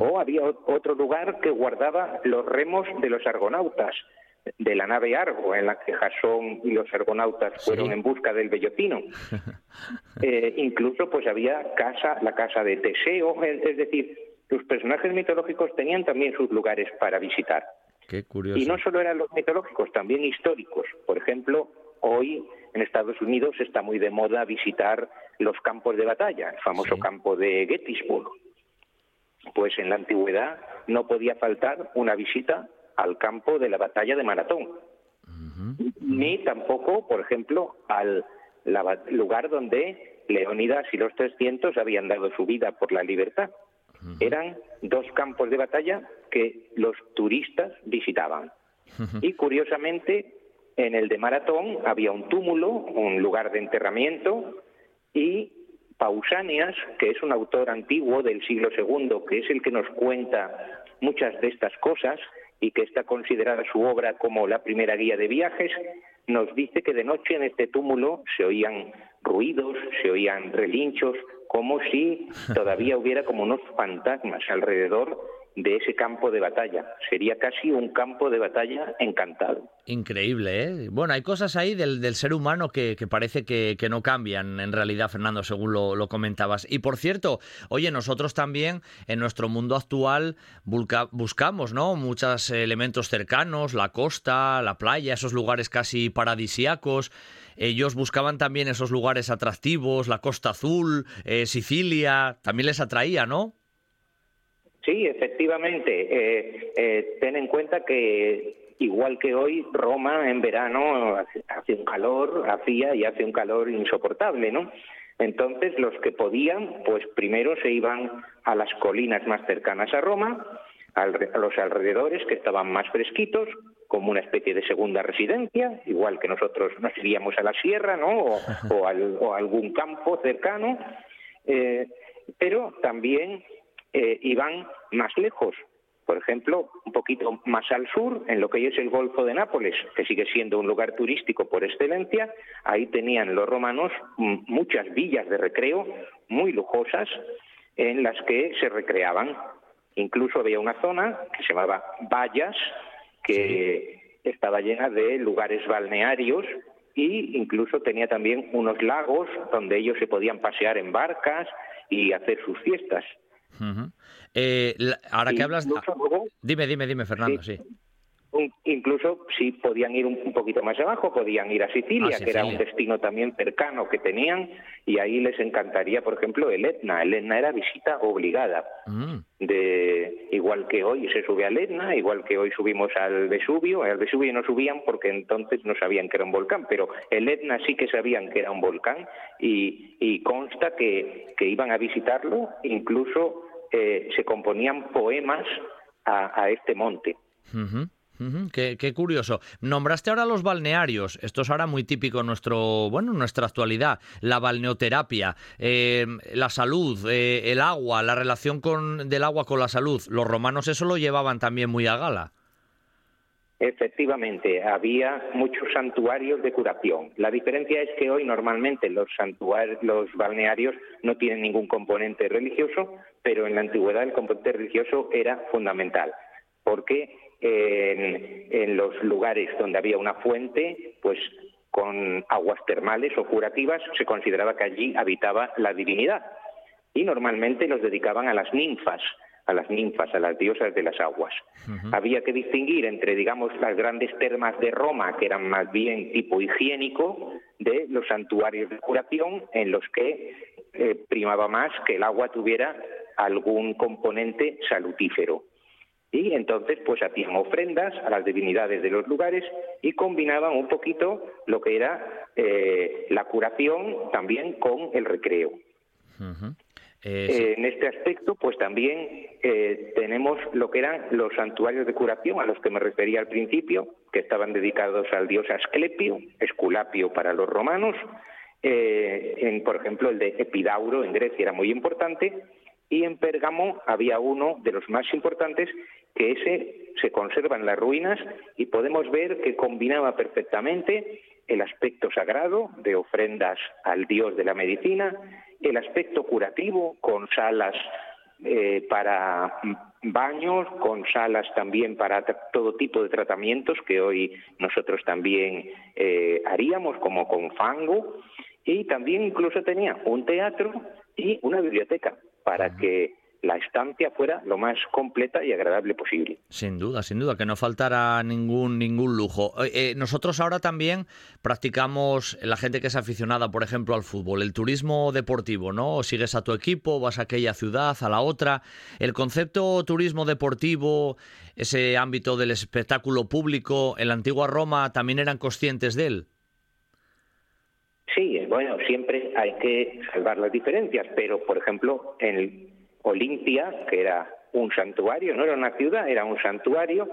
O había otro lugar que guardaba los remos de los argonautas, de la nave Argo, en la que Jasón y los argonautas fueron en busca del bellotino. Eh, incluso pues había casa, la casa de Teseo, es decir, los personajes mitológicos tenían también sus lugares para visitar. Y no solo eran los mitológicos, también históricos. Por ejemplo, hoy en Estados Unidos está muy de moda visitar los campos de batalla, el famoso campo de Gettysburg. Pues en la antigüedad no podía faltar una visita al campo de la batalla de Maratón. Ni tampoco, por ejemplo, al lugar donde Leónidas y los 300 habían dado su vida por la libertad. Eran dos campos de batalla que los turistas visitaban. Y curiosamente, en el de Maratón había un túmulo, un lugar de enterramiento, y Pausanias, que es un autor antiguo del siglo II, que es el que nos cuenta muchas de estas cosas y que está considerada su obra como la primera guía de viajes, nos dice que de noche en este túmulo se oían ruidos, se oían relinchos, como si todavía hubiera como unos fantasmas alrededor de ese campo de batalla. Sería casi un campo de batalla encantado. Increíble, ¿eh? Bueno, hay cosas ahí del, del ser humano que, parece que, no cambian en realidad, Fernando, según lo, comentabas. Y por cierto, oye, nosotros también en nuestro mundo actual buscamos, ¿no? Muchos elementos cercanos, la costa, la playa, esos lugares casi paradisíacos. Ellos buscaban también esos lugares atractivos, la Costa Azul, eh, Sicilia, también les atraía, ¿no? Sí, efectivamente. Eh, eh, ten en cuenta que igual que hoy, Roma en verano hace un calor, hacía y hace un calor insoportable, ¿no? Entonces los que podían, pues primero se iban a las colinas más cercanas a Roma, a los alrededores que estaban más fresquitos, como una especie de segunda residencia, igual que nosotros nos iríamos a la sierra, ¿no? O, a algún campo cercano, eh, pero también eh, iban más lejos. Por ejemplo, un poquito más al sur, en lo que hoy es el Golfo de Nápoles, que sigue siendo un lugar turístico por excelencia, ahí tenían los romanos muchas villas de recreo muy lujosas en las que se recreaban. Incluso había una zona que se llamaba Vallas, que estaba llena de lugares balnearios e incluso tenía también unos lagos donde ellos se podían pasear en barcas y hacer sus fiestas. Eh, ahora que hablas... dime, dime, dime, Fernando, sí incluso si podían ir un, poquito más abajo, podían ir a Sicilia, que era un destino también cercano que tenían, y ahí les encantaría, por ejemplo, el Etna. El Etna era visita obligada. Mm. De, igual que hoy se sube al Etna, igual que hoy subimos al Vesubio. Al Vesubio no subían porque entonces no sabían que era un volcán, pero el Etna sí que sabían que era un volcán y, consta que, iban a visitarlo, incluso eh, se componían poemas a, este monte. Qué, curioso. Nombraste ahora los balnearios. Esto es ahora muy típico en nuestro, bueno, nuestra actualidad. La balneoterapia, eh, la salud, eh, el agua, la relación con, del agua con la salud. Los romanos eso lo llevaban también muy a gala. Efectivamente, había muchos santuarios de curación. La diferencia es que hoy normalmente los santuarios, los balnearios no tienen ningún componente religioso, pero en la antigüedad el componente religioso era fundamental, porque en, los lugares donde había una fuente, pues con aguas termales o curativas, se consideraba que allí habitaba la divinidad. Y normalmente los dedicaban a las ninfas, a las ninfas, a las diosas de las aguas. Había que distinguir entre, digamos, las grandes termas de Roma, que eran más bien tipo higiénico, de los santuarios de curación, en los que eh, primaba más que el agua tuviera algún componente salutífero. Y entonces pues hacían ofrendas a las divinidades de los lugares y combinaban un poquito lo que era eh, la curación también con el recreo. Eh, en este aspecto, pues también eh, tenemos lo que eran los santuarios de curación a los que me refería al principio, que estaban dedicados al dios Asclepio, Esculapio para los romanos, en, por ejemplo el de Epidauro en Grecia era muy importante, y en Pérgamo había uno de los más importantes que ese se conserva en las ruinas y podemos ver que combinaba perfectamente el aspecto sagrado de ofrendas al dios de la medicina, el aspecto curativo con salas eh, para baños, con salas también para todo tipo de tratamientos que hoy nosotros también eh, haríamos, como con fango, y también incluso tenía un teatro y una biblioteca para que la estancia fuera lo más completa y agradable posible. Sin duda, sin duda, que no faltara ningún ningún lujo. Eh, nosotros ahora también practicamos, la gente que es aficionada, por ejemplo, al fútbol, el turismo deportivo, ¿no? Sigues a tu equipo, vas a aquella ciudad, a la otra. El concepto turismo deportivo, ese ámbito del espectáculo público, en la antigua Roma también eran conscientes de él. Sí, bueno, siempre hay que salvar las diferencias, pero por ejemplo, en Olimpia, que era un santuario, no era una ciudad, era un santuario,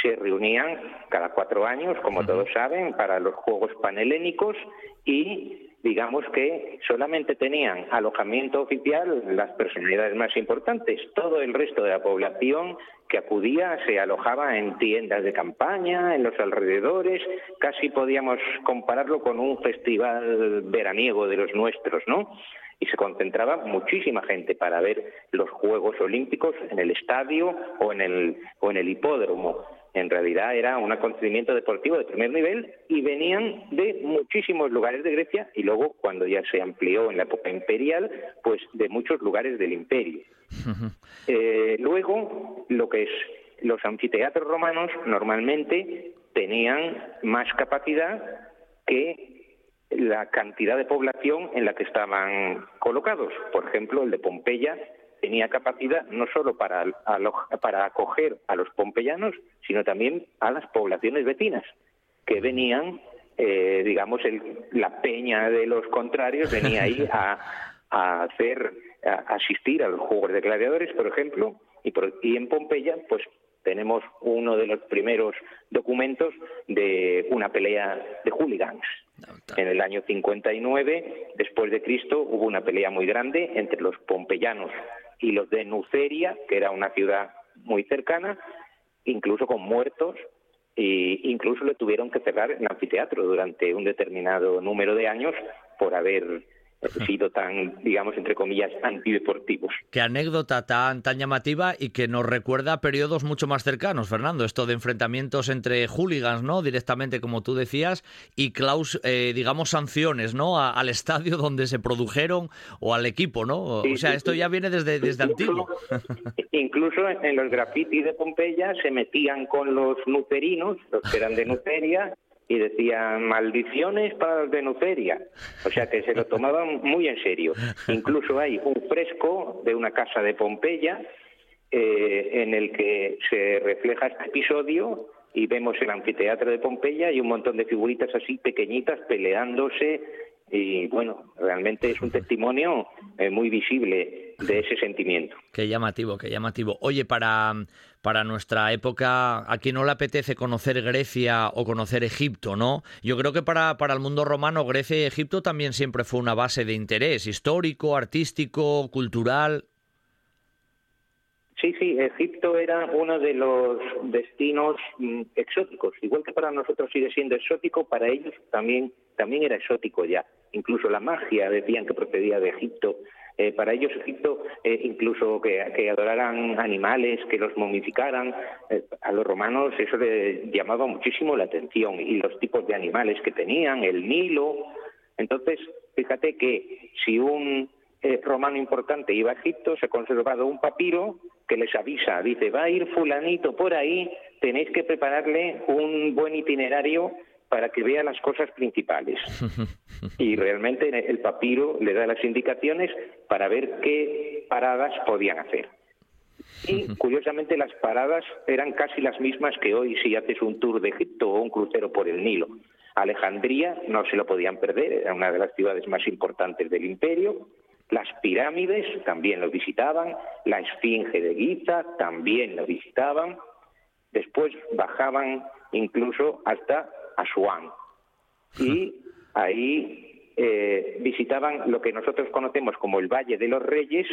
se reunían cada cuatro años, como todos saben, para los Juegos Panhelénicos y digamos que solamente tenían alojamiento oficial las personalidades más importantes. Todo el resto de la población que acudía se alojaba en tiendas de campaña, en los alrededores, casi podíamos compararlo con un festival veraniego de los nuestros, ¿no? y se concentraba muchísima gente para ver los Juegos Olímpicos en el estadio o en el, o en el hipódromo. En realidad era un acontecimiento deportivo de primer nivel y venían de muchísimos lugares de Grecia y luego, cuando ya se amplió en la época imperial, pues de muchos lugares del imperio. Eh, luego, lo que es los anfiteatros romanos normalmente tenían más capacidad que la cantidad de población en la que estaban colocados. Por ejemplo, el de Pompeya tenía capacidad no solo para, para acoger a los pompeyanos, sino también a las poblaciones vecinas, que venían, eh, digamos, la peña de los contrarios venía ahí a, hacer, a asistir a los Juegos de Gladiadores, por ejemplo, y, y en Pompeya, pues tenemos uno de los primeros documentos de una pelea de hooligans. En el año 59, después de Cristo, hubo una pelea muy grande entre los pompeyanos y los de Nuceria, que era una ciudad muy cercana, incluso con muertos, e incluso le tuvieron que cerrar el anfiteatro durante un determinado número de años por haber sido tan, digamos, entre comillas, antideportivos. Qué anécdota tan, tan llamativa y que nos recuerda a periodos mucho más cercanos, Fernando, esto de enfrentamientos entre hooligans, ¿no? Directamente, como tú decías, y Klaus, eh, digamos, sanciones, ¿no? al estadio donde se produjeron o al equipo, ¿no? o sea, esto ya viene desde, desde antiguo. Incluso en los grafitis de Pompeya se metían con los nucerinos, los que eran de Nuceria, y decían maldiciones para los de Nuceria. O sea que se lo tomaban muy en serio. Incluso hay un fresco de una casa de Pompeya eh, en el que se refleja este episodio y vemos el anfiteatro de Pompeya y un montón de figuritas así pequeñitas peleándose y bueno, realmente es un testimonio eh, muy visible de ese sentimiento. Qué llamativo, qué llamativo. Oye, para, para nuestra época, a quien no le apetece conocer Grecia o conocer Egipto, ¿no? Yo creo que para, para el mundo romano, Grecia y Egipto también siempre fue una base de interés histórico, artístico, cultural. Sí, sí, Egipto era uno de los destinos mm, exóticos, igual que para nosotros sigue siendo exótico, para ellos también también era exótico ya. Incluso la magia decían que procedía de Egipto. Eh, para ellos Egipto, eh, incluso que, adoraran animales, que los momificaran, eh, a los romanos eso llamaba muchísimo la atención y los tipos de animales que tenían, el Nilo. Entonces, fíjate que si un romano importante iba a Egipto, se ha conservado un papiro que les avisa, dice, va a ir fulanito por ahí, tenéis que prepararle un buen itinerario para que vea las cosas principales. Y realmente el papiro le da las indicaciones para ver qué paradas podían hacer. Y curiosamente las paradas eran casi las mismas que hoy si haces un tour de Egipto o un crucero por el Nilo. Alejandría no se lo podían perder, era una de las ciudades más importantes del imperio. Las pirámides también lo visitaban, la Esfinge de Giza también lo visitaban. Después bajaban incluso hasta Asuán. Y ahí eh, visitaban lo que nosotros conocemos como el Valle de los Reyes,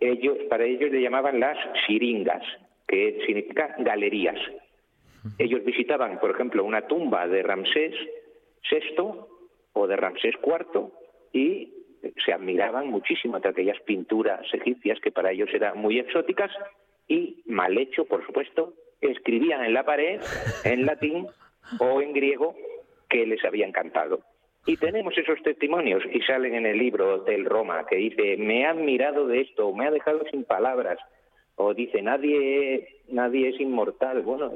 ellos, para ellos le llamaban las siringas, que significa galerías. Ellos visitaban, por ejemplo, una tumba de Ramsés VI o de Ramsés IV y se admiraban muchísimo de aquellas pinturas egipcias que para ellos eran muy exóticas y mal hecho, por supuesto, escribían en la pared en latín o en griego que les había encantado. Y tenemos esos testimonios y salen en el libro del Roma que dice, me ha admirado de esto, me ha dejado sin palabras, o dice, nadie, nadie es inmortal. Bueno,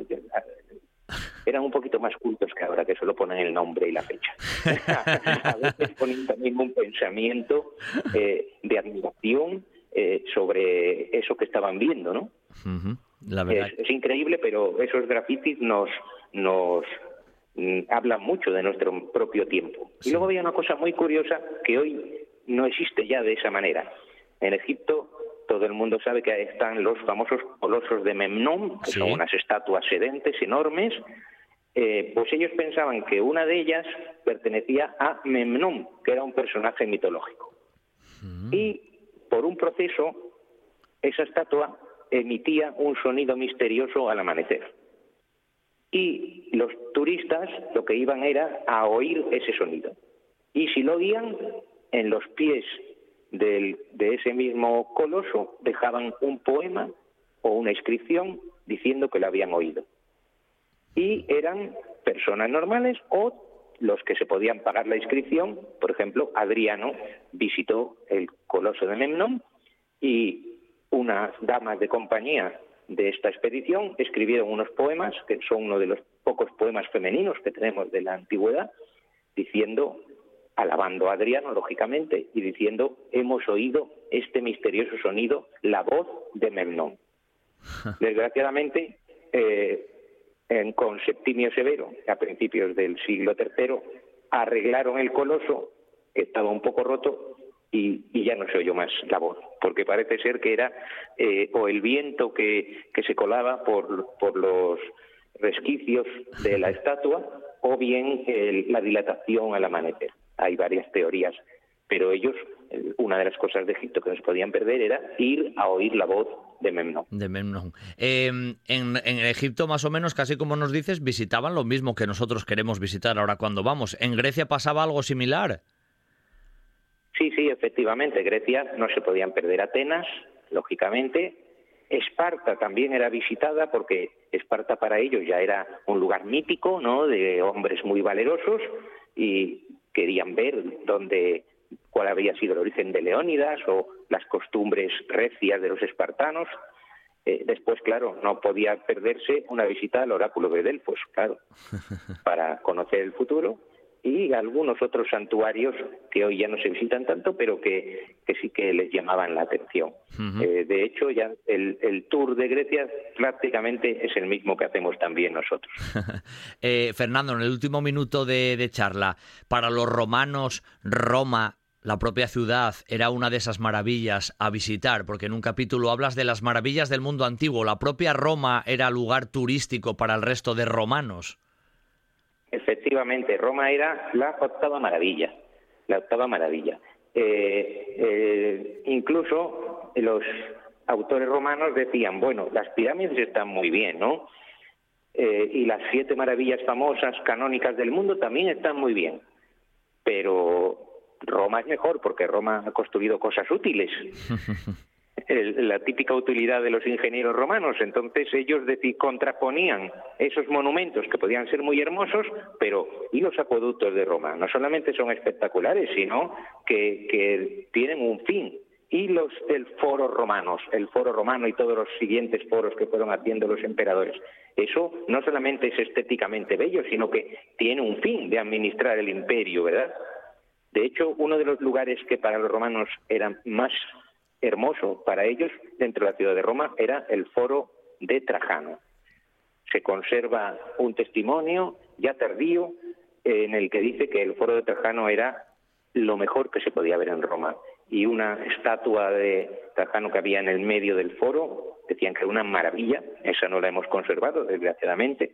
eran un poquito más cultos que ahora, que solo ponen el nombre y la fecha. a veces ponen también un pensamiento eh, de admiración eh, sobre eso que estaban viendo, ¿no? Es, increíble, pero esos grafitis nos, nos mm, hablan mucho de nuestro propio tiempo. Y luego había una cosa muy curiosa que hoy no existe ya de esa manera. En Egipto todo el mundo sabe que están los famosos colosos de Memnón, que son unas estatuas sedentes enormes. Eh, pues ellos pensaban que una de ellas pertenecía a Memnón, que era un personaje mitológico. Mm. Y por un proceso, esa estatua emitía un sonido misterioso al amanecer. Y los turistas lo que iban era a oír ese sonido. Y si lo oían, en los pies de ese mismo coloso dejaban un poema o una inscripción diciendo que lo habían oído. Y eran personas normales o los que se podían pagar la inscripción. Por ejemplo, Adriano visitó el coloso de Memnón y unas damas de compañía de esta expedición escribieron unos poemas, que son uno de los pocos poemas femeninos que tenemos de la antigüedad, diciendo, alabando a Adriano, lógicamente, y diciendo, hemos oído este misterioso sonido, la voz de Memnón. Desgraciadamente, eh, en, con Septimio Severo, a principios del siglo III, arreglaron el coloso, que estaba un poco roto, y, ya no se oyó más la voz, porque parece ser que era eh, o el viento que, que se colaba por, por los resquicios de la estatua o bien la dilatación al amanecer. Hay varias teorías, pero ellos, una de las cosas de Egipto que no se podían perder era ir a oír la voz de Memnón. De Memnón. Em, en, en, Egipto, más o menos, casi como nos dices, visitaban lo mismo que nosotros queremos visitar ahora cuando vamos. ¿En Grecia pasaba algo similar? Sí, sí, efectivamente. Grecia no se podían perder Atenas, lógicamente. Esparta también era visitada porque Esparta para ellos ya era un lugar mítico, ¿no? De hombres muy valerosos y querían ver dónde cuál había sido el origen de Leónidas o las costumbres recias de los espartanos. Eh, después, claro, no podía perderse una visita al oráculo de Delfos, claro, para conocer el futuro y algunos otros santuarios que hoy ya no se visitan tanto, pero que, sí que les llamaban la atención. Eh, de hecho, ya el, tour de Grecia prácticamente es el mismo que hacemos también nosotros. Eh, Fernando, en el último minuto de, charla, para los romanos, Roma la propia ciudad era una de esas maravillas a visitar, porque en un capítulo hablas de las maravillas del mundo antiguo. La propia Roma era lugar turístico para el resto de romanos. Efectivamente, Roma era la octava maravilla, la octava maravilla. Eh, eh, incluso los autores romanos decían, bueno, las pirámides están muy bien, ¿no? Eh, y las siete maravillas famosas, canónicas del mundo también están muy bien. Pero Roma es mejor porque Roma ha construido cosas útiles. la típica utilidad de los ingenieros romanos. Entonces ellos contraponían esos monumentos que podían ser muy hermosos, pero ¿y los acueductos de Roma? No solamente son espectaculares, sino que, tienen un fin. Y los del foro romanos, el foro romano y todos los siguientes foros que fueron haciendo los emperadores. Eso no solamente es estéticamente bello, sino que tiene un fin de administrar el imperio, ¿verdad? De hecho, uno de los lugares que para los romanos eran más hermoso para ellos dentro de la ciudad de Roma era el foro de Trajano. Se conserva un testimonio ya tardío en el que dice que el foro de Trajano era lo mejor que se podía ver en Roma y una estatua de Trajano que había en el medio del foro decían que era una maravilla, esa no la hemos conservado desgraciadamente,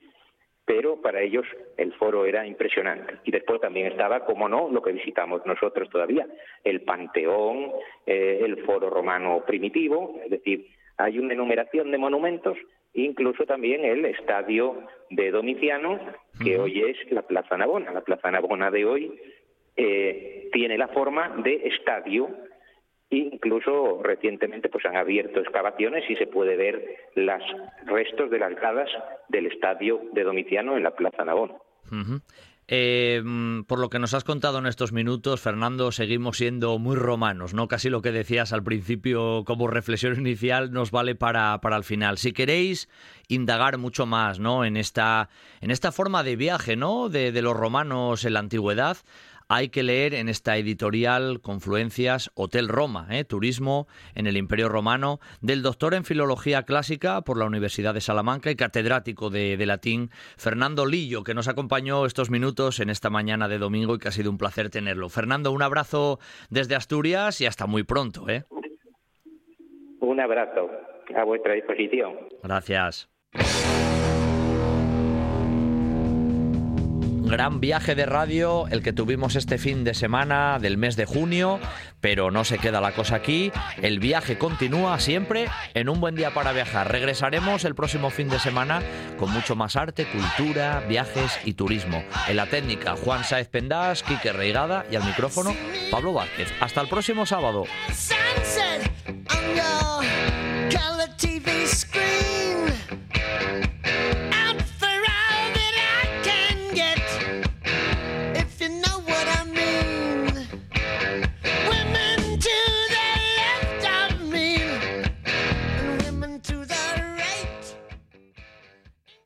pero para ellos el foro era impresionante. Y después también estaba, como no, lo que visitamos nosotros todavía, el Panteón, eh, el foro romano primitivo, es decir, hay una enumeración de monumentos, incluso también el estadio de Domiciano, que hoy es la Plaza Navona. La Plaza Navona de hoy eh, tiene la forma de estadio Incluso recientemente pues han abierto excavaciones y se puede ver los restos de las gradas del estadio de Domitiano en la Plaza Navón. Eh, por lo que nos has contado en estos minutos, Fernando, seguimos siendo muy romanos, ¿no? Casi lo que decías al principio como reflexión inicial nos vale para, para el final. Si queréis indagar mucho más, ¿no? En esta, en esta forma de viaje, ¿no? De, de los romanos en la antigüedad, hay que leer en esta editorial Confluencias Hotel Roma, ¿eh? Turismo en el Imperio Romano, del doctor en Filología Clásica por la Universidad de Salamanca y catedrático de, de, latín, Fernando Lillo, que nos acompañó estos minutos en esta mañana de domingo y que ha sido un placer tenerlo. Fernando, un abrazo desde Asturias y hasta muy pronto. ¿eh? Un abrazo a vuestra disposición. Gracias. Gran viaje de radio el que tuvimos este fin de semana del mes de junio, pero no se queda la cosa aquí. El viaje continúa siempre en un buen día para viajar. Regresaremos el próximo fin de semana con mucho más arte, cultura, viajes y turismo. En la técnica, Juan Saez Pendás, Quique Reigada y al micrófono, Pablo Vázquez. Hasta el próximo sábado.